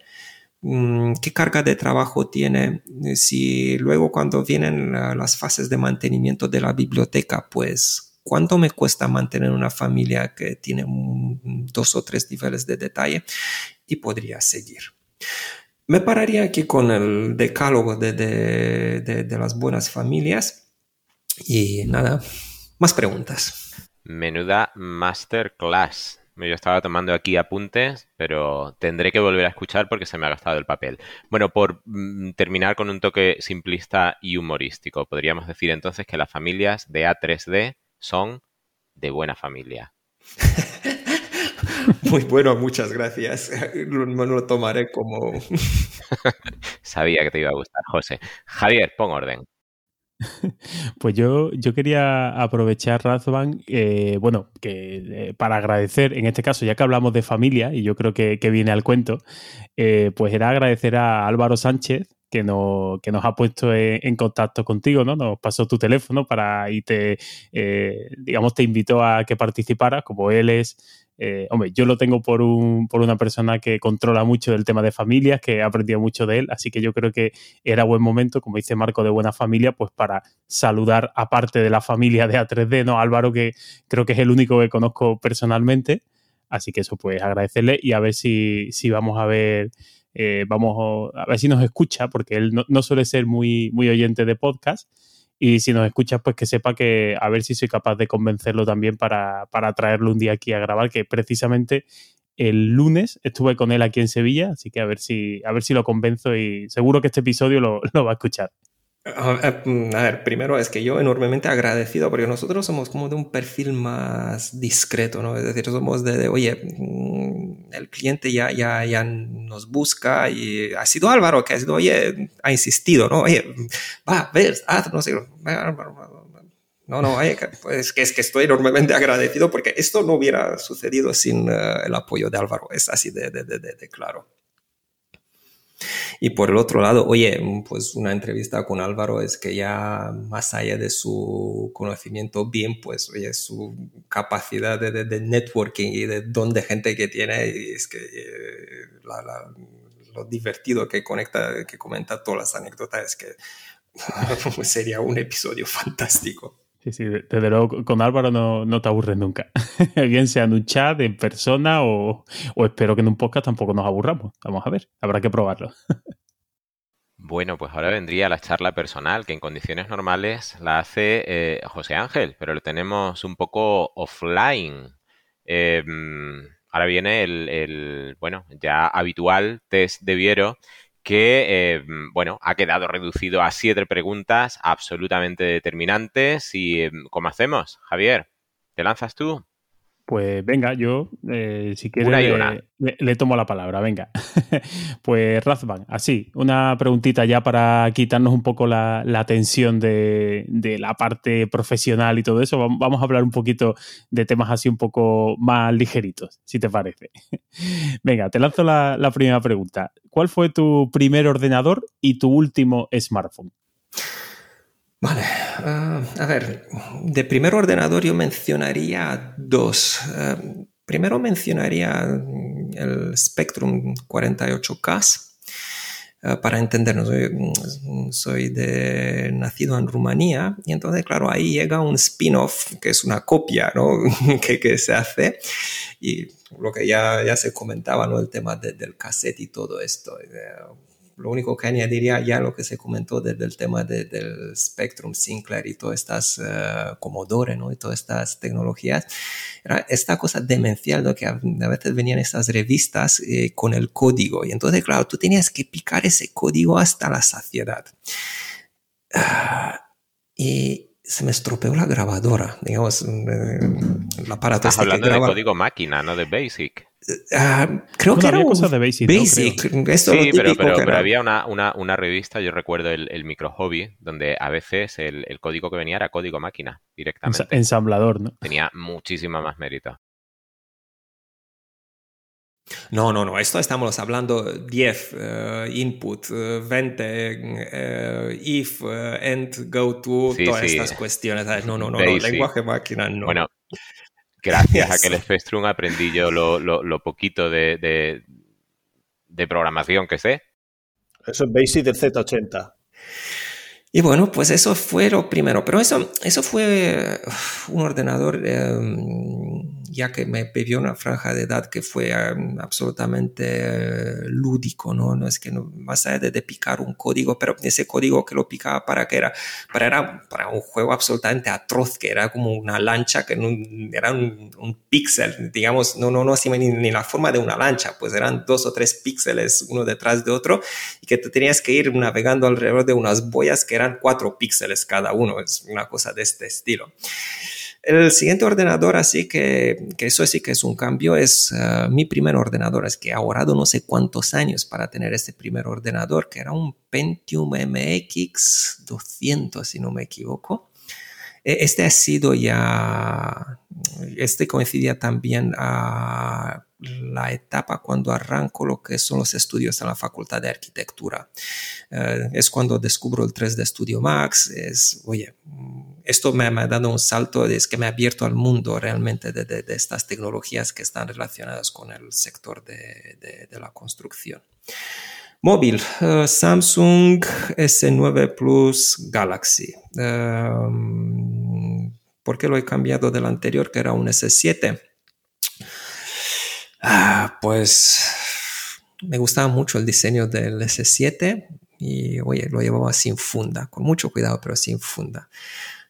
Mm, ¿Qué carga de trabajo tiene? Si luego cuando vienen las fases de mantenimiento de la biblioteca, pues ¿cuánto me cuesta mantener una familia que tiene dos o tres niveles de detalle? Y podría seguir. Me pararía aquí con el decálogo de, de las buenas familias. Y nada, más preguntas. Menuda masterclass. Yo estaba tomando aquí apuntes, pero tendré que volver a escuchar porque se me ha gastado el papel. Bueno, por mm, terminar con un toque simplista y humorístico, podríamos decir entonces que las familias de A3D son de buena familia. Muy bueno, muchas gracias. No lo tomaré como... Sabía que te iba a gustar, José. Javier, pon orden. Pues yo, yo quería aprovechar, Razvan, eh, bueno, que eh, para agradecer, en este caso, ya que hablamos de familia, y yo creo que, viene al cuento, eh, pues era agradecer a Álvaro Sánchez, que nos, que nos ha puesto en, contacto contigo, ¿no? Nos pasó tu teléfono para y te, digamos, te invitó a que participaras, como él es eh, hombre, yo lo tengo por, un, por una persona que controla mucho del tema de familias, que ha aprendido mucho de él, así que yo creo que era buen momento, como dice Marco, de buena familia, pues para saludar aparte de la familia de A3D, ¿no? Álvaro, que creo que es el único que conozco personalmente, así que eso pues agradecerle y a ver si, si vamos a ver... Eh, vamos a ver si nos escucha, porque él no, no suele ser muy, muy oyente de podcast, y si nos escuchas, pues que sepa que a ver si soy capaz de convencerlo también para, traerlo un día aquí a grabar, que precisamente el lunes estuve con él aquí en Sevilla, así que a ver si, a ver si lo convenzo y seguro que este episodio lo, lo va a escuchar. Mm, a ver, primero es que yo enormemente agradecido porque nosotros somos como de un perfil más discreto, ¿no? Es decir, somos de, oye, mm, el cliente ya, ya, ya nos busca y ha sido Álvaro que ha sido, oye, ha insistido, ¿no? Oye, va, ves, haz, no sé, no, no, pues que es que estoy enormemente agradecido porque esto no hubiera sucedido sin eh, el apoyo de Álvaro, es así de, de, de, de claro. Y por el otro lado, oye, pues una entrevista con Álvaro es que ya más allá de su conocimiento bien, pues oye, su capacidad de, networking y de don de gente que tiene, es que eh, lo divertido que conecta, que comenta todas las anécdotas, es que sería un episodio fantástico. Sí, sí, desde luego con Álvaro no, te aburres nunca. Bien sea en un chat, en persona o, espero que en un podcast tampoco nos aburramos. Vamos a ver, habrá que probarlo. Bueno, pues ahora vendría la charla personal, que en condiciones normales la hace eh, José Ángel, pero lo tenemos un poco offline. Em, ahora viene el, el, bueno, ya habitual test de Viero, que, eh, bueno, ha quedado reducido a siete preguntas absolutamente determinantes. Y, em, ¿cómo hacemos, Javier? ¿Te lanzas tú? Pues venga, yo, eh, si quieres, Le, tomo la palabra, venga. pues Razvan, así, una preguntita ya para quitarnos un poco la, tensión de, la parte profesional y todo eso. Vamos a hablar un poquito de temas así un poco más ligeritos, si te parece. venga, te lanzo la, la primera pregunta. ¿Cuál fue tu primer ordenador y tu último smartphone? Vale, ah, a ver, de primer ordenador yo mencionaría dos. Ah, primero mencionaría el Spectrum 48K. Ah, para entendernos, soy, de, nacido en Rumanía y entonces, claro, ahí llega un spin-off que es una copia ¿no? que, que, se hace y lo que ya, ya se comentaba, ¿no? el tema del cassette y todo esto lo único que añadiría ya lo que se comentó desde el tema del Spectrum, Sinclair y todas estas uh, Commodore, ¿no? Y todas estas tecnologías, era esta cosa demencial, ¿no? Que a, veces venían estas revistas eh, con el código y entonces, claro, tú tenías que picar ese código hasta la saciedad. Uh, y se me estropeó la grabadora, digamos, eh, el aparato. Estás este hablando de código máquina, no de BASIC. Ah, creo que era cosa de Basic. Basic. sí, pero, había una, revista, yo recuerdo el, Micro Hobby, donde a veces el, código que venía era código máquina directamente. Ensamblador, ¿no? Tenía muchísima más mérito. No, no, no, esto estamos hablando 10 eh, input, 20 eh, if, end, go to, todas estas cuestiones. No, no, no, no, lenguaje máquina no. Bueno, gracias a que el Spectrum aprendí yo lo, poquito de, programación que sé. Eso es Basic del Z80. Y bueno, pues eso fue lo primero. Pero eso, eso fue un ordenador em, ya que me vivió una franja de edad que fue um, absolutamente eh, lúdico, ¿no? No es que no, más allá de, picar un código, pero ese código que lo picaba para que era, para, era, para un juego absolutamente atroz, que era como una lancha, que no, era un, un píxel, digamos, no, no, no así ni, ni, la forma de una lancha, pues eran dos o tres píxeles uno detrás de otro y que tú tenías que ir navegando alrededor de unas boyas que eran cuatro píxeles cada uno, es una cosa de este estilo. El siguiente ordenador, así que, eso sí que es un cambio, es uh, mi primer ordenador. Es que he ahorrado no sé cuántos años para tener este primer ordenador, que era un Pentium MX 200, si no me equivoco. E, este ha sido ya, este coincidía también a la etapa cuando arranco lo que son los estudios en la Facultad de Arquitectura. Uh, es cuando descubro el 3D Studio Max, es, oye, esto me, ha dado un salto, es que me ha abierto al mundo realmente de, estas tecnologías que están relacionadas con el sector de, la construcción. Móvil, uh, Samsung S9 Plus Galaxy. Um, ¿Por qué lo he cambiado del anterior, que era un S7? Ah, pues me gustaba mucho el diseño del S7 y oye, lo llevaba sin funda, con mucho cuidado, pero sin funda.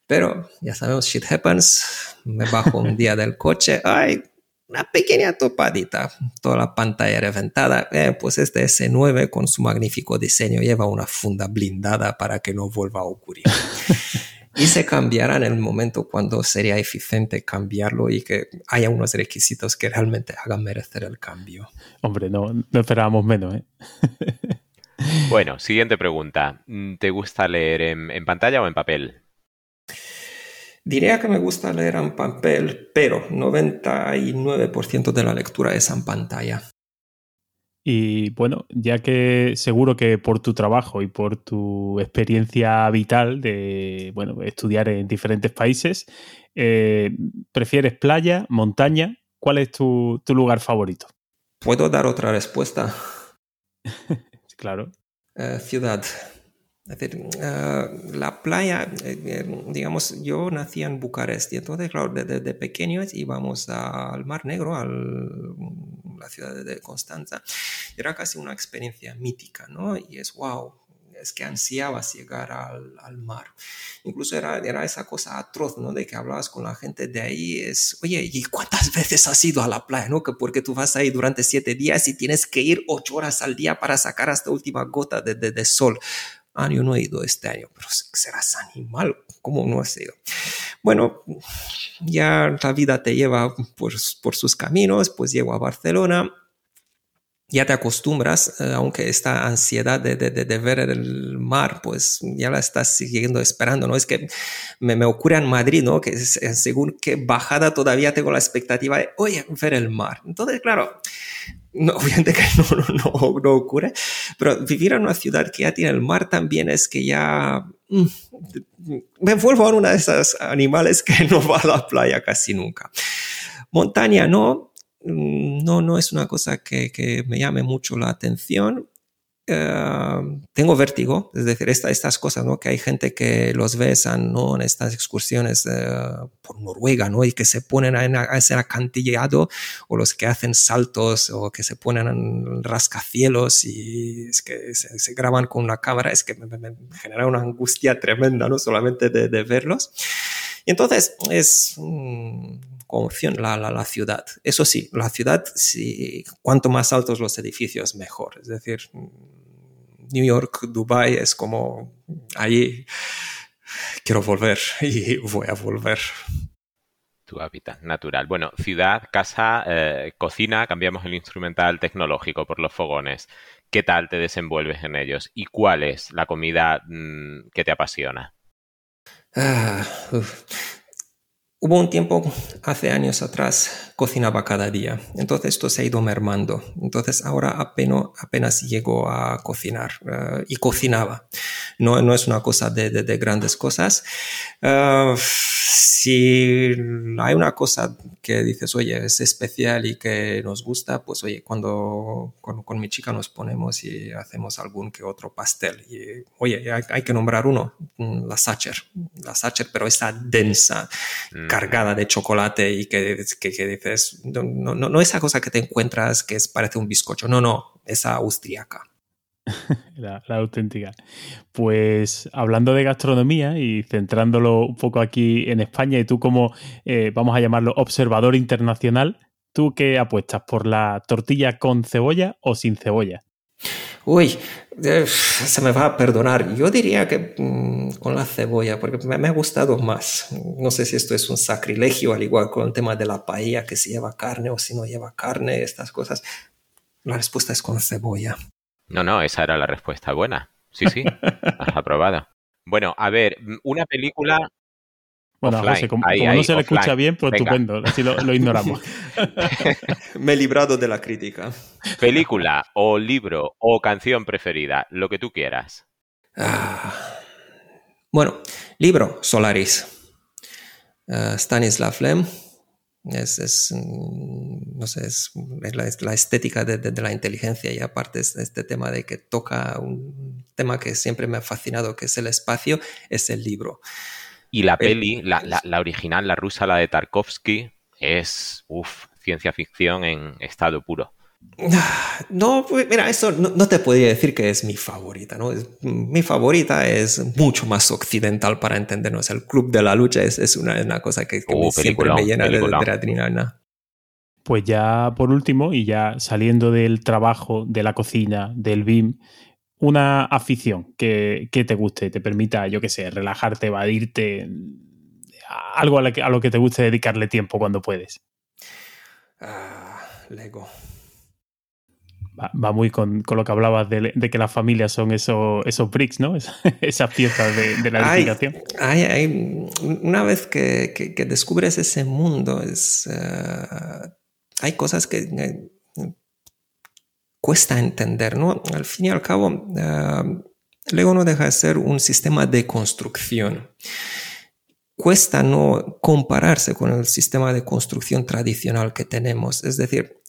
Pero ya sabemos, shit happens. Me bajo un día del coche, ay, una pequeña topadita, toda la pantalla reventada. Eh, pues este S9 con su magnífico diseño lleva una funda blindada para que no vuelva a ocurrir. y se cambiará en el momento cuando sería eficiente cambiarlo y que haya unos requisitos que realmente hagan merecer el cambio. Hombre, no, no esperábamos menos. ¿eh? bueno, siguiente pregunta. ¿Te gusta leer en, en pantalla o en papel? Diría que me gusta leer en papel, pero 99% de la lectura es en pantalla. Y bueno, ya que seguro que por tu trabajo y por tu experiencia vital de bueno, estudiar en diferentes países, eh, ¿prefieres playa, montaña? ¿Cuál es tu, tu lugar favorito? ¿Puedo dar otra respuesta? claro. Uh, ciudad. Decir, uh, la playa, eh, digamos, yo nací en Bucarest y entonces, claro, desde de pequeños íbamos al Mar Negro, a la ciudad de Constanza. Era casi una experiencia mítica, ¿no? Y es, wow, es que ansiabas llegar al, al, mar. Incluso era, era esa cosa atroz, ¿no? De que hablabas con la gente de ahí, es, oye, ¿y cuántas veces has ido a la playa, no? Que porque tú vas ahí durante siete días y tienes que ir ocho horas al día para sacar hasta última gota de, de sol. Ah, yo no he ido este año, pero serás animal, ¿cómo no has ido? Bueno, ya la vida te lleva por, por sus caminos, pues llego a Barcelona, ya te acostumbras, eh, aunque esta ansiedad de, ver el mar, pues ya la estás siguiendo esperando, ¿no? Es que me, me ocurre en Madrid, ¿no? Que es, según qué bajada todavía tengo la expectativa de, oye, ver el mar. Entonces, claro, no, obviamente que no, no, no, ocurre, pero vivir en una ciudad que ya tiene el mar también es que ya mm, me vuelvo a uno de esos animales que no va a la playa casi nunca. Montaña no, no, no es una cosa que, me llame mucho la atención. Uh, tengo vértigo, es decir, esta, estas cosas, ¿no? Que hay gente que los ves ¿no? en estas excursiones uh, por Noruega, ¿no? Y que se ponen a, ese acantillado, o los que hacen saltos, o que se ponen en rascacielos y es que se, graban con una cámara, es que me, genera una angustia tremenda, ¿no? Solamente de, de verlos. Y entonces es... Mm, como opción la, la, la, ciudad. Eso sí, la ciudad, sí, cuanto más altos los edificios, mejor. Es decir, New York, Dubai es como ahí quiero volver y voy a volver. Tu hábitat natural. Bueno, ciudad, casa, eh, cocina, cambiamos el instrumental tecnológico por los fogones. ¿Qué tal te desenvuelves en ellos? ¿Y cuál es la comida mmm, que te apasiona? Ah, Hubo un tiempo, hace años atrás, cocinaba cada día. Entonces esto se ha ido mermando. Entonces ahora apenas, apenas llego a cocinar uh, y cocinaba. No, no es una cosa de, de, de grandes cosas. Uh, si hay una cosa que dices, oye, es especial y que nos gusta, pues oye, cuando con, con mi chica nos ponemos y hacemos algún que otro pastel. Oye, hay, que nombrar uno, la Sacher. La Sacher, pero está densa. Mm cargada de chocolate y que, que, dices, no, no, no, esa cosa que te encuentras que es, parece un bizcocho, no, no, esa austríaca. La, la, auténtica. Pues hablando de gastronomía y centrándolo un poco aquí en España, y tú como, eh, vamos a llamarlo, observador internacional, ¿tú qué apuestas? ¿Por la tortilla con cebolla o sin cebolla? Uy, eh, se me va a perdonar. Yo diría que mm, con la cebolla, porque me, ha gustado más. No sé si esto es un sacrilegio, al igual con el tema de la paella, que si lleva carne o si no lleva carne, estas cosas. La respuesta es con cebolla. No, no, esa era la respuesta buena. Sí, sí, has aprobado. Bueno, a ver, una película bueno, como, no se le escucha bien, pues estupendo, así lo, ignoramos. Me he librado de la crítica. Película o libro o canción preferida, lo que tú quieras. Ah. Bueno, libro, Solaris. Uh, Stanislav Lem. Es, mm, no sé, es, la, estética de, la inteligencia y aparte es este tema de que toca un tema que siempre me ha fascinado, que es el espacio, es el libro. Y la peli, la, la, original, la rusa, la de Tarkovsky, es uf, ciencia ficción en estado puro. No, pues, mira, eso no, te podría decir que es mi favorita, ¿no? mi favorita es mucho más occidental para entendernos. El Club de la Lucha es, es una, una, cosa que, uh, siempre me llena de, de adrenalina. Pues ya por último, y ya saliendo del trabajo, de la cocina, del BIM, una afición que, te guste, te permita, yo qué sé, relajarte, evadirte, algo a lo, que, te guste dedicarle tiempo cuando puedes. Ah, Lego. Va, muy con, lo que hablabas de, que las familias son esos, esos bricks, ¿no? esas piezas de, la edificación. una vez que, descubres ese mundo, es, eh, hay cosas que cuesta entender, ¿no? Al fin y al cabo, uh, Lego no deja de ser un sistema de construcción. Cuesta no compararse con el sistema de construcción tradicional que tenemos. Es decir,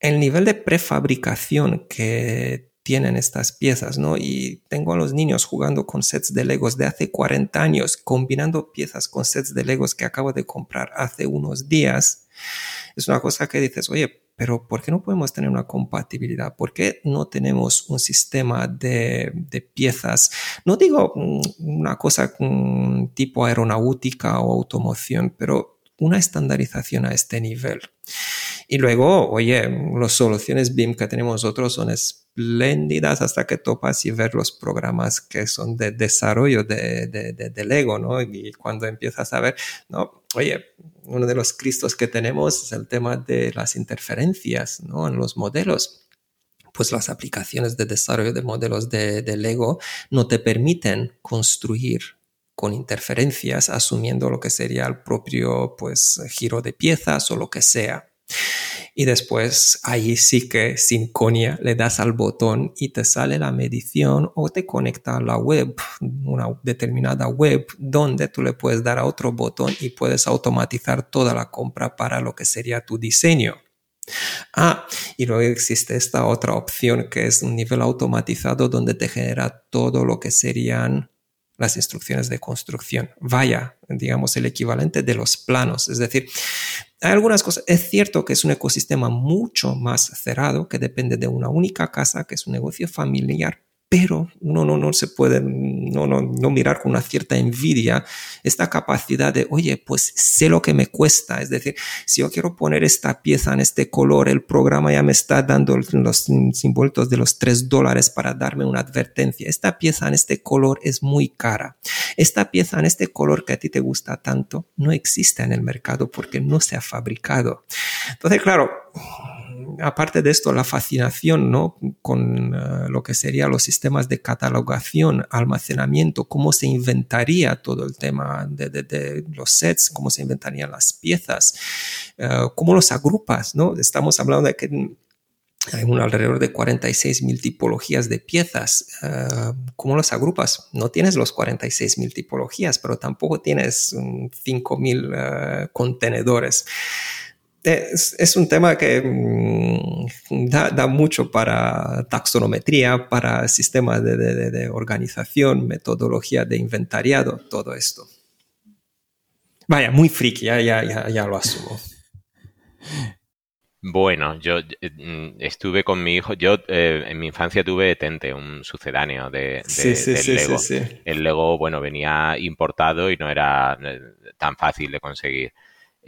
el nivel de prefabricación que tienen estas piezas, ¿no? Y tengo a los niños jugando con sets de Legos de hace 40 años, combinando piezas con sets de Legos que acabo de comprar hace unos días. Es una cosa que dices, oye, pero ¿por qué no podemos tener una compatibilidad? ¿Por qué no tenemos un sistema de, piezas? No digo mm, una cosa mm, tipo aeronáutica o automoción, pero una estandarización a este nivel. Y luego, oye, las soluciones BIM que tenemos nosotros son espléndidas hasta que topas y ver los programas que son de desarrollo de, de, de Lego, ¿no? Y cuando empiezas a ver, no, oye, uno de los cristos que tenemos es el tema de las interferencias ¿no? en los modelos. Pues las aplicaciones de desarrollo de modelos de, de Lego no te permiten construir con interferencias, asumiendo lo que sería el propio pues, giro de piezas o lo que sea. Y después ahí sí que sin conia le das al botón y te sale la medición o te conecta a la web, una determinada web, donde tú le puedes dar a otro botón y puedes automatizar toda la compra para lo que sería tu diseño. Ah, y luego existe esta otra opción que es un nivel automatizado donde te genera todo lo que serían las instrucciones de construcción. Vaya, digamos, el equivalente de los planos. Es decir, hay algunas cosas. Es cierto que es un ecosistema mucho más cerrado, que depende de una única casa, que es un negocio familiar, pero uno no, no se puede no, no, no, mirar con una cierta envidia esta capacidad de, oye, pues sé lo que me cuesta. Es decir, si yo quiero poner esta pieza en este color, el programa ya me está dando los símbolos de los tres dólares para darme una advertencia. Esta pieza en este color es muy cara. Esta pieza en este color que a ti te gusta tanto no existe en el mercado porque no se ha fabricado. Entonces, claro, aparte de esto, la fascinación ¿no? con eh, lo que serían los sistemas de catalogación, almacenamiento, cómo se inventaría todo el tema de, los sets, cómo se inventarían las piezas, eh, cómo los agrupas. ¿no? Estamos hablando de que hay un alrededor de 46 mil tipologías de piezas. Eh, ¿Cómo los agrupas? No tienes los 46 mil tipologías, pero tampoco tienes 5 mm, mil contenedores es, un tema que mm, da, mucho para taxonometría, para sistemas de, organización, metodología de inventariado, todo esto. Vaya, muy friki, ya, ya, ya, lo asumo. Bueno, yo mm, estuve con mi hijo, yo eh, en mi infancia tuve Tente, un sucedáneo de, del Lego. El Lego, bueno, venía importado y no era eh, tan fácil de conseguir.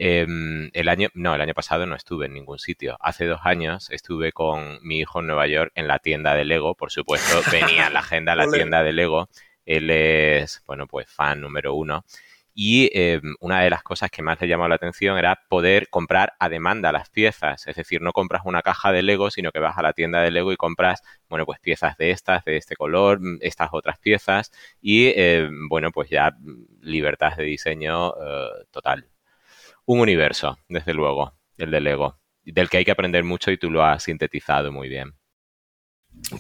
Em, el año, no, el año pasado no estuve en ningún sitio. Hace dos años estuve con mi hijo en Nueva York en la tienda de Lego. Por supuesto, venía en la agenda la tienda de Lego. Él es, bueno, pues fan número uno. Y em, una de las cosas que más le llamó la atención era poder comprar a demanda las piezas. Es decir, no compras una caja de Lego, sino que vas a la tienda de Lego y compras, bueno, pues piezas de estas, de este color, mm, estas otras piezas. Y, em, bueno, pues ya mm, libertad de diseño eh, total. Un universo, desde luego, el de Lego, del que hay que aprender mucho y tú lo has sintetizado muy bien.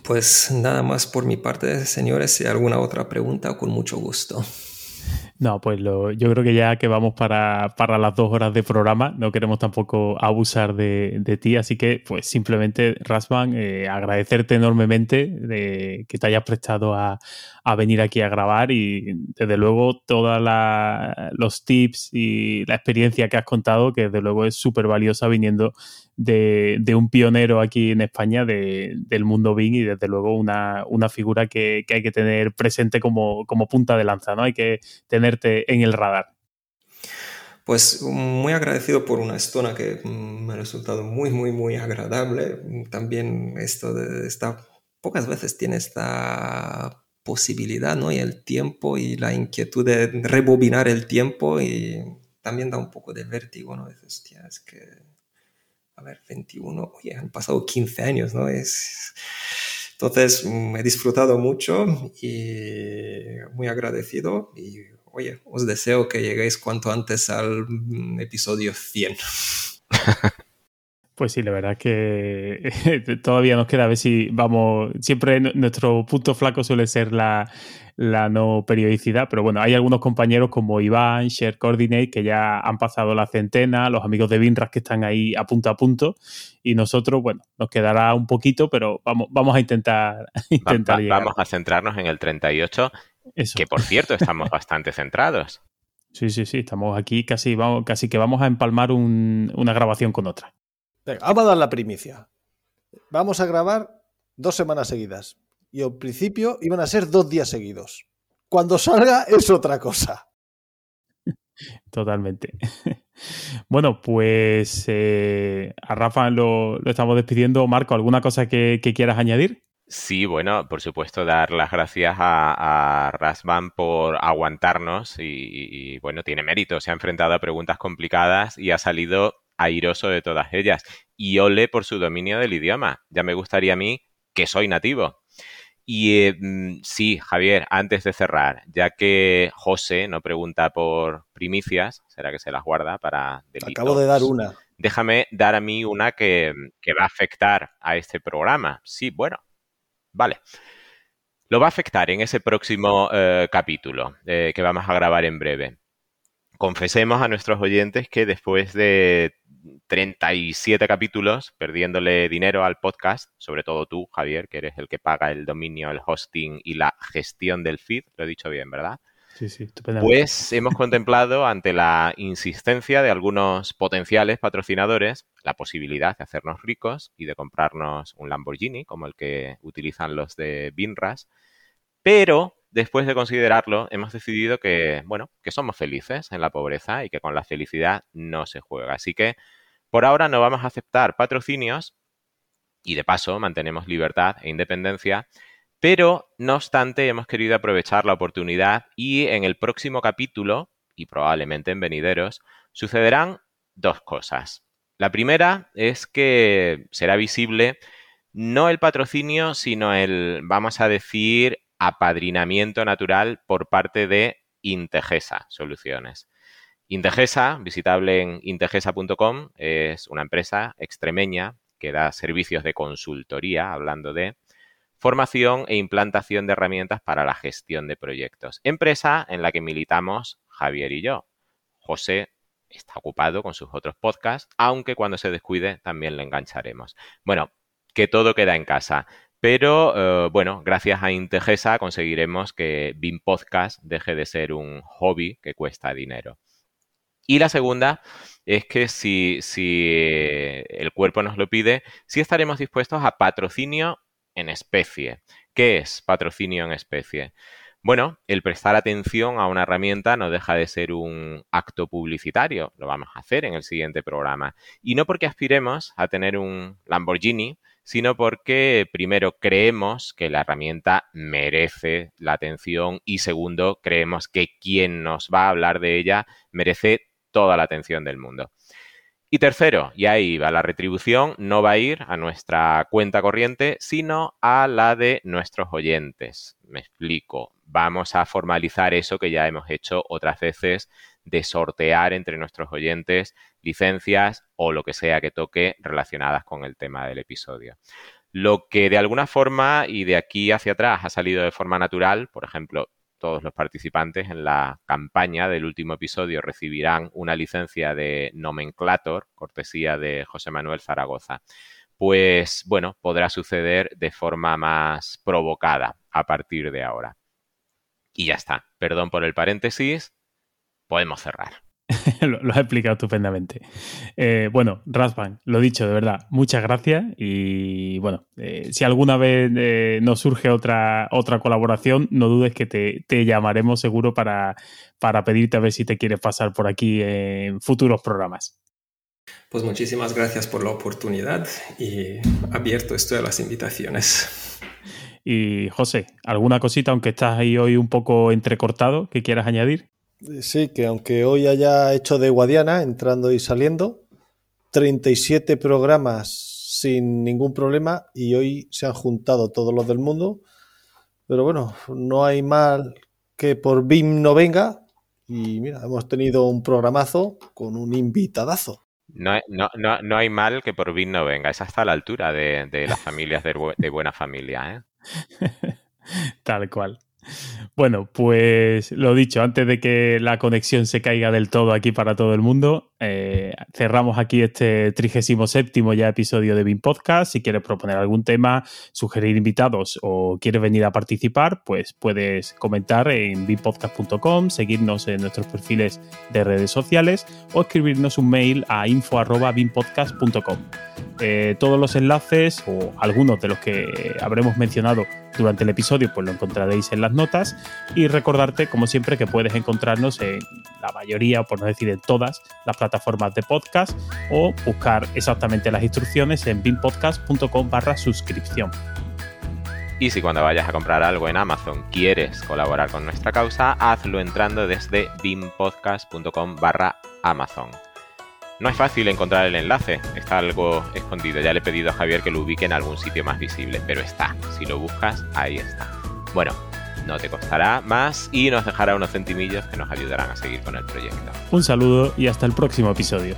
Pues nada más por mi parte, señores. Si hay alguna otra pregunta, con mucho gusto. No, pues lo, yo creo que ya que vamos para, las dos horas de programa, no queremos tampoco abusar de, ti, así que pues simplemente, Rasman, eh, agradecerte enormemente de que te hayas prestado a, a venir aquí a grabar y desde luego todos los tips y la experiencia que has contado, que desde luego es súper valiosa viniendo de, un pionero aquí en España del mundo Bing y desde luego una, figura que, hay que tener presente como, como punta de lanza, ¿no? Hay que tenerte en el radar. Pues muy agradecido por una estona que me ha resultado muy, muy, muy agradable. También esto de esta, pocas veces tiene esta posibilidad, ¿no? Y el tiempo y la inquietud de rebobinar el tiempo y también da un poco de vértigo, ¿no? Dices, tía, es que, a ver, 21, oye, han pasado 15 años, ¿no? Es... Entonces, mm, he disfrutado mucho y muy agradecido y, oye, os deseo que lleguéis cuanto antes al mm, episodio 100. Pues sí, la verdad es que todavía nos queda a ver si vamos. Siempre nuestro punto flaco suele ser la, no periodicidad, pero bueno, hay algunos compañeros como Iván, Share Coordinate, que ya han pasado la centena, los amigos de Binras que están ahí a punto a punto, y nosotros, bueno, nos quedará un poquito, pero vamos, vamos a intentar, intentar Vamos a centrarnos en el 38, que por cierto estamos bastante centrados. Sí, sí, sí, estamos aquí casi, vamos, casi que vamos a empalmar una grabación con otra vamos a dar la primicia. Vamos a grabar dos semanas seguidas. Y al principio iban a ser dos días seguidos. Cuando salga es otra cosa. Totalmente. Bueno, pues eh, a Rafa lo, estamos despidiendo. Marco, ¿alguna cosa que, quieras añadir? Sí, bueno, por supuesto, dar las gracias a, a Rasban por aguantarnos y, bueno, tiene mérito. Se ha enfrentado a preguntas complicadas y ha salido airoso de todas ellas. Y ole por su dominio del idioma. Ya me gustaría a mí que soy nativo. Y eh, mm, sí, Javier, antes de cerrar, ya que José no pregunta por primicias, será que se las guarda para delitos. Acabo de dar una. Déjame dar a mí una que, va a afectar a este programa. Sí, bueno, vale. Lo va a afectar en ese próximo eh, capítulo eh, que vamos a grabar en breve. Confesemos a nuestros oyentes que después de 37 capítulos perdiéndole dinero al podcast, sobre todo tú, Javier, que eres el que paga el dominio, el hosting y la gestión del feed, lo he dicho bien, ¿verdad? Sí, sí, Pues hemos contemplado ante la insistencia de algunos potenciales patrocinadores la posibilidad de hacernos ricos y de comprarnos un Lamborghini, como el que utilizan los de Binras, pero después de considerarlo, hemos decidido que, bueno, que somos felices en la pobreza y que con la felicidad no se juega. Así que por ahora no vamos a aceptar patrocinios y de paso mantenemos libertad e independencia, pero no obstante hemos querido aprovechar la oportunidad y en el próximo capítulo, y probablemente en venideros, sucederán dos cosas. La primera es que será visible no el patrocinio, sino el, vamos a decir, apadrinamiento natural por parte de Integesa Soluciones. Integesa, visitable en integesa.com, es una empresa extremeña que da servicios de consultoría, hablando de formación e implantación de herramientas para la gestión de proyectos. Empresa en la que militamos Javier y yo. José está ocupado con sus otros podcasts, aunque cuando se descuide también le engancharemos. Bueno, que todo queda en casa. Pero eh, bueno, gracias a Integesa conseguiremos que BIM Podcast deje de ser un hobby que cuesta dinero. Y la segunda es que si, el cuerpo nos lo pide, sí estaremos dispuestos a patrocinio en especie. ¿Qué es patrocinio en especie? Bueno, el prestar atención a una herramienta no deja de ser un acto publicitario, lo vamos a hacer en el siguiente programa. Y no porque aspiremos a tener un Lamborghini, sino porque primero creemos que la herramienta merece la atención y segundo creemos que quien nos va a hablar de ella merece toda la atención del mundo. Y tercero, y ahí va, la retribución no va a ir a nuestra cuenta corriente, sino a la de nuestros oyentes. Me explico. Vamos a formalizar eso que ya hemos hecho otras veces de sortear entre nuestros oyentes licencias o lo que sea que toque relacionadas con el tema del episodio. Lo que de alguna forma y de aquí hacia atrás ha salido de forma natural, por ejemplo, todos los participantes en la campaña del último episodio recibirán una licencia de Nomenclator, cortesía de José Manuel Zaragoza. Pues bueno, podrá suceder de forma más provocada a partir de ahora. Y ya está. Perdón por el paréntesis. Podemos cerrar. lo, has explicado estupendamente. Eh, bueno, Rasban, lo dicho, de verdad, muchas gracias. Y bueno, eh, si alguna vez eh, nos surge otra, otra colaboración, no dudes que te, llamaremos seguro para, para pedirte a ver si te quieres pasar por aquí en futuros programas. Pues muchísimas gracias por la oportunidad y abierto estoy a las invitaciones. Y José, ¿alguna cosita, aunque estás ahí hoy un poco entrecortado, que quieras añadir? Sí, que aunque hoy haya hecho de Guadiana, entrando y saliendo, 37 programas sin ningún problema y hoy se han juntado todos los del mundo. Pero bueno, no hay mal que por BIM no venga. Y mira, hemos tenido un programazo con un invitadazo. No, no, no, no hay mal que por BIM no venga. Es hasta la altura de, de las familias de, de buena familia. ¿eh? Tal cual. Bueno, pues lo dicho, antes de que la conexión se caiga del todo aquí para todo el mundo, eh, cerramos aquí este 37 ya episodio de BIM Podcast. Si quieres proponer algún tema, sugerir invitados o quieres venir a participar, pues puedes comentar en bimpodcast.com, seguirnos en nuestros perfiles de redes sociales o escribirnos un mail a info.bimpodcast.com. Eh, todos los enlaces o algunos de los que habremos mencionado durante el episodio, pues lo encontraréis en las notas. Y recordarte, como siempre, que puedes encontrarnos en la mayoría, o por no decir en todas, las plataformas de podcast o buscar exactamente las instrucciones en bimpodcast.com barra suscripción. Y si cuando vayas a comprar algo en Amazon quieres colaborar con nuestra causa, hazlo entrando desde bimpodcast.com barra Amazon. No es fácil encontrar el enlace, está algo escondido. Ya le he pedido a Javier que lo ubique en algún sitio más visible, pero está. Si lo buscas, ahí está. Bueno, no te costará más y nos dejará unos centimillos que nos ayudarán a seguir con el proyecto. Un saludo y hasta el próximo episodio.